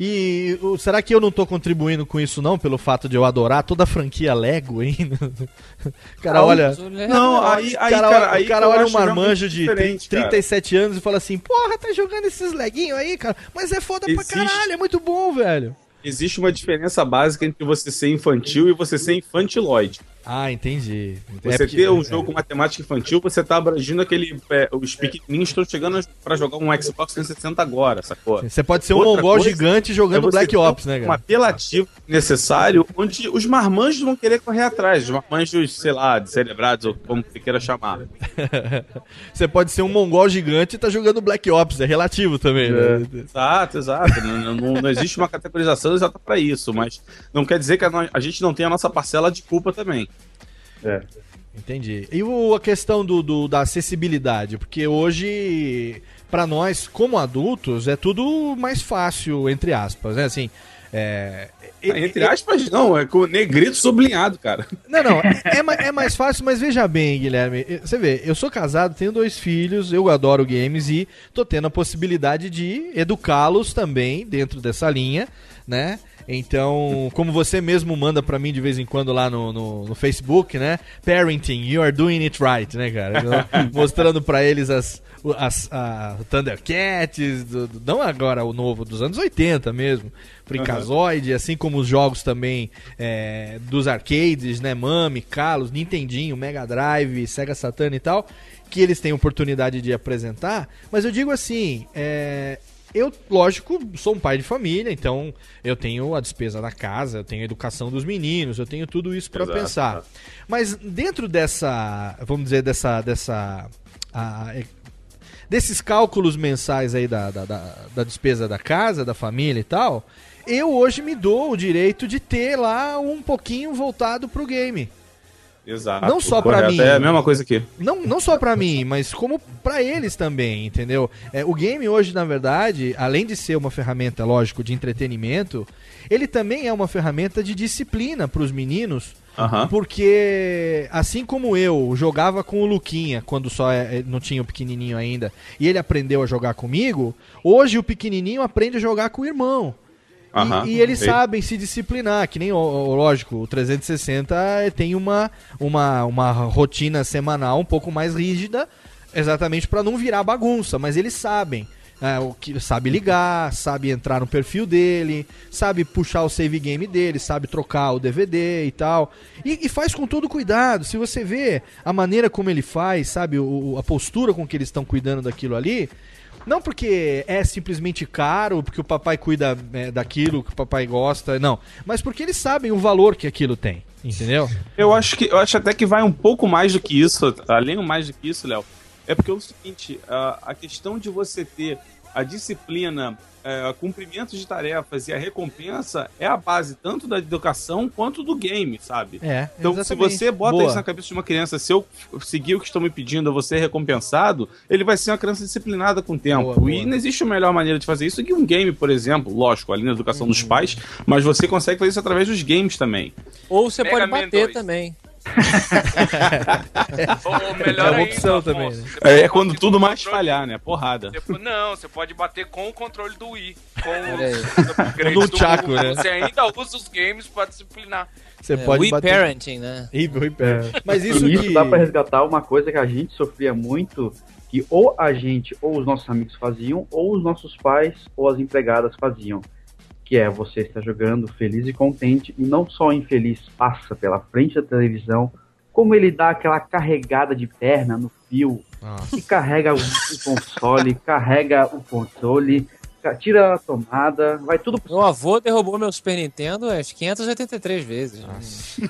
S1: E será que eu não tô contribuindo com isso não, pelo fato de eu adorar toda a franquia Lego ainda? cara,
S8: Não,
S1: olha,
S7: Lego-
S8: Não, aí,
S1: o
S8: aí,
S1: cara,
S8: cara,
S1: olha-
S8: aí
S1: o cara olha um marmanjo de
S8: diferente, cara.
S1: 37 anos e fala assim, porra, tá jogando esses leguinhos aí, cara, mas é foda
S8: Existe-
S1: pra caralho, é muito bom, velho.
S8: Existe uma diferença básica entre você ser infantil e você ser infantiloide.
S1: Ah, entendi. É
S8: Você
S1: porque-
S8: ter um
S1: é.
S8: jogo com matemática infantil, você tá abrangindo aquele. É, os pequenininhos estão chegando pra jogar um Xbox 360 agora, sacou?
S1: Você pode ser um
S8: Outra
S1: mongol
S8: coisa
S1: gigante
S8: é
S1: jogando Black Ops, né,
S8: Um
S1: cara?
S8: apelativo necessário, onde os marmanjos vão querer correr atrás. Os marmanjos, sei lá, descerebrados, ou como você queira chamar.
S1: Você pode ser um mongol gigante e tá jogando Black Ops, é relativo também, né?
S8: Exato, exato. não, não- não existe uma categorização exata pra isso, mas não quer dizer que a, a gente não tem a nossa parcela de culpa também.
S6: É.
S1: Entendi. E o- a questão do, do- da acessibilidade? Porque hoje, pra nós, como adultos, é tudo mais fácil, entre aspas, né? Assim, é...
S8: Entre aspas, não, é com negrito sublinhado, cara.
S1: Não, não, é, ma- é mais fácil, mas veja bem, Guilherme, você vê, eu sou casado, tenho dois filhos, eu adoro games e tô tendo a possibilidade de educá-los também dentro dessa linha, né? Então, como você mesmo manda pra mim de vez em quando lá no, no, no Facebook, né? Parenting, you are doing it right, né, cara? Então, Mostrando pra eles as, as a Thundercats, do- do- não agora o novo, dos anos 80 mesmo, Freakazoid, assim como os jogos também é, dos arcades, né? Mami, Kalos, Nintendinho, Mega Drive, Sega Saturn e tal, que eles têm oportunidade de apresentar. Mas eu digo assim, é, eu, lógico, sou um pai de família, então eu tenho a despesa da casa, eu tenho a educação dos meninos, eu tenho tudo isso para pensar. Mas dentro dessa, vamos dizer, dessa, dessa a- é, desses cálculos mensais aí da, da, da, da despesa da casa, da família e tal, eu hoje me dou o direito de ter lá um pouquinho voltado pro game.
S8: Exato.
S1: Não só
S8: Correto,
S1: mim.
S8: É a mesma coisa aqui.
S1: Não, não só pra mim, mas como pra eles também, entendeu? É, o game hoje, na verdade, além de ser uma ferramenta, lógico, de entretenimento, ele também é uma ferramenta de disciplina pros meninos.
S8: Aham.
S1: Porque, assim como eu jogava com o Luquinha, quando só é- não tinha o pequenininho ainda, e ele aprendeu a jogar comigo, hoje o pequenininho aprende a jogar com o irmão. E-
S8: Aham.
S1: E, eles
S8: Sei.
S1: sabem se disciplinar, que nem, lógico, o 360 tem uma, uma, uma rotina semanal um pouco mais rígida, exatamente para não virar bagunça, mas eles sabem. é, o que sabe ligar, sabe entrar no perfil dele, sabe puxar o save game dele, sabe trocar o DVD e tal. E, e faz com todo cuidado. Se você vê a maneira como ele faz, sabe, o- a postura com que eles estão cuidando daquilo ali, não porque é simplesmente caro, porque o papai cuida é, daquilo que o papai gosta, não. Mas porque eles sabem o valor que aquilo tem, entendeu?
S8: Eu acho que eu acho até que vai um pouco mais do que isso, além mais do que isso, Léo. É porque é o seguinte, a, a questão de você ter a disciplina, é, cumprimento de tarefas e a recompensa é a base tanto da educação quanto do game, sabe?
S1: É,
S8: Então, se
S1: exatamente.
S8: você bota
S1: Boa.
S8: isso na cabeça de uma criança, se eu seguir o que estão me pedindo, eu vou ser recompensado, ele vai ser uma criança disciplinada com o tempo.
S1: Boa, boa.
S8: E não existe melhor maneira de fazer isso que um game, por exemplo. Lógico, além da educação dos
S1: Uhum.
S8: pais, mas você consegue fazer isso através dos games também.
S7: Ou você
S2: Mega
S7: pode
S2: Man
S7: bater
S2: 2.
S7: também.
S2: Ou melhor
S1: É uma
S2: ainda,
S1: opção também,
S2: Afonso,
S1: né?
S8: É,
S2: pode
S8: quando tudo
S2: o
S8: mais
S2: controle-
S8: falhar, né? Porrada.
S2: você Não, você pode bater com o controle do Wii. Com os upgrades
S1: Do
S2: do
S1: Chaco, né?
S2: Você ainda usa os games pra disciplinar.
S1: Você
S7: É,
S1: pode
S7: Wii
S1: bater.
S7: Parenting, né?
S1: Wii Parenting. Mas isso
S6: nisso
S1: que...
S6: dá pra resgatar uma coisa que a gente sofria muito, que ou a gente ou os nossos amigos faziam, ou os nossos pais ou as empregadas faziam. Que é você estar jogando feliz e contente, e não só infeliz passa pela frente da televisão, como ele dá aquela carregada de perna no fio,
S1: Nossa.
S6: e carrega o, o console, carrega o controle, ca- tira a tomada, vai tudo pro
S7: Meu avô derrubou meu Super Nintendo umas 583 vezes.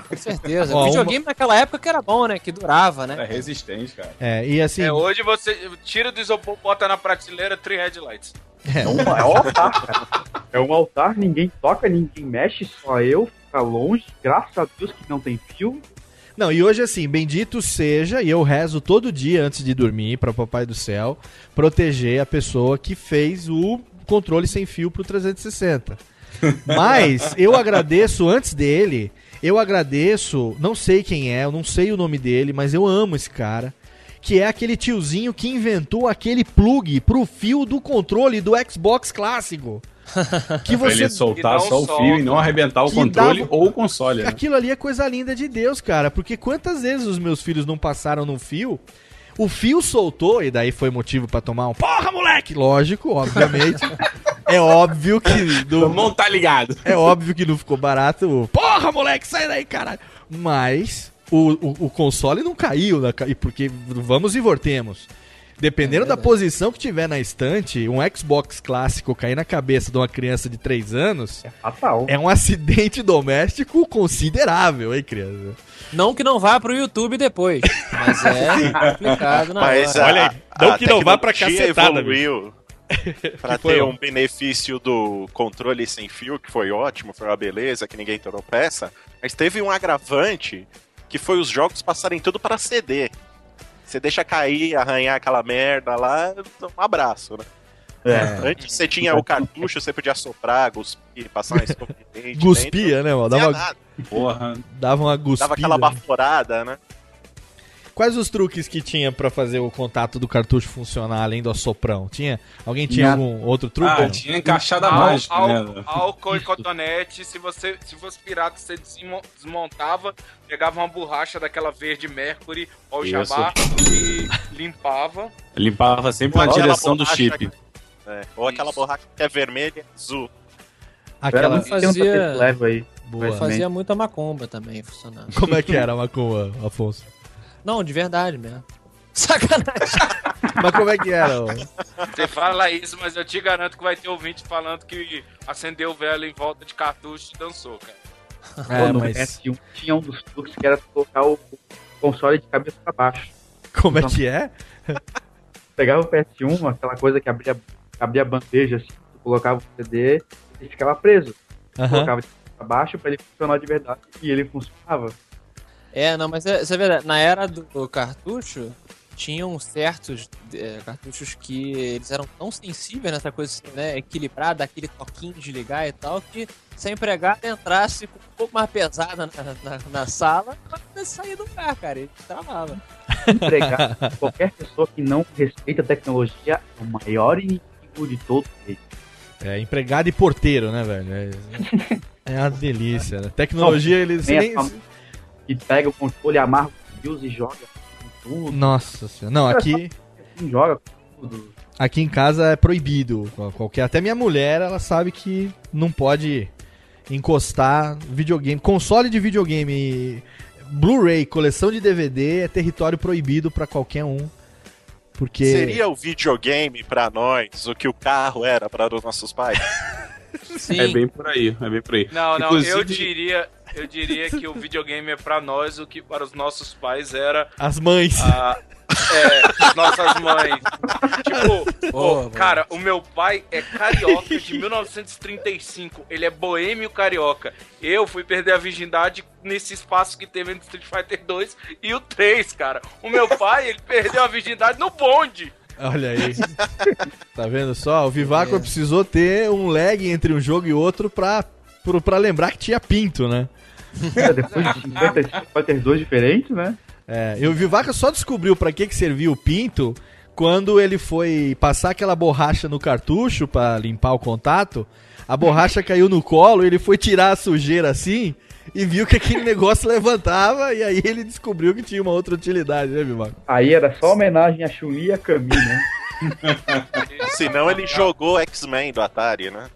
S7: Com certeza.
S1: Ó,
S7: Videogame naquela época que era bom, né? Que durava, né?
S8: É resistente, cara.
S1: É, e assim...
S2: É, hoje você tira do isopor, bota na prateleira, three headlights.
S6: É um, é um altar, cara. É um altar, ninguém toca, ninguém mexe, só eu, fica longe. Graças a Deus que não tem fio.
S1: Não, e hoje assim, bendito seja, e eu rezo todo dia antes de dormir para Papai do Céu proteger a pessoa que fez o controle sem fio pro 360. Mas eu agradeço antes dele, eu agradeço, não sei quem é, eu não sei o nome dele, mas eu amo esse cara, que é aquele tiozinho que inventou aquele plug pro fio do controle do Xbox clássico. Que
S8: Pra
S1: você
S8: ele soltar só o fio e não arrebentar o controle
S1: dava-
S8: ou o console, né?
S1: Aquilo ali é coisa linda de Deus, cara. Porque quantas vezes os meus filhos não passaram no fio? O fio soltou e daí foi motivo pra tomar um porra, moleque! Lógico, obviamente. é óbvio que.
S8: Não, não tá ligado.
S1: É óbvio que não ficou barato. Porra, moleque, sai daí, caralho! Mas o, o, o console não caiu, na e porque vamos e voltemos. Dependendo da posição que tiver na estante, um Xbox clássico cair na cabeça de uma criança de 3 anos
S6: Fatal.
S1: é um acidente doméstico considerável, hein, criança?
S7: Não que não vá pro YouTube depois. Mas é complicado na
S5: Mas
S7: hora.
S5: a,
S1: Olha aí, não que não vá pra cacetada,
S5: evoluiu pra
S1: Que foi,
S5: ter um benefício do controle sem fio, que foi ótimo, foi uma beleza, que ninguém tropeça. Mas teve um agravante que foi os jogos passarem tudo para CD. Você deixa cair, arranhar aquela merda lá, um abraço, né?
S1: É.
S5: Antes você tinha o cartucho, você podia soprar, cuspir, passar uma escova de dente
S1: Guspia, né, mano?
S5: Não tinha
S1: Dava,
S5: nada.
S8: Porra.
S1: dava uma guspida.
S5: Dava aquela baforada, né?
S1: Quais os truques que tinha pra fazer o contato do cartucho funcionar além do assoprão? Tinha? Alguém tinha
S8: Nada.
S1: algum outro truque?
S8: Ah,
S1: Não?
S8: tinha encaixada mágica,
S2: álcool,
S8: né?
S2: álcool e cotonete. Se você se fosse pirata, você desmo- desmontava, pegava uma borracha daquela verde Mercury ou
S8: Isso.
S2: jabá e limpava.
S8: Limpava sempre
S5: Ou
S8: na direção do chip.
S5: É, ou aquela borracha que é vermelha azul.
S1: Aquela
S7: Eu fazia,
S6: Leva aí.
S1: Boa.
S7: fazia muita macumba também funcionando.
S1: Como é que era a macumba, Afonso?
S7: Não, de verdade mesmo. Sacanagem.
S1: Mas como é que era? ó?
S2: Você fala isso, mas eu te garanto que vai ter ouvinte falando que acendeu vela em volta de cartucho e dançou, cara.
S1: É,
S6: Pô, no
S1: mas
S6: PS1 tinha um dos truques que era colocar o console de cabeça pra baixo.
S1: como é que é?
S6: Pegava o PS1, aquela coisa que abria, abria bandeja, assim, tu colocava o CD e ficava preso. Colocava de cabeça pra baixo pra ele funcionar de verdade. E ele funcionava.
S7: É, não, mas é, isso é verdade. Na era do, cartucho, tinham certos é, cartuchos que eles eram tão sensíveis nessa coisa, assim, né? Equilibrar, dar aquele toquinho de ligar e tal, que se a empregada entrasse com um pouco mais pesada na, na, na sala, ela sair do lugar, cara. Ele travava.
S6: Empregar qualquer pessoa que não respeita a tecnologia é o maior inimigo de todos eles.
S1: É, empregado e porteiro, né, velho? É, é uma delícia, né? Tecnologia, eles...
S6: Nem que pega o controle, amarra os fios e joga com tudo.
S1: Nossa senhora. Não, aqui...
S6: Assim, joga com tudo.
S1: Aqui em casa é proibido. Qualquer, até minha mulher, ela sabe que não pode encostar videogame, console de videogame, Blu-ray, coleção de DVD é território proibido pra qualquer um. Porque
S5: Seria o videogame pra nós o que o carro era para os nossos pais?
S7: Sim.
S8: É bem por aí, é bem por aí.
S2: Não, não,
S8: Inclusive-
S2: eu diria, eu diria que o videogame é pra nós o que para os nossos pais era
S1: as mães.
S2: a é, as nossas mães. Tipo,
S7: Boa, boa.
S2: cara, o meu pai é carioca de 1935. Ele é boêmio carioca. Eu fui perder a virgindade nesse espaço que teve entre Street Fighter 2 e o 3, cara. O meu pai, ele perdeu a virgindade no bonde.
S1: Olha aí. tá vendo só? O Vivaco precisou ter um lag entre um jogo e outro pra, pro- pra lembrar que tinha pinto, né?
S6: É, depois de 50 Street Fighter 2 diferentes, né?
S1: É, e o Vivaca só descobriu pra que que servia o pinto quando ele foi passar aquela borracha no cartucho pra limpar o contato. A borracha caiu no colo, ele foi tirar a sujeira assim e viu que aquele negócio levantava e aí ele descobriu que tinha uma outra utilidade, né, Vivaca?
S6: Aí era só homenagem a Chun-Li e a Kami, né?
S5: Senão ele jogou X-Men do Atari, né?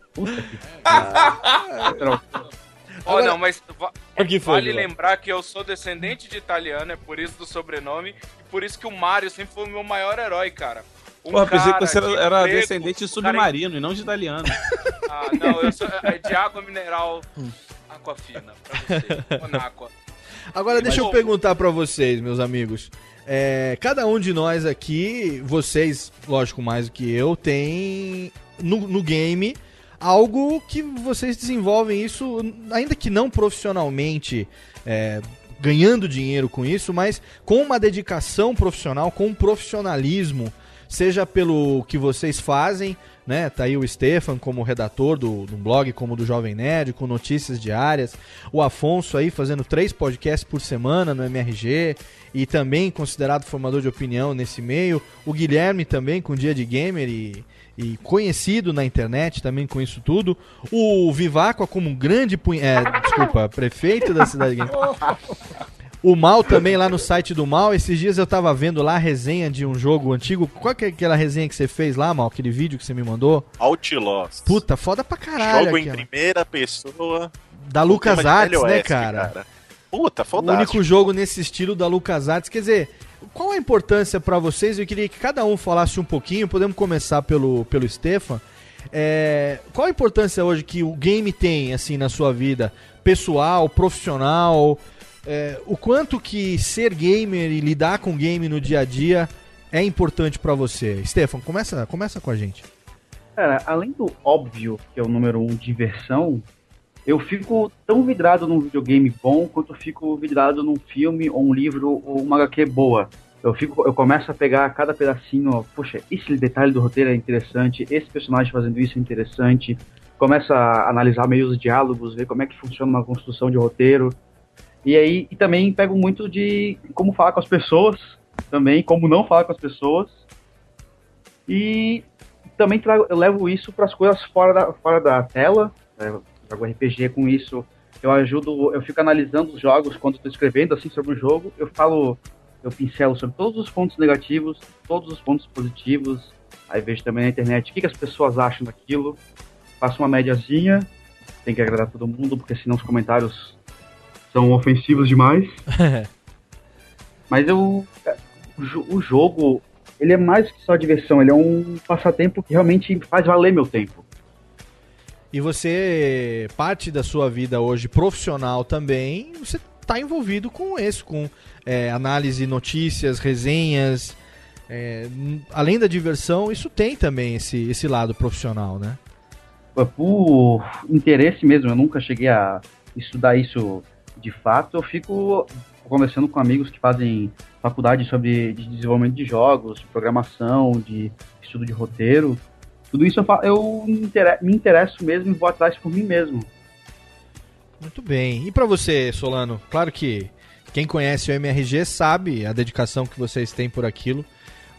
S2: Ó, não, mas va-
S1: O que foi,
S2: vale lembrar que eu sou descendente de italiano, é por isso do sobrenome, e por isso que o Mario sempre foi o meu maior herói, cara. Um
S8: Porra, pensei que você era,
S2: de
S8: era
S2: emprego,
S8: descendente de
S2: um cara
S8: submarino e não de italiano.
S2: Ah, não, eu sou é de água mineral aquafina, pra você, Monaco.
S1: Agora deixa eu perguntar pra vocês, meus amigos. É, cada um de nós aqui, vocês, lógico, mais do que eu, tem no, no game algo que vocês desenvolvem isso, ainda que não profissionalmente, é, ganhando dinheiro com isso, mas com uma dedicação profissional, com um profissionalismo, seja pelo que vocês fazem, né? Tá aí o Stefan como redator do, do blog, como do Jovem Nerd, com notícias diárias. O Afonso aí fazendo três podcasts por semana no MRG e também considerado formador de opinião nesse meio. O Guilherme também com Dia de Gamer e, e conhecido na internet também com isso tudo. O Viváqua como um grande é, desculpa, prefeito da cidade de Gamer. O Mal também lá no site do Mal. Esses dias eu tava vendo lá a resenha de um jogo antigo. Qual que é aquela resenha que você fez lá, Mal? Aquele vídeo que você me mandou?
S5: Outlaws.
S1: Puta, foda pra caralho.
S5: Jogo em
S1: aquela.
S5: primeira pessoa.
S1: Da Lucas
S5: de
S1: Arts, né,
S5: Oeste,
S1: cara?
S5: Puta,
S1: O
S5: fodástico.
S1: único jogo nesse estilo da Lucas Arts. Quer dizer, qual a importância pra vocês? Eu queria que cada um falasse um pouquinho. Podemos começar pelo, pelo Stefan. É, qual a importância hoje que o game tem, assim, na sua vida? Pessoal, profissional? É, o quanto que ser gamer e lidar com game no dia a dia é importante pra você? Stefan, começa, começa com a gente.
S6: Cara, além do óbvio, que é o número um, diversão, eu fico tão vidrado num videogame bom quanto fico vidrado num filme ou um livro ou uma HQ boa. Eu, fico, eu começo a pegar cada pedacinho, poxa, esse detalhe do roteiro é interessante, esse personagem fazendo isso é interessante. Começo a analisar meio os diálogos, ver como é que funciona uma construção de roteiro. E aí e também pego muito de como falar com as pessoas, também, como não falar com as pessoas. E também trago, eu levo isso para as coisas fora da, fora da tela. né, jogo RPG com isso. Eu ajudo, eu fico analisando os jogos quando estou escrevendo assim sobre o jogo. Eu falo, eu pincelo sobre todos os pontos negativos, todos os pontos positivos. Aí vejo também na internet o que, que as pessoas acham daquilo. Faço uma médiazinha. Tem que agradar todo mundo, porque senão os comentários são ofensivos demais. Mas eu. O, jo- o jogo, ele é mais que só diversão, ele é um passatempo que realmente faz valer meu tempo.
S1: E você, parte da sua vida hoje profissional também, você tá envolvido com isso, com é, análise, notícias, resenhas. é, além da diversão, isso tem também esse, esse lado profissional, né?
S6: Por interesse mesmo, eu nunca cheguei a estudar isso de fato. Eu fico conversando com amigos que fazem faculdade sobre de desenvolvimento de jogos, de programação, de estudo de roteiro. Tudo isso eu, eu me intere- me interesso mesmo e vou atrás por mim mesmo.
S1: Muito bem. E pra você, Solano? Claro que quem conhece o MRG sabe a dedicação que vocês têm por aquilo,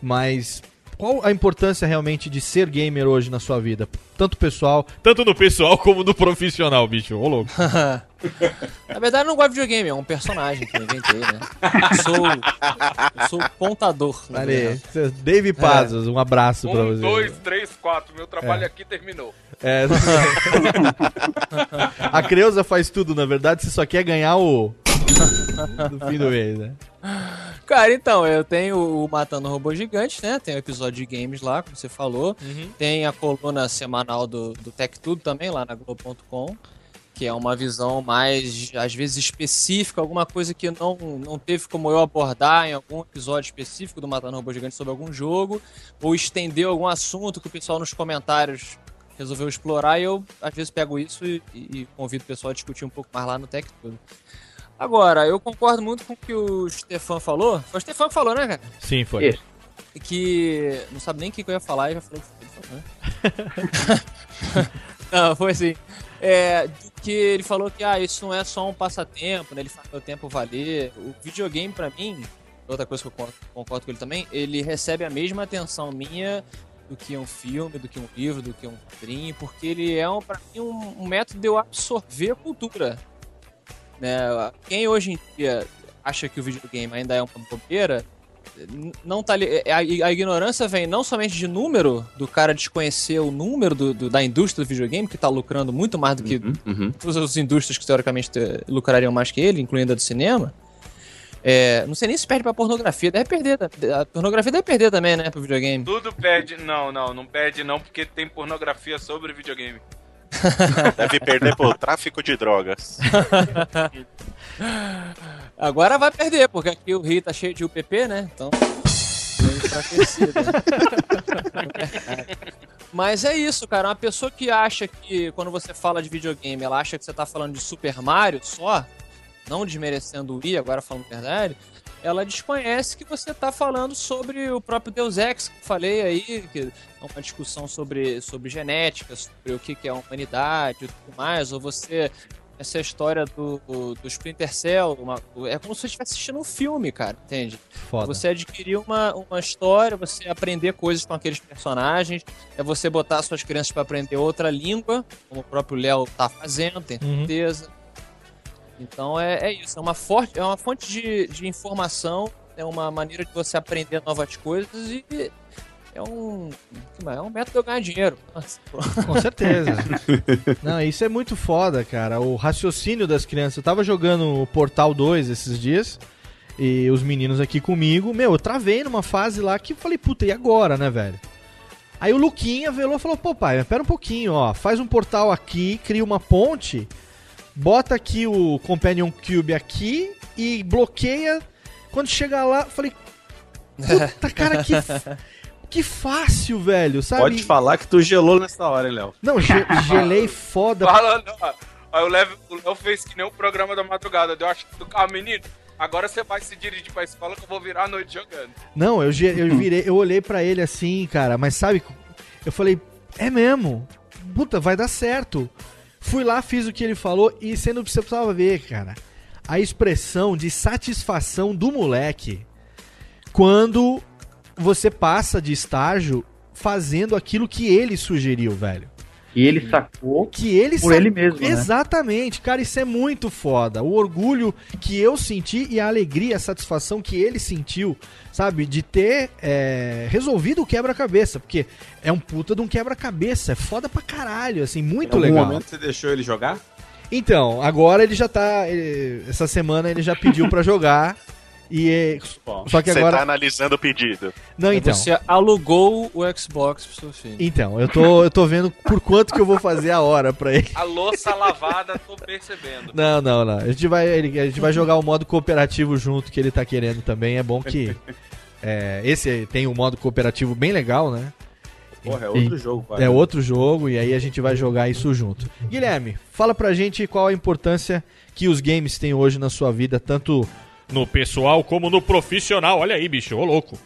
S1: mas qual a importância realmente de ser gamer hoje na sua vida? Tanto pessoal, tanto no pessoal como no profissional, bicho. Ô louco.
S7: Na verdade, eu não gosto de videogame, é um personagem que eu inventei, né? Eu sou, eu sou contador. na
S1: Ali,
S7: verdade.
S1: Dave Pazos, um abraço pra
S2: Um,
S1: você.
S2: dois, três, quatro. Meu trabalho
S1: É.
S2: aqui terminou.
S1: É. a Creuza faz tudo, na verdade, você só quer ganhar o. no fim do mês, né?
S7: Cara, então, eu tenho o Matando Robô Gigante, né? Tem o episódio de games lá, como você falou. Tem a coluna semanal do, do Tech Tudo também, lá na Globo.com. Que é uma visão mais, às vezes, específica, alguma coisa que não, não teve como eu abordar em algum episódio específico do Matando Robô Gigante sobre algum jogo, ou estender algum assunto que o pessoal nos comentários resolveu explorar, e eu, às vezes, pego isso e, e convido o pessoal a discutir um pouco mais lá no Tech Tudo. Agora, eu concordo muito com o que o Stefan falou. Foi o Stefan que falou, né, cara?
S1: Sim, foi.
S6: Isso.
S7: Que não sabe nem o que eu ia falar e já falou que ele falou, né? não, foi assim. É, que ele falou que ah, isso não é só um passatempo, né? Ele faz o tempo valer. O videogame, pra mim, outra coisa que eu con- concordo com ele também, ele recebe a mesma atenção minha do que um filme, do que um livro, do que um quadrinho, porque ele é, um, pra mim, um, um método de eu absorver a cultura. Né? Quem hoje em dia acha que o videogame ainda é uma bobeira, não tá li- a, a ignorância vem não somente de número, do cara desconhecer o número do, do- da indústria do videogame, que tá lucrando muito mais do que todas as indústrias que teoricamente te- lucrariam mais que ele, incluindo a do cinema. É, não sei nem se perde pra pornografia, deve perder. A pornografia deve perder também, né, pro videogame.
S2: Tudo perde. Não, não, não perde não, porque tem pornografia sobre videogame.
S5: Deve perder por tráfico de drogas.
S7: Agora vai perder, porque aqui o Rio tá cheio de UPP, né? Então. meio enfraquecido. Mas é isso, cara. Uma pessoa que acha que quando você fala de videogame, ela acha que você tá falando de Super Mario só, não desmerecendo o Wii, agora falando a verdade, ela desconhece que você tá falando sobre o próprio Deus Ex, que eu falei aí, que é uma discussão sobre, sobre genética, sobre o que, que é a humanidade e tudo mais, ou você essa história do, do, do Splinter Cell, uma- é como se você estivesse assistindo um filme, cara, entende?
S1: Foda.
S7: Você adquirir uma, uma história, você aprender coisas com aqueles personagens, é você botar suas crianças para aprender outra língua, como o próprio Léo tá fazendo, tenho
S1: Uhum.
S7: Então é, é isso, é uma, forte, é uma fonte de, de informação, é uma maneira de você aprender novas coisas e é um, é um método de eu ganhar dinheiro. Nossa,
S1: Com certeza. Não, isso é muito foda, cara. O raciocínio das crianças. Eu tava jogando o Portal 2 esses dias. E os meninos aqui comigo. Meu, eu travei numa fase lá que eu falei, puta, e agora, né, velho? Aí o Luquinha velou e falou: pô, pai, pera um pouquinho, ó. Faz um portal aqui, cria uma ponte, bota aqui o Companion Cube aqui e bloqueia. Quando chegar lá, eu falei: puta, cara, que, que fácil, velho, sabe?
S8: Pode falar que tu gelou nessa hora, hein, Léo?
S1: Não, ge- gelei foda.
S2: Fala, não. Aí o Léo, o Léo fez que nem o programa da madrugada. Deu acho que do carro, menino. Agora você vai se dirigir pra escola que eu vou virar a noite jogando.
S1: Não, eu, eu virei, eu olhei pra ele assim, cara, mas sabe, eu falei, é mesmo, puta, vai dar certo. Fui lá, fiz o que ele falou e você não precisava ver, cara, a expressão de satisfação do moleque quando você passa de estágio fazendo aquilo que ele sugeriu, velho.
S6: E ele sacou
S1: que ele
S6: por ele mesmo, né?
S1: Exatamente, cara, isso é muito foda. O orgulho que eu senti e a alegria, a satisfação que ele sentiu, sabe, de ter é, resolvido o quebra-cabeça, porque é um puta de um quebra-cabeça, é foda pra caralho, assim, muito
S8: Em algum
S1: legal.
S8: momento você deixou ele jogar?
S1: Então, agora ele já tá, ele- essa semana ele já pediu pra jogar e é, só que
S5: Você
S1: agora
S5: tá analisando o pedido.
S1: Não, então.
S7: Você alugou o Xbox pro seu filho.
S1: Então, eu tô, eu tô vendo por quanto que eu vou fazer a hora pra ele.
S2: A louça lavada, tô percebendo.
S1: Não, não, não. A gente vai, ele- a gente vai jogar o modo cooperativo junto que ele tá querendo também. É bom que. é, esse tem um modo cooperativo bem legal, né?
S8: Porra, é outro jogo, quase.
S1: É outro jogo e aí a gente vai jogar isso junto. Guilherme, fala pra gente qual a importância que os games têm hoje na sua vida, tanto
S12: No pessoal como no profissional. Olha aí, bicho, ô louco.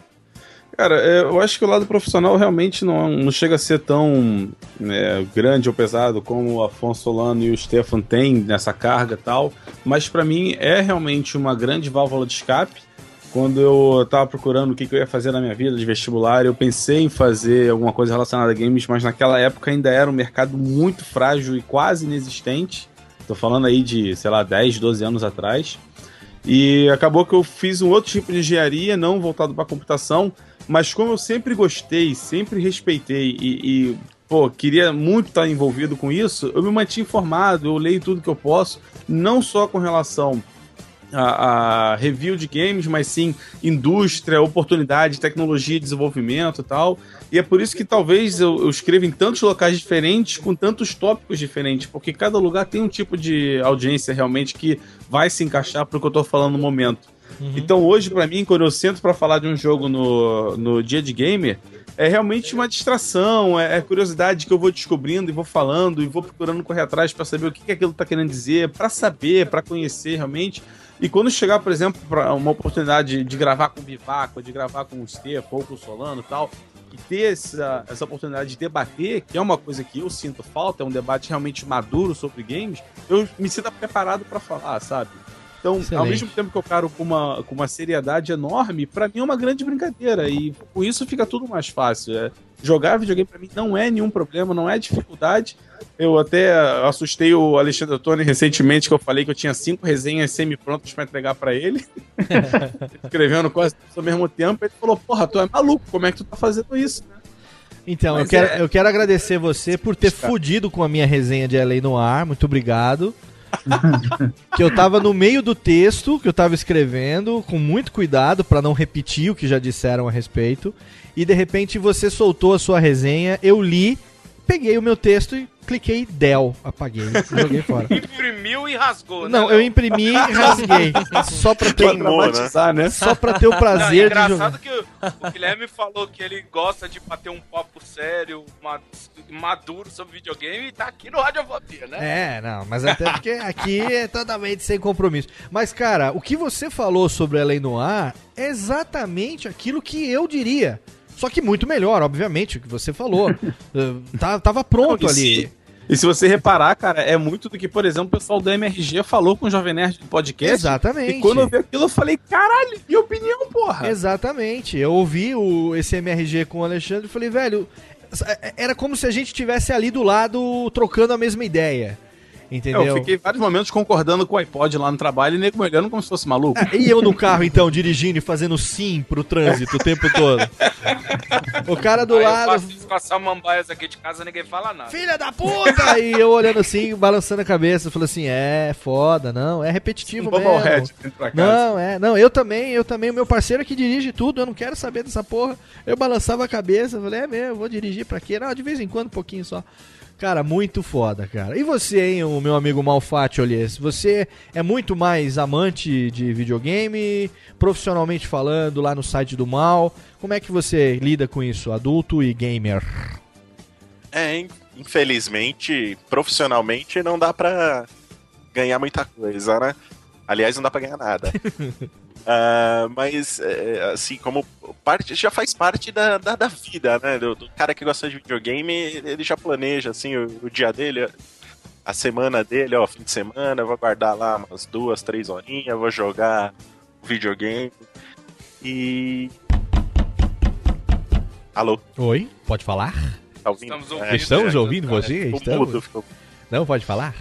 S8: Cara, é, eu acho que o lado profissional realmente não, não chega a ser tão né, grande ou pesado como o Afonso Solano e o Stefan têm nessa carga e tal, mas pra mim é realmente uma grande válvula de escape. Quando eu tava procurando o que, que eu ia fazer na minha vida de vestibular, eu pensei em fazer alguma coisa relacionada a games, mas naquela época ainda era um mercado muito frágil e quase inexistente. Tô falando aí de, sei lá, 10, 12 anos atrás. E acabou que eu fiz um outro tipo de engenharia, não voltado para computação, mas como eu sempre gostei, sempre respeitei e, e, pô, queria muito estar envolvido com isso, eu me mantinha informado, eu leio tudo que eu posso, não só com relação a, a review de games, mas sim indústria, oportunidade, tecnologia, desenvolvimento e tal. E é por isso que talvez eu, eu escreva em tantos locais diferentes, com tantos tópicos diferentes, porque cada lugar tem um tipo de audiência realmente que vai se encaixar para o que eu tô falando no momento. Então hoje, para mim, quando eu sento para falar de um jogo no, no dia de gamer, é realmente uma distração, é, é curiosidade que eu vou descobrindo e vou falando e vou procurando correr atrás para saber o que, que aquilo tá querendo dizer, para saber, para conhecer realmente. E quando chegar, por exemplo, para uma oportunidade de gravar com o Bivaco, de gravar com o Stefan ou com o Solano e tal, e ter essa, essa oportunidade de debater, que é uma coisa que eu sinto falta, é um debate realmente maduro sobre games, eu me sinto preparado para falar, sabe? Então, ao
S1: Excelente.
S8: mesmo tempo que eu caro com uma, com uma seriedade enorme, pra mim é uma grande brincadeira. E com isso fica tudo mais fácil. É, jogar videogame pra mim não é nenhum problema, não é dificuldade. Eu até assustei o Alexandre Ottoni recentemente que eu falei que eu tinha cinco resenhas semi-prontas pra entregar pra ele. Escrevendo quase tudo ao mesmo tempo. Ele falou: Porra, tu é maluco, como é que tu tá fazendo isso?
S1: Então, eu
S8: Mas
S1: quero,
S8: é-
S1: eu quero agradecer você por ter fudido com a minha resenha de LA no ar. Muito obrigado. que eu tava no meio do texto que eu tava escrevendo, com muito cuidado pra não repetir o que já disseram a respeito. E de repente você soltou a sua resenha, eu li, peguei o meu texto e cliquei Del, apaguei, joguei fora.
S2: Imprimiu e rasgou, né?
S1: Não, eu imprimi e rasguei. Só pra ter,
S8: dramatizar, né?
S1: Só pra ter o
S2: Não,
S1: prazer
S2: é
S1: de
S2: engraçado
S1: jogar.
S2: que o, o Guilherme falou que ele gosta de bater um papo sério, ma- maduro sobre videogame e tá aqui no Radiofobia, né?
S1: É, não, mas até porque aqui é totalmente sem compromisso. Mas, cara, o que você falou sobre Além no Ar é exatamente aquilo que eu diria. Só que muito melhor, obviamente, o que você falou. Eh, tá- tava pronto
S8: Não,
S1: ali.
S8: se- E se você reparar, cara, é muito do que, por exemplo, o pessoal do MRG falou com o Jovem Nerd do podcast.
S1: Exatamente.
S8: E quando eu vi aquilo, eu falei, caralho, minha opinião, porra.
S1: Exatamente. Eu ouvi o, esse MRG com o Alexandre e falei, velho, era como se a gente tivesse ali do lado trocando a mesma ideia. Entendeu?
S8: Eu fiquei vários momentos concordando com o iPod lá no trabalho e nego me olhando como se fosse maluco.
S1: Ah, E eu no carro, então, dirigindo e fazendo sim pro trânsito o tempo todo. O cara do
S2: Aí eu
S1: lado.
S2: faço isso com as samambaias aqui de casa ninguém fala nada.
S1: Filha da puta! E eu olhando assim, balançando a cabeça, falando assim, é foda, não, é repetitivo
S8: Um
S1: mesmo.
S8: pra casa.
S1: Não, é, não, eu também, eu também, o meu parceiro é que dirige tudo, eu não quero saber dessa porra. Eu balançava a cabeça, falei, é mesmo, vou dirigir pra quê? Não, de vez em quando, um pouquinho só. Cara, muito foda, cara. E você, hein, o meu amigo Malfatti Olhês? Você é muito mais amante de videogame, profissionalmente falando, lá no site do Mal. Como é que você lida com isso, adulto e gamer?
S5: É, in- infelizmente, profissionalmente, não dá pra ganhar muita coisa, né? Aliás, não dá pra ganhar nada. Ah, mas, é, assim, como parte, já faz parte da, da, da vida, né? Do, do cara que gosta de videogame, ele já planeja, assim, o, o dia dele, a semana dele, ó, fim de semana, eu vou guardar lá umas duas, três horinhas, vou jogar videogame. E. Alô?
S1: Oi, pode falar?
S5: Tá ouvindo?
S2: Estamos
S5: É,
S2: ouvindo.
S1: Estamos
S2: é,
S1: ouvindo
S2: é,
S1: você? Estamos?
S5: mudo, ficou-
S1: Não, pode falar?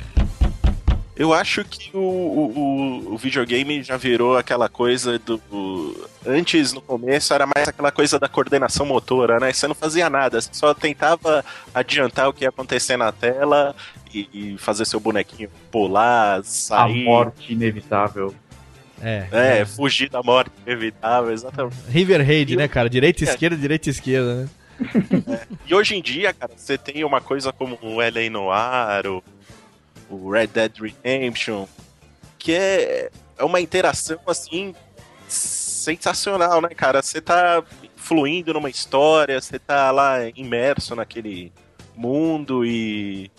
S5: Eu acho que o, o, o- videogame já virou aquela coisa do. Antes, no começo, era mais aquela coisa da coordenação motora, né? Você não fazia nada, você só tentava adiantar o que ia acontecer na tela e, e fazer seu bonequinho pular,
S6: A
S5: sair.
S6: morte inevitável.
S1: É.
S5: É, fugir da morte inevitável, exatamente.
S1: River Raid, né, cara? Direita,
S5: É.
S1: esquerda, direita, esquerda, né?
S5: E hoje em dia, cara, você tem uma coisa como o L.A. Noir, o, o Red Dead Redemption, que é, é uma interação, assim, sensacional, né, cara? Você tá fluindo numa história, você tá lá imerso naquele mundo e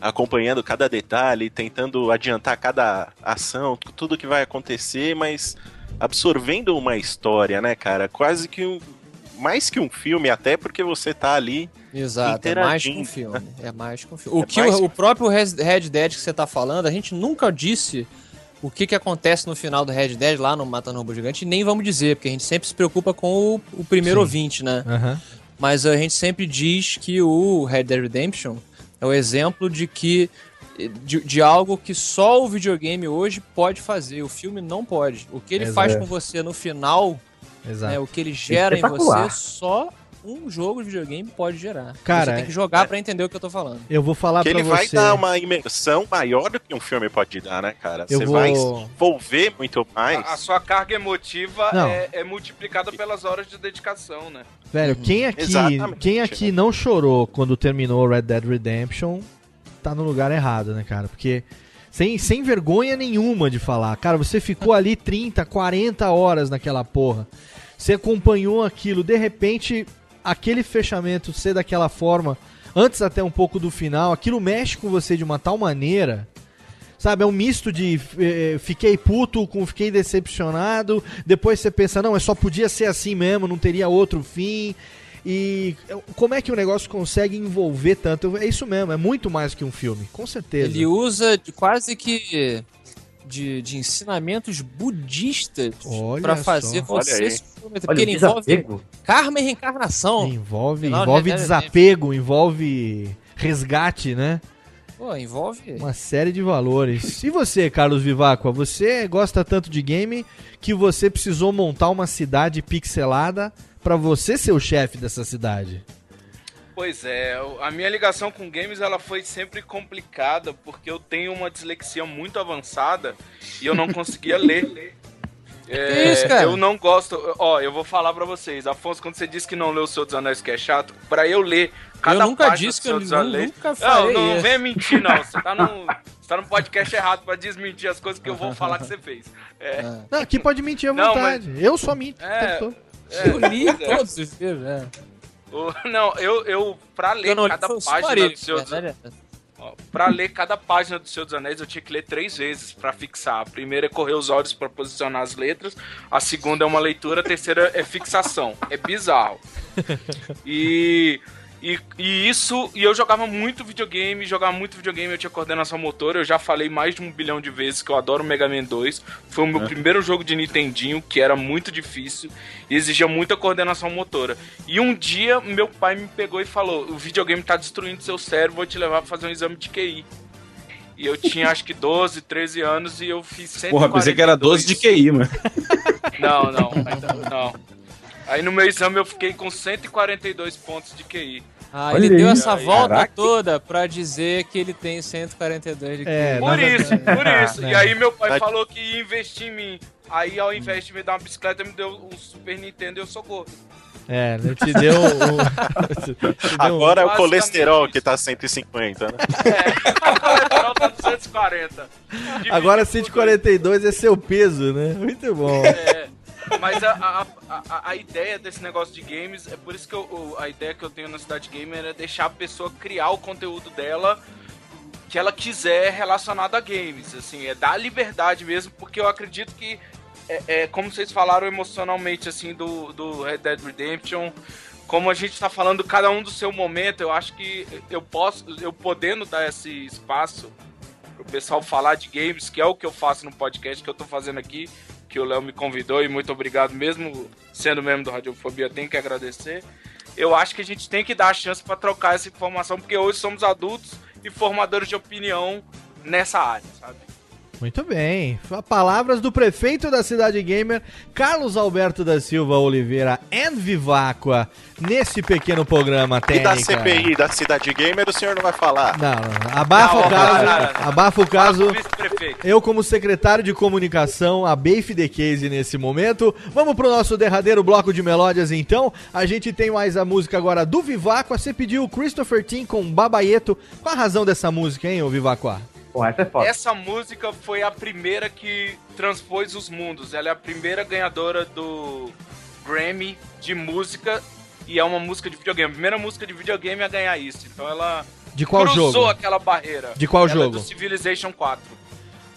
S5: acompanhando cada detalhe, tentando adiantar cada ação, tu- tudo que vai acontecer, mas absorvendo uma história, né, cara? Quase que um, mais que um filme, até porque você tá ali
S7: Exato, é mais que um filme. É mais que um filme. O
S5: É
S7: que
S5: mais
S7: o,
S5: que-
S7: o próprio Red Dead que você tá falando, a gente nunca disse o que, que acontece no final do Red Dead lá no Matando Robô Gigante, e nem vamos dizer, porque a gente sempre se preocupa com o, o primeiro
S1: Sim.
S7: ouvinte, né?
S1: Aham.
S7: Mas a gente sempre diz que o Red Dead Redemption é o exemplo de que de, de algo que só o videogame hoje pode fazer, o filme não pode. O que ele
S1: Exato.
S7: faz com você no final,
S1: Exato.
S7: né, o que ele gera em você, só um jogo de videogame pode gerar.
S1: Cara,
S7: você tem que jogar pra entender o que eu tô falando.
S1: Eu vou falar
S5: que
S1: pra
S5: ele vai
S1: você.
S5: dar uma imersão maior do que um filme pode dar, né, cara?
S1: Eu
S5: Você
S1: vou-
S5: vai envolver muito mais.
S2: A, a sua carga emotiva é, é multiplicada pelas horas de dedicação, né?
S1: Velho, quem aqui,
S5: Exatamente.
S1: quem aqui não chorou quando terminou Red Dead Redemption tá no lugar errado, né, cara? Porque sem, sem vergonha nenhuma de falar. Cara, você ficou ali 30, 40 horas naquela porra. Você acompanhou aquilo, de repente, aquele fechamento ser daquela forma, antes até um pouco do final, aquilo mexe com você de uma tal maneira. Sabe, é um misto de eh, fiquei puto com fiquei decepcionado. Depois você pensa, não, é só podia ser assim mesmo, não teria outro fim. E eh, como é que o negócio consegue envolver tanto? É isso mesmo, é muito mais que um filme, com certeza.
S7: Ele usa de quase que de, de ensinamentos budistas
S1: só.
S7: fazer
S5: Olha
S7: você se comprometer. Porque ele envolve
S6: desapego.
S7: karma e reencarnação.
S1: Envolve,
S7: Final,
S1: envolve
S7: Red Dead
S1: desapego, envolve resgate, né?
S7: Pô, envolve.
S1: Uma série de valores. E você, Carlos Vivacqua, você gosta tanto de game que você precisou montar uma cidade pixelada pra você ser o chefe dessa cidade.
S2: Pois é, a minha ligação com games ela foi sempre complicada porque eu tenho uma dislexia muito avançada e eu não conseguia ler. É,
S7: Que isso, cara?
S2: Eu não gosto. Ó, eu vou falar pra vocês, Afonso, quando você disse que não leu o Senhor dos Anéis que é chato, pra eu ler cada
S7: Eu nunca
S2: página
S7: disse
S2: do
S7: que eu
S2: Senhor dos Anéis.
S7: nunca
S2: Não, não, não
S7: isso.
S2: venha mentir, não. Você tá num, você tá num podcast errado pra desmentir as coisas que eu vou falar que você fez. É,
S1: Não, aqui pode mentir à
S2: Não,
S1: vontade. Eu só minto.
S2: É, é,
S7: Eu li
S2: é.
S7: todos os livros, né?
S2: O- Não, eu, eu pra ler
S7: Eu
S2: cada página
S7: Silmarillion,
S2: do
S7: verdade.
S2: Ó, Pra ler cada página do Senhor dos Anéis, eu tinha que ler três vezes pra fixar. A primeira é correr os olhos pra posicionar as letras, a segunda é uma leitura, a terceira é fixação. É bizarro. E, e, e isso, e eu jogava muito videogame, jogava muito videogame, eu tinha coordenação motora, eu já falei mais de um bilhão de vezes que eu adoro Mega Man 2. Foi o meu primeiro jogo de Nintendinho, que era muito difícil e exigia muita coordenação motora. E um dia meu pai me pegou e falou: o videogame tá destruindo seu cérebro, vou te levar pra fazer um exame de QI. E eu tinha acho que 12, 13 anos e eu fiz 142.
S8: Porra, pensei que era 12 de QI, mano.
S2: Não, não, não. Aí no meu exame eu fiquei com 142 pontos de QI.
S7: Ah,
S6: Olha
S7: ele deu
S6: aí.
S7: essa volta
S8: Caraca.
S7: toda pra dizer que ele tem 142 de
S1: É,
S7: QI.
S1: na
S2: Por isso, por isso.
S1: né.
S2: E aí meu pai falou que ia investir em mim. Aí ao invés de me dar uma bicicleta, me deu um Super Nintendo e eu sou gordo.
S1: É, ele te deu o. te deu um-
S5: Agora é o colesterol
S2: isso.
S5: que tá 150, né?
S2: É, o colesterol tá 240. Divide
S1: Agora
S2: por
S1: 142 é seu peso, né? Muito bom.
S2: É, mas a, a, a, a ideia desse negócio de games, é por isso que eu, a ideia que eu tenho na Cidade Gamer é deixar a pessoa criar o conteúdo dela que ela quiser relacionado a games, assim, é dar liberdade mesmo, porque eu acredito que é, é, como vocês falaram emocionalmente assim do, do Red Dead Redemption, como a gente tá falando cada um do seu momento, eu acho que eu posso, eu podendo dar esse espaço pro pessoal falar de games, que é o que eu faço no podcast que eu tô fazendo aqui, que o Léo me convidou e muito obrigado mesmo sendo membro do Radiofobia, tenho que agradecer. Eu acho que a gente tem que dar a chance para trocar essa informação, porque hoje somos adultos e formadores de opinião nessa área, sabe?
S1: Muito bem. Palavras do prefeito da Cidade Gamer, Carlos Alberto da Silva Oliveira and Viváqua, nesse pequeno programa
S5: E
S1: técnica.
S5: da CPI, da Cidade Gamer, o senhor não vai falar?
S1: Não, não. Abafa
S5: Não,
S1: o caso.
S5: não, não.
S1: Abafa o caso. Eu, como secretário de comunicação, a Bafe the Case nesse momento. Vamos pro nosso derradeiro bloco de melódias, então. A gente tem mais a música agora do Viváqua. Você pediu o Christopher Tim com Babaieto. Qual a razão dessa música, hein, ô Viváqua?
S6: Essa é foda.
S2: Essa música foi a primeira que transpôs os mundos. Ela é a primeira ganhadora do Grammy de música e é uma música de videogame. A primeira música de videogame a ganhar isso. Então ela
S1: De qual
S2: cruzou
S1: jogo?
S2: aquela barreira.
S1: De qual
S2: ela
S1: jogo?
S2: É do Civilization 4.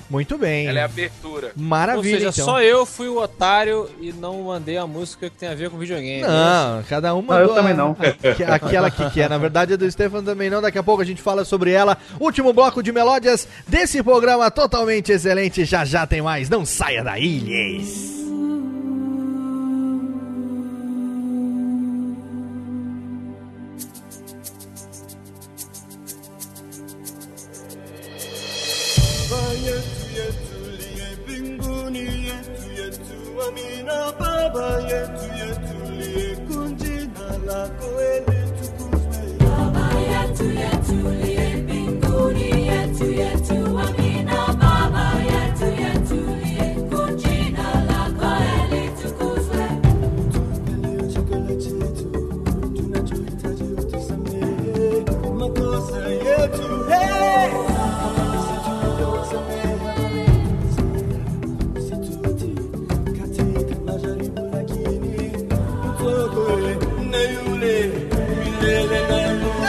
S1: Muito bem.
S2: Ela é a abertura.
S1: Maravilha,
S7: Ou seja,
S1: então.
S7: só eu fui o otário e não mandei a música que tem a ver com videogame.
S1: Não, cada uma.
S6: Não, eu também não.
S1: Aquela que quer. Na verdade, é do Stefan também não. Daqui a pouco a gente fala sobre ela. Último bloco de melódias desse programa totalmente excelente. Já já tem mais. Não saia daí, lhes.
S13: Baba yetu yetu liye kunjina lako elitukuzwe baba yetu yetu liye mbinguni yetu yetu
S11: Dele la luz.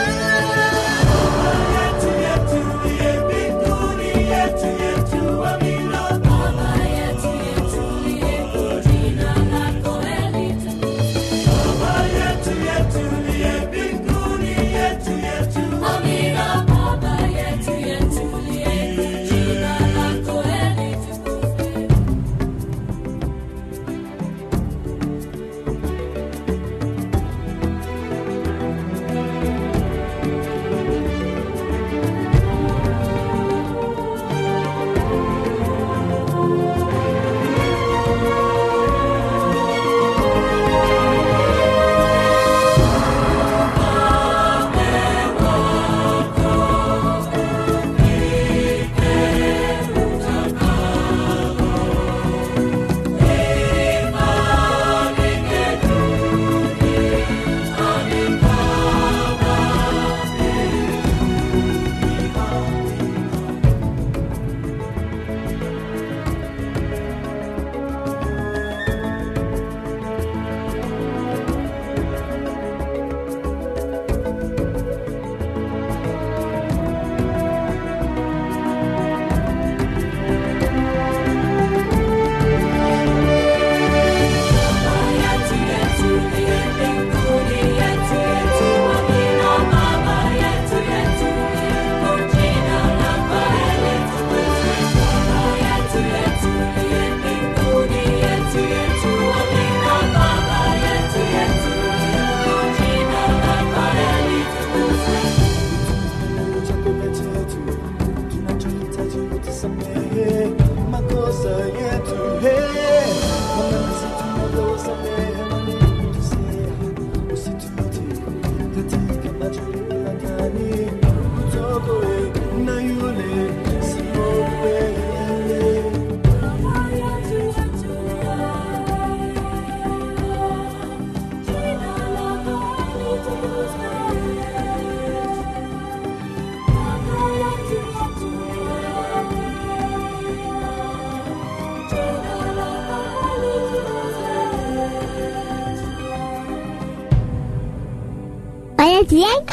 S11: bien?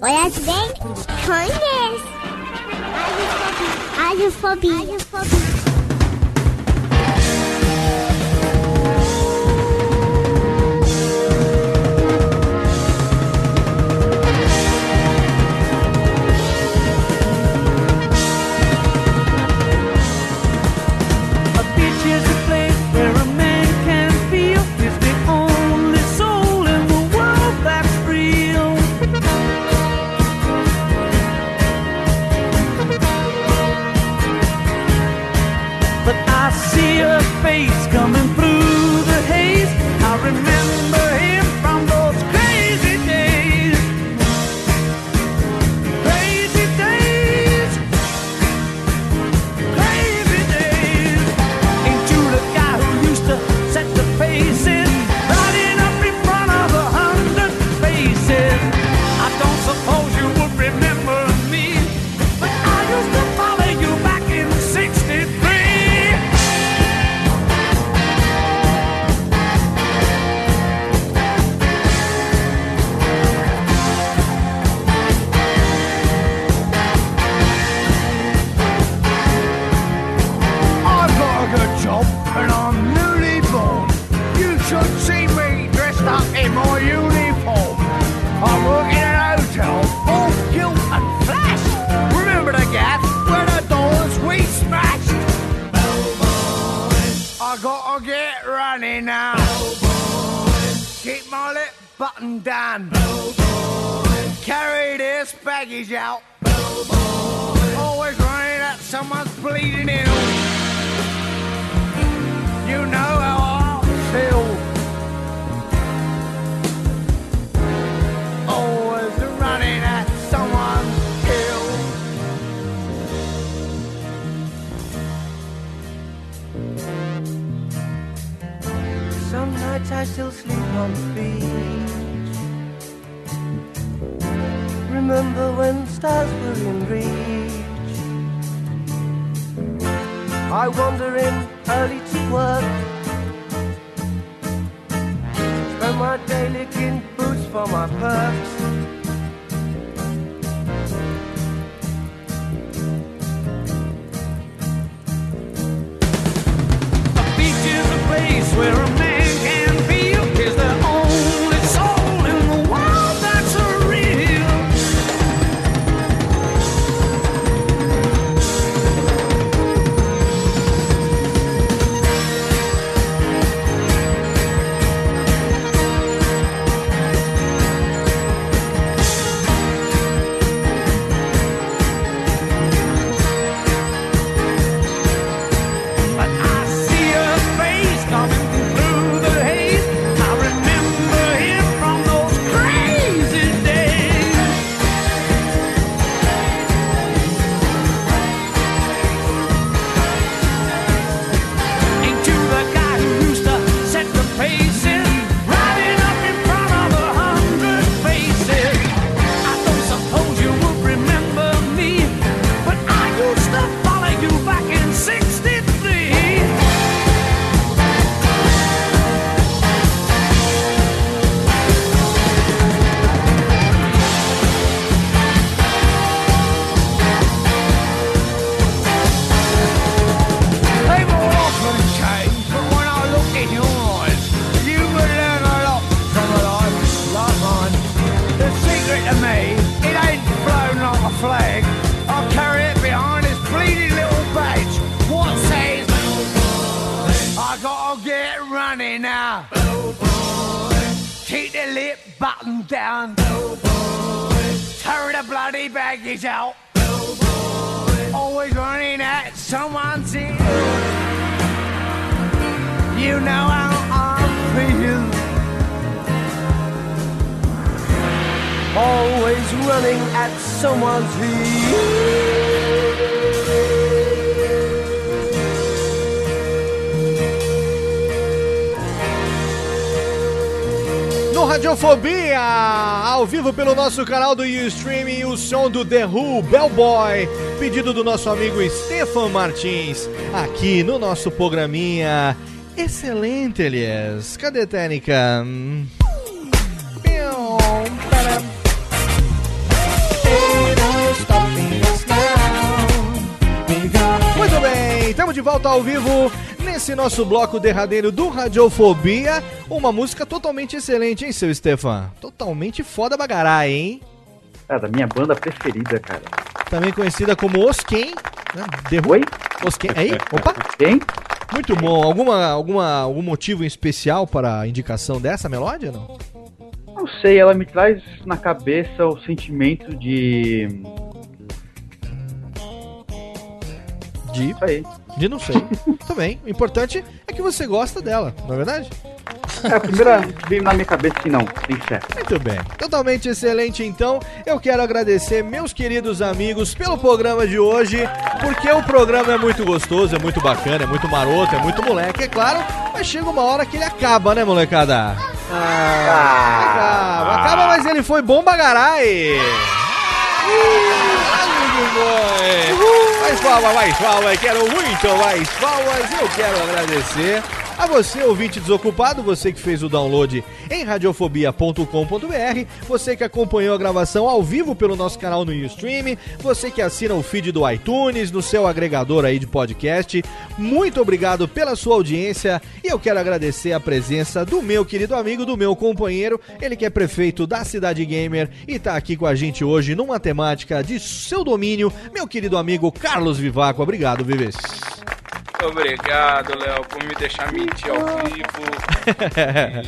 S11: Hola, Are you happy? Are you?
S1: nosso canal do streaming o som do The Who, Bellboy, pedido do nosso amigo Stefan Martins, aqui no nosso programinha. Excelente, Elias. Cadê a técnica? Muito bem, estamos de volta ao vivo nesse nosso bloco derradeiro do Radiofobia. Uma música totalmente excelente, hein, seu Stefan? Totalmente foda bagarai, hein?
S6: É, da minha banda preferida, cara.
S1: Também conhecida como Osken. Né? Derru-
S6: Oi?
S1: Osken. Aí? Opa!
S6: Quem?
S1: Muito bom. Alguma, alguma, algum motivo em especial para a indicação dessa melódia, não?
S6: Não sei, ela me traz na cabeça o sentimento de.
S1: De.
S6: Isso aí.
S1: De não sei. Também. O importante é que você gosta dela, não é verdade?
S6: É a primeira que veio na minha cabeça que não, tem fé.
S1: Muito bem. Totalmente excelente, então. Eu quero agradecer meus queridos amigos pelo programa de hoje, porque o programa é muito gostoso, é muito bacana, é muito maroto, é muito moleque, é claro, mas chega uma hora que ele acaba, né, molecada? Ah, acaba, acaba, mas ele foi bom bagarai. Mais palmas, mais palmas, quero muito mais palmas. Eu quero agradecer a você, ouvinte desocupado, você que fez o download em radiofobia.com.br, você que acompanhou a gravação ao vivo pelo nosso canal no Ustream, você que assina o feed do iTunes, no seu agregador aí de podcast. Muito obrigado pela sua audiência e eu quero agradecer a presença do meu querido amigo, do meu companheiro, ele que é prefeito da Cidade Gamer e tá aqui com a gente hoje numa temática de seu domínio, meu querido amigo Carlos Vivaco. Obrigado, Vives.
S2: Obrigado, Léo, por me deixar mentir ao vivo.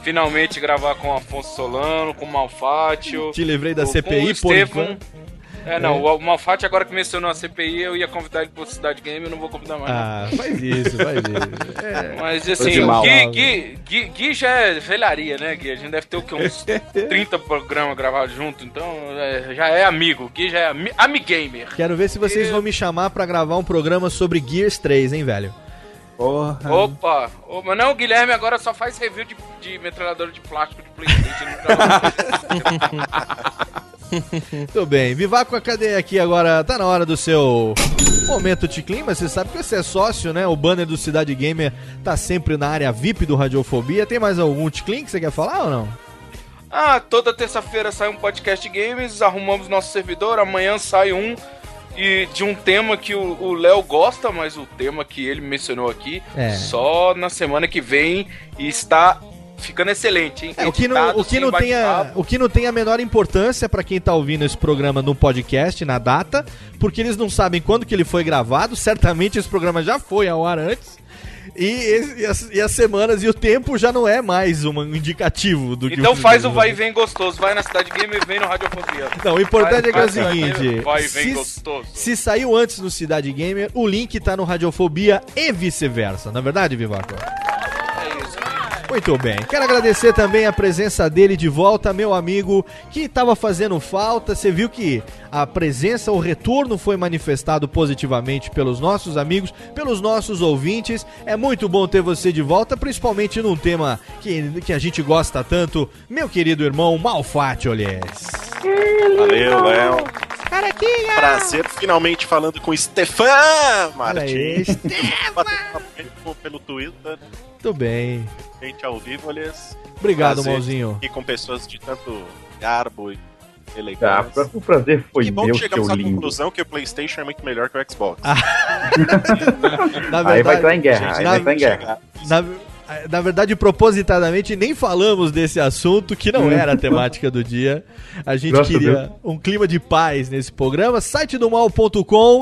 S2: E finalmente gravar com o Afonso Solano, com o Malfátio.
S1: Te livrei da CPI por enquanto.
S2: É, não,
S1: É.
S2: o Malfatti agora que mencionou a CPI, eu ia convidar ele pro Cidade Game, eu não vou convidar mais. não.
S1: Ah, faz isso, faz isso. É.
S2: Mas assim, o
S1: mal.
S2: Gui, Gui, Gui, Gui já é velharia, né, Gui? A gente deve ter o quê? Uns 30 programas gravados junto, então é, já é amigo. Gui já é ami amigamer.
S1: Quero ver se vocês vão me chamar pra gravar um programa sobre Gears 3, hein, velho?
S6: Porra.
S2: Opa! Mas não, o Guilherme agora só faz review de, de metralhadora de plástico de Playstation.
S1: Muito bem. Vivaco, cadê aqui agora? Tá na hora do seu momento de clima. Você sabe que você é sócio, né? O banner do Cidade Gamer tá sempre na área VIP do Radiofobia. Tem mais algum ticlin que você quer falar ou não?
S2: Ah, toda terça-feira sai um podcast de games, arrumamos nosso servidor, amanhã sai um e de um tema que o o Léo gosta, mas o tema que ele mencionou aqui,
S1: É.
S2: só na semana que vem e está ficando excelente, hein?
S1: É, o que não, o que não tem a,
S2: bate-papo.
S1: o que não tem a menor importância pra quem tá ouvindo esse programa no podcast, na data, porque eles não sabem quando que ele foi gravado. Certamente esse programa já foi ao ar antes. E, e as, e as semanas e o tempo já não é mais um indicativo do que
S2: Então faz o vai e vem gostoso, vai na Cidade Game e vem no Radiofobia.
S1: Não, o importante é que é o
S2: Vai, vai,
S1: seguinte:
S2: Vai e vem
S1: se,
S2: gostoso.
S1: se saiu antes no Cidade Gamer, o link tá no Radiofobia e vice-versa. Na é verdade, Vivaco? Muito bem. Quero agradecer também a presença dele de volta, meu amigo, que estava fazendo falta. Você viu que a presença, o retorno foi manifestado positivamente pelos nossos amigos, pelos nossos ouvintes. É muito bom ter você de volta, principalmente num tema que, que a gente gosta tanto, meu querido irmão Malfatti Olhés.
S5: Valeu, Léo.
S1: Caraquinha!
S5: Prazer finalmente falando com Stefan Martins. Papo pelo Twitter,
S1: Muito bem.
S5: Gente ao vivo, aliás.
S1: Obrigado, Malzinho.
S5: E com pessoas de tanto garbo e
S6: Ah,
S5: elegância.
S6: pra- o prazer foi
S5: que bom
S6: meu,
S5: que chegamos à
S6: lindo.
S5: conclusão que o PlayStation é muito melhor que o Xbox.
S1: Na
S6: Aí vai entrar em guerra, aí
S1: na-
S6: vai entrar em guerra.
S1: Na, na verdade, propositadamente, nem falamos desse assunto, que não era a temática do dia. A gente
S6: Graças
S1: queria
S6: Deus.
S1: um clima de paz nesse programa. Site do mal.com,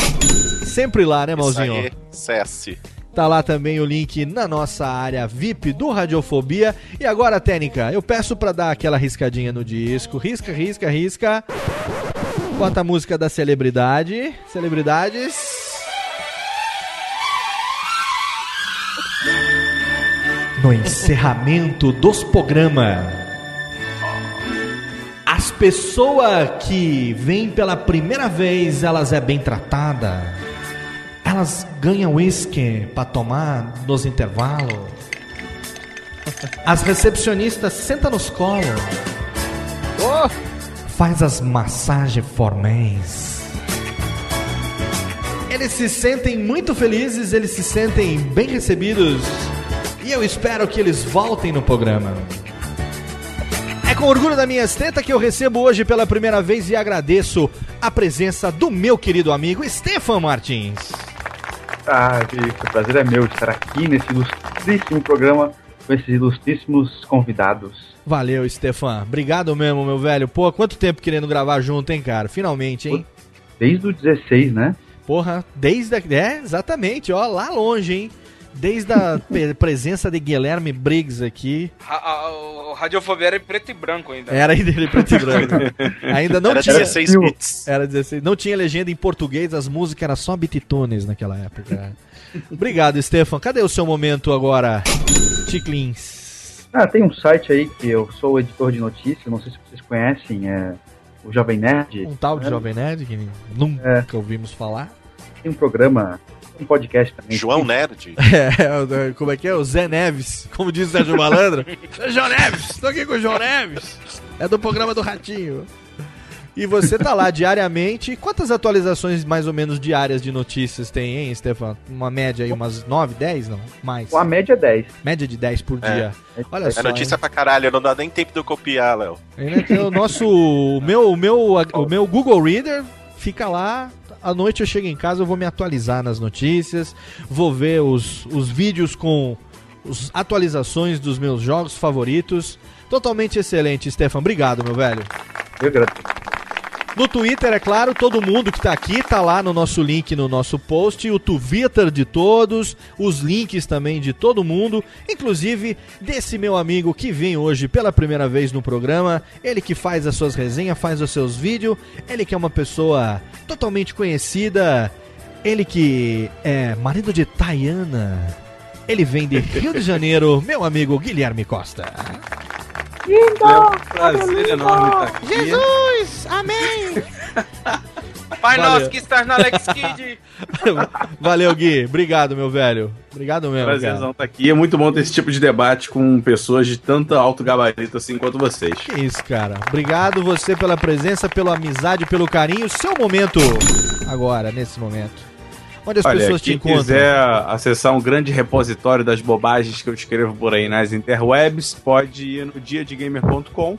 S1: sempre lá, né,
S5: Isso
S1: Malzinho?
S5: aí, cesse.
S1: Tá lá também o link na nossa área VIP do Radiofobia. E agora, Técnica, eu peço pra dar aquela riscadinha no disco. Risca, risca, risca. Bota a música da celebridade. Celebridades. No encerramento dos programas, as pessoas que vêm pela primeira vez, elas é bem tratada. Elas ganham uísque pra tomar nos intervalos. As recepcionistas sentam nos colos. Faz as massagens formais. Eles se sentem muito felizes, eles se sentem bem recebidos. E eu espero que eles voltem no programa. É com orgulho da minha esteta que eu recebo hoje pela primeira vez e agradeço a presença do meu querido amigo Stefan Martins.
S6: Ah, isso, o prazer é meu estar aqui nesse ilustríssimo programa com esses ilustríssimos convidados.
S1: Valeu, Stefan. Obrigado mesmo, meu velho. Pô, quanto tempo querendo gravar junto, hein, cara? Finalmente, hein?
S6: Desde o 16, né?
S1: Porra, desde. É, exatamente, ó, lá longe, hein? Desde a presença de Guilherme Briggs aqui.
S2: A, a, o Radiofobia era em preto e branco ainda.
S1: Era ainda em preto e branco. Ainda não
S5: Era
S1: tinha.
S5: 16 bits.
S1: Era 16. Não tinha legenda em português, as músicas eram só bititones naquela época. Obrigado, Stefan. Cadê o seu momento agora? Ticlins.
S6: Ah, tem um site aí que eu sou editor de notícias, não sei se vocês conhecem, é o Jovem Nerd.
S1: Um tal de
S6: É,
S1: Jovem Nerd que nunca ouvimos falar.
S6: Tem um programa, um podcast também.
S5: João Nerd.
S1: É, o- como é que é? O Zé Neves, como diz o Sérgio Malandro. João Neves, tô aqui com o João Neves. É do programa do Ratinho. E você tá lá diariamente. Quantas atualizações mais ou menos diárias de notícias tem, hein, Stefan? Uma média aí, umas 9, 10, não? Mais.
S6: A média é 10.
S1: Média de 10 por dia. Olha
S5: é
S1: só.
S5: notícia
S1: hein?
S5: pra caralho, não dá nem tempo de eu copiar, Léo.
S1: É O nosso. O meu, o, meu, o meu Google Reader fica lá. À noite eu chego em casa, eu vou me atualizar nas notícias. Vou ver os, os vídeos com as atualizações dos meus jogos favoritos. Totalmente excelente, Stefan. Obrigado, meu velho.
S6: Eu agradeço.
S1: No Twitter, é claro, todo mundo que tá aqui tá lá no nosso link no nosso post, o Twitter de todos, os links também de todo mundo, inclusive desse meu amigo que vem hoje pela primeira vez no programa, ele que faz as suas resenhas, faz os seus vídeos, ele que é uma pessoa totalmente conhecida, ele que é marido de Tayana, ele vem de Rio de Janeiro, meu amigo Guilherme Costa.
S8: É um prazer enorme estar aqui.
S13: Jesus! Amém!
S2: Pai
S1: Valeu.
S2: nosso que estás na Alex Kid.
S1: Valeu, Gui. Obrigado, meu velho. Obrigado mesmo.
S8: Prazerzão estar aqui. É muito bom ter esse tipo de debate com pessoas de tanta alto gabarito assim quanto vocês.
S1: Que isso, cara. Obrigado você pela presença, pela amizade, pelo carinho. Seu momento agora, nesse momento. Onde as
S8: Olha,
S1: pessoas te
S8: quem
S1: encontram?
S8: quiser acessar um grande repositório das bobagens que eu escrevo por aí nas interwebs, pode ir no diadegamer.com.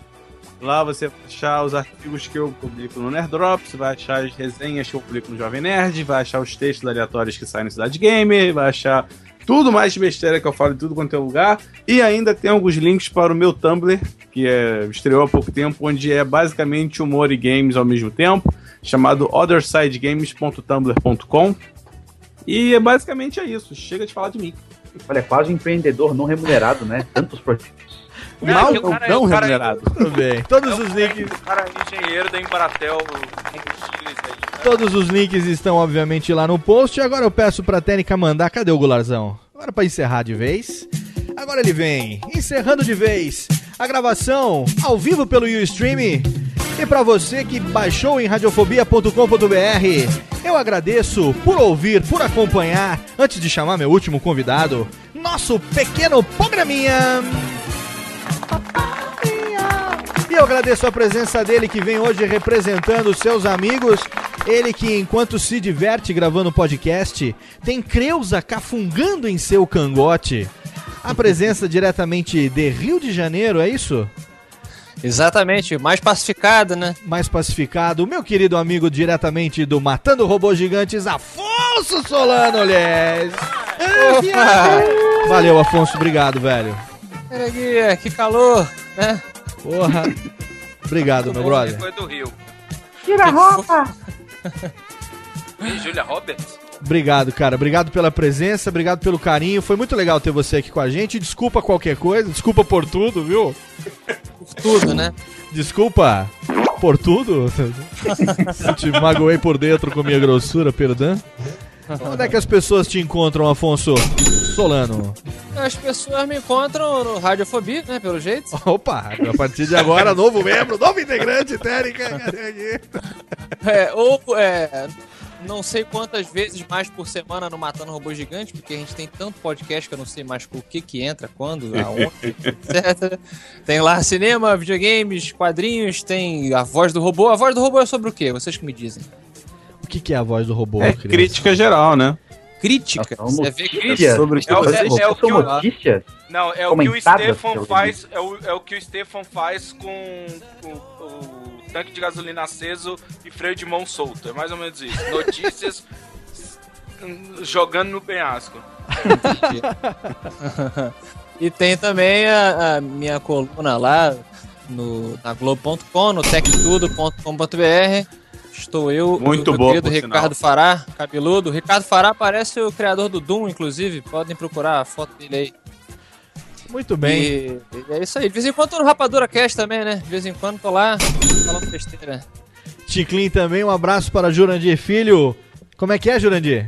S8: Lá você vai achar os artigos que eu publico no Nerdrops, vai achar as resenhas que eu publico no Jovem Nerd, vai achar os textos aleatórios que saem no Cidade Gamer, vai achar tudo mais de besteira que eu falo em tudo quanto é lugar. E ainda tem alguns links para o meu Tumblr, que é, estreou há pouco tempo, onde é basicamente humor e games ao mesmo tempo, chamado othersidegames.tumblr.com. E é basicamente é isso. Chega de falar de mim.
S6: Olha, é quase um empreendedor não remunerado, né? Tantos projetos.
S8: Mal
S2: que o cara-
S8: não
S2: cara-
S8: remunerado.
S1: Tudo bem. Todos os links.
S2: O cara é engenheiro da Embratel Combustíveis aí.
S1: Todos os links estão, obviamente, lá no post. E agora eu peço pra Técnica mandar. Cadê o Gularzão? Agora pra encerrar de vez. Agora ele vem, encerrando de vez a gravação ao vivo pelo Ustream. E pra você que baixou em radiofobia.com.br, eu agradeço por ouvir, por acompanhar. Antes de chamar meu último convidado, nosso pequeno programinha. E eu agradeço a presença dele que vem hoje representando seus amigos. Ele que, enquanto se diverte gravando podcast, tem Creuza cafungando em seu cangote. A presença diretamente de Rio de Janeiro, é isso?
S7: Exatamente, mais pacificado, né?
S1: Mais pacificado. O meu querido amigo diretamente do Matando Robôs Gigantes, Afonso Solano, aliás. Valeu, Afonso. Obrigado, velho.
S7: Aqui, que calor, né?
S1: Porra. Obrigado, meu brother.
S2: Foi do Rio.
S11: Tira a roupa!
S2: E Julia Roberts?
S1: Obrigado, cara. Obrigado pela presença, obrigado pelo carinho. Foi muito legal ter você aqui com a gente. Desculpa qualquer coisa, desculpa por tudo, viu?
S7: Por tudo, né?
S1: Desculpa por tudo. Se te magoei por dentro com minha grossura, perdão. Onde é que as pessoas te encontram, Afonso Solano?
S7: As pessoas me encontram no Radiofobia, né? Pelo jeito.
S1: Opa, a partir de agora, novo membro, novo integrante, aqui?
S7: É, ou é, não sei quantas vezes mais por semana no Matando Robô Gigante, porque a gente tem tanto podcast que eu não sei mais o que que entra, quando, aonde, etc. Tem lá cinema, videogames, quadrinhos, tem a voz do robô. A voz do robô é sobre o quê? Vocês que me dizem.
S1: O que, que é a voz do robô?
S8: É
S1: criança?
S8: crítica geral, né?
S7: Crítica?
S6: São
S7: Você vê crítica?
S8: Sobre
S2: É o- é- é o que
S6: São
S2: o-
S6: notícias?
S2: Não, é o que o Stefan faz. É o, é o que o Stefan faz com o tanque de gasolina aceso e freio de mão solto. É mais ou menos isso. Notícias. jogando no penhasco.
S7: e tem também a, a minha coluna lá no, na Globo.com, no tectudo.com.br. Estou eu,
S8: Muito
S7: o meu
S8: boa,
S7: querido Ricardo Fará, cabeludo. Ricardo Fará parece o criador do Doom, inclusive. Podem procurar a foto dele aí.
S1: Muito bem.
S7: E, e é isso aí. De vez em quando tô no Rapadura Cast também, né? De vez em quando tô lá falando besteira.
S1: Ticlin também, um abraço para Jurandir Filho. Como é que é, Jurandir?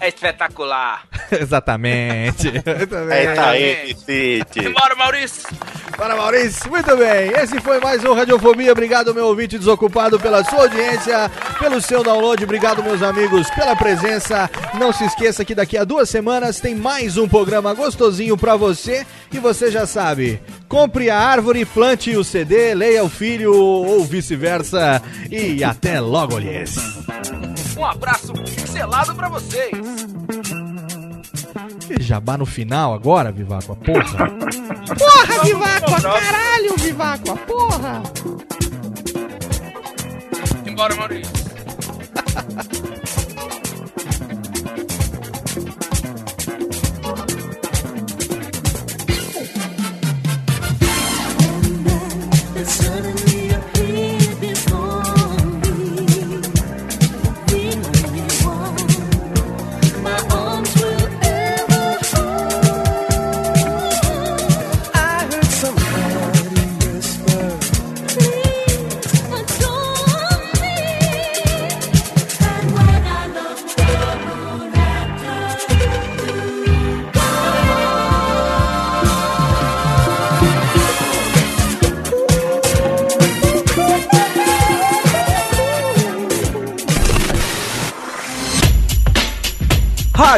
S2: É espetacular.
S1: Exatamente.
S5: Eita, aí, City.
S2: Bora, Maurício.
S1: Para Maurício, muito bem. Esse foi mais um Radiofobia. Obrigado, meu ouvinte desocupado, pela sua audiência, pelo seu download. Obrigado, meus amigos, pela presença. Não se esqueça que daqui a duas semanas tem mais um programa gostosinho pra você. E você já sabe: compre a árvore, plante o CD, leia o filho ou vice-versa. E até logo, lhes.
S2: Um abraço pixelado pra vocês.
S1: E Jabá no final agora, Vivaco, porra.
S13: Porra, Viváqua! Caralho, Viváqua! Porra!
S2: Embora, Maurício.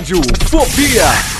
S14: Rádio Fobia.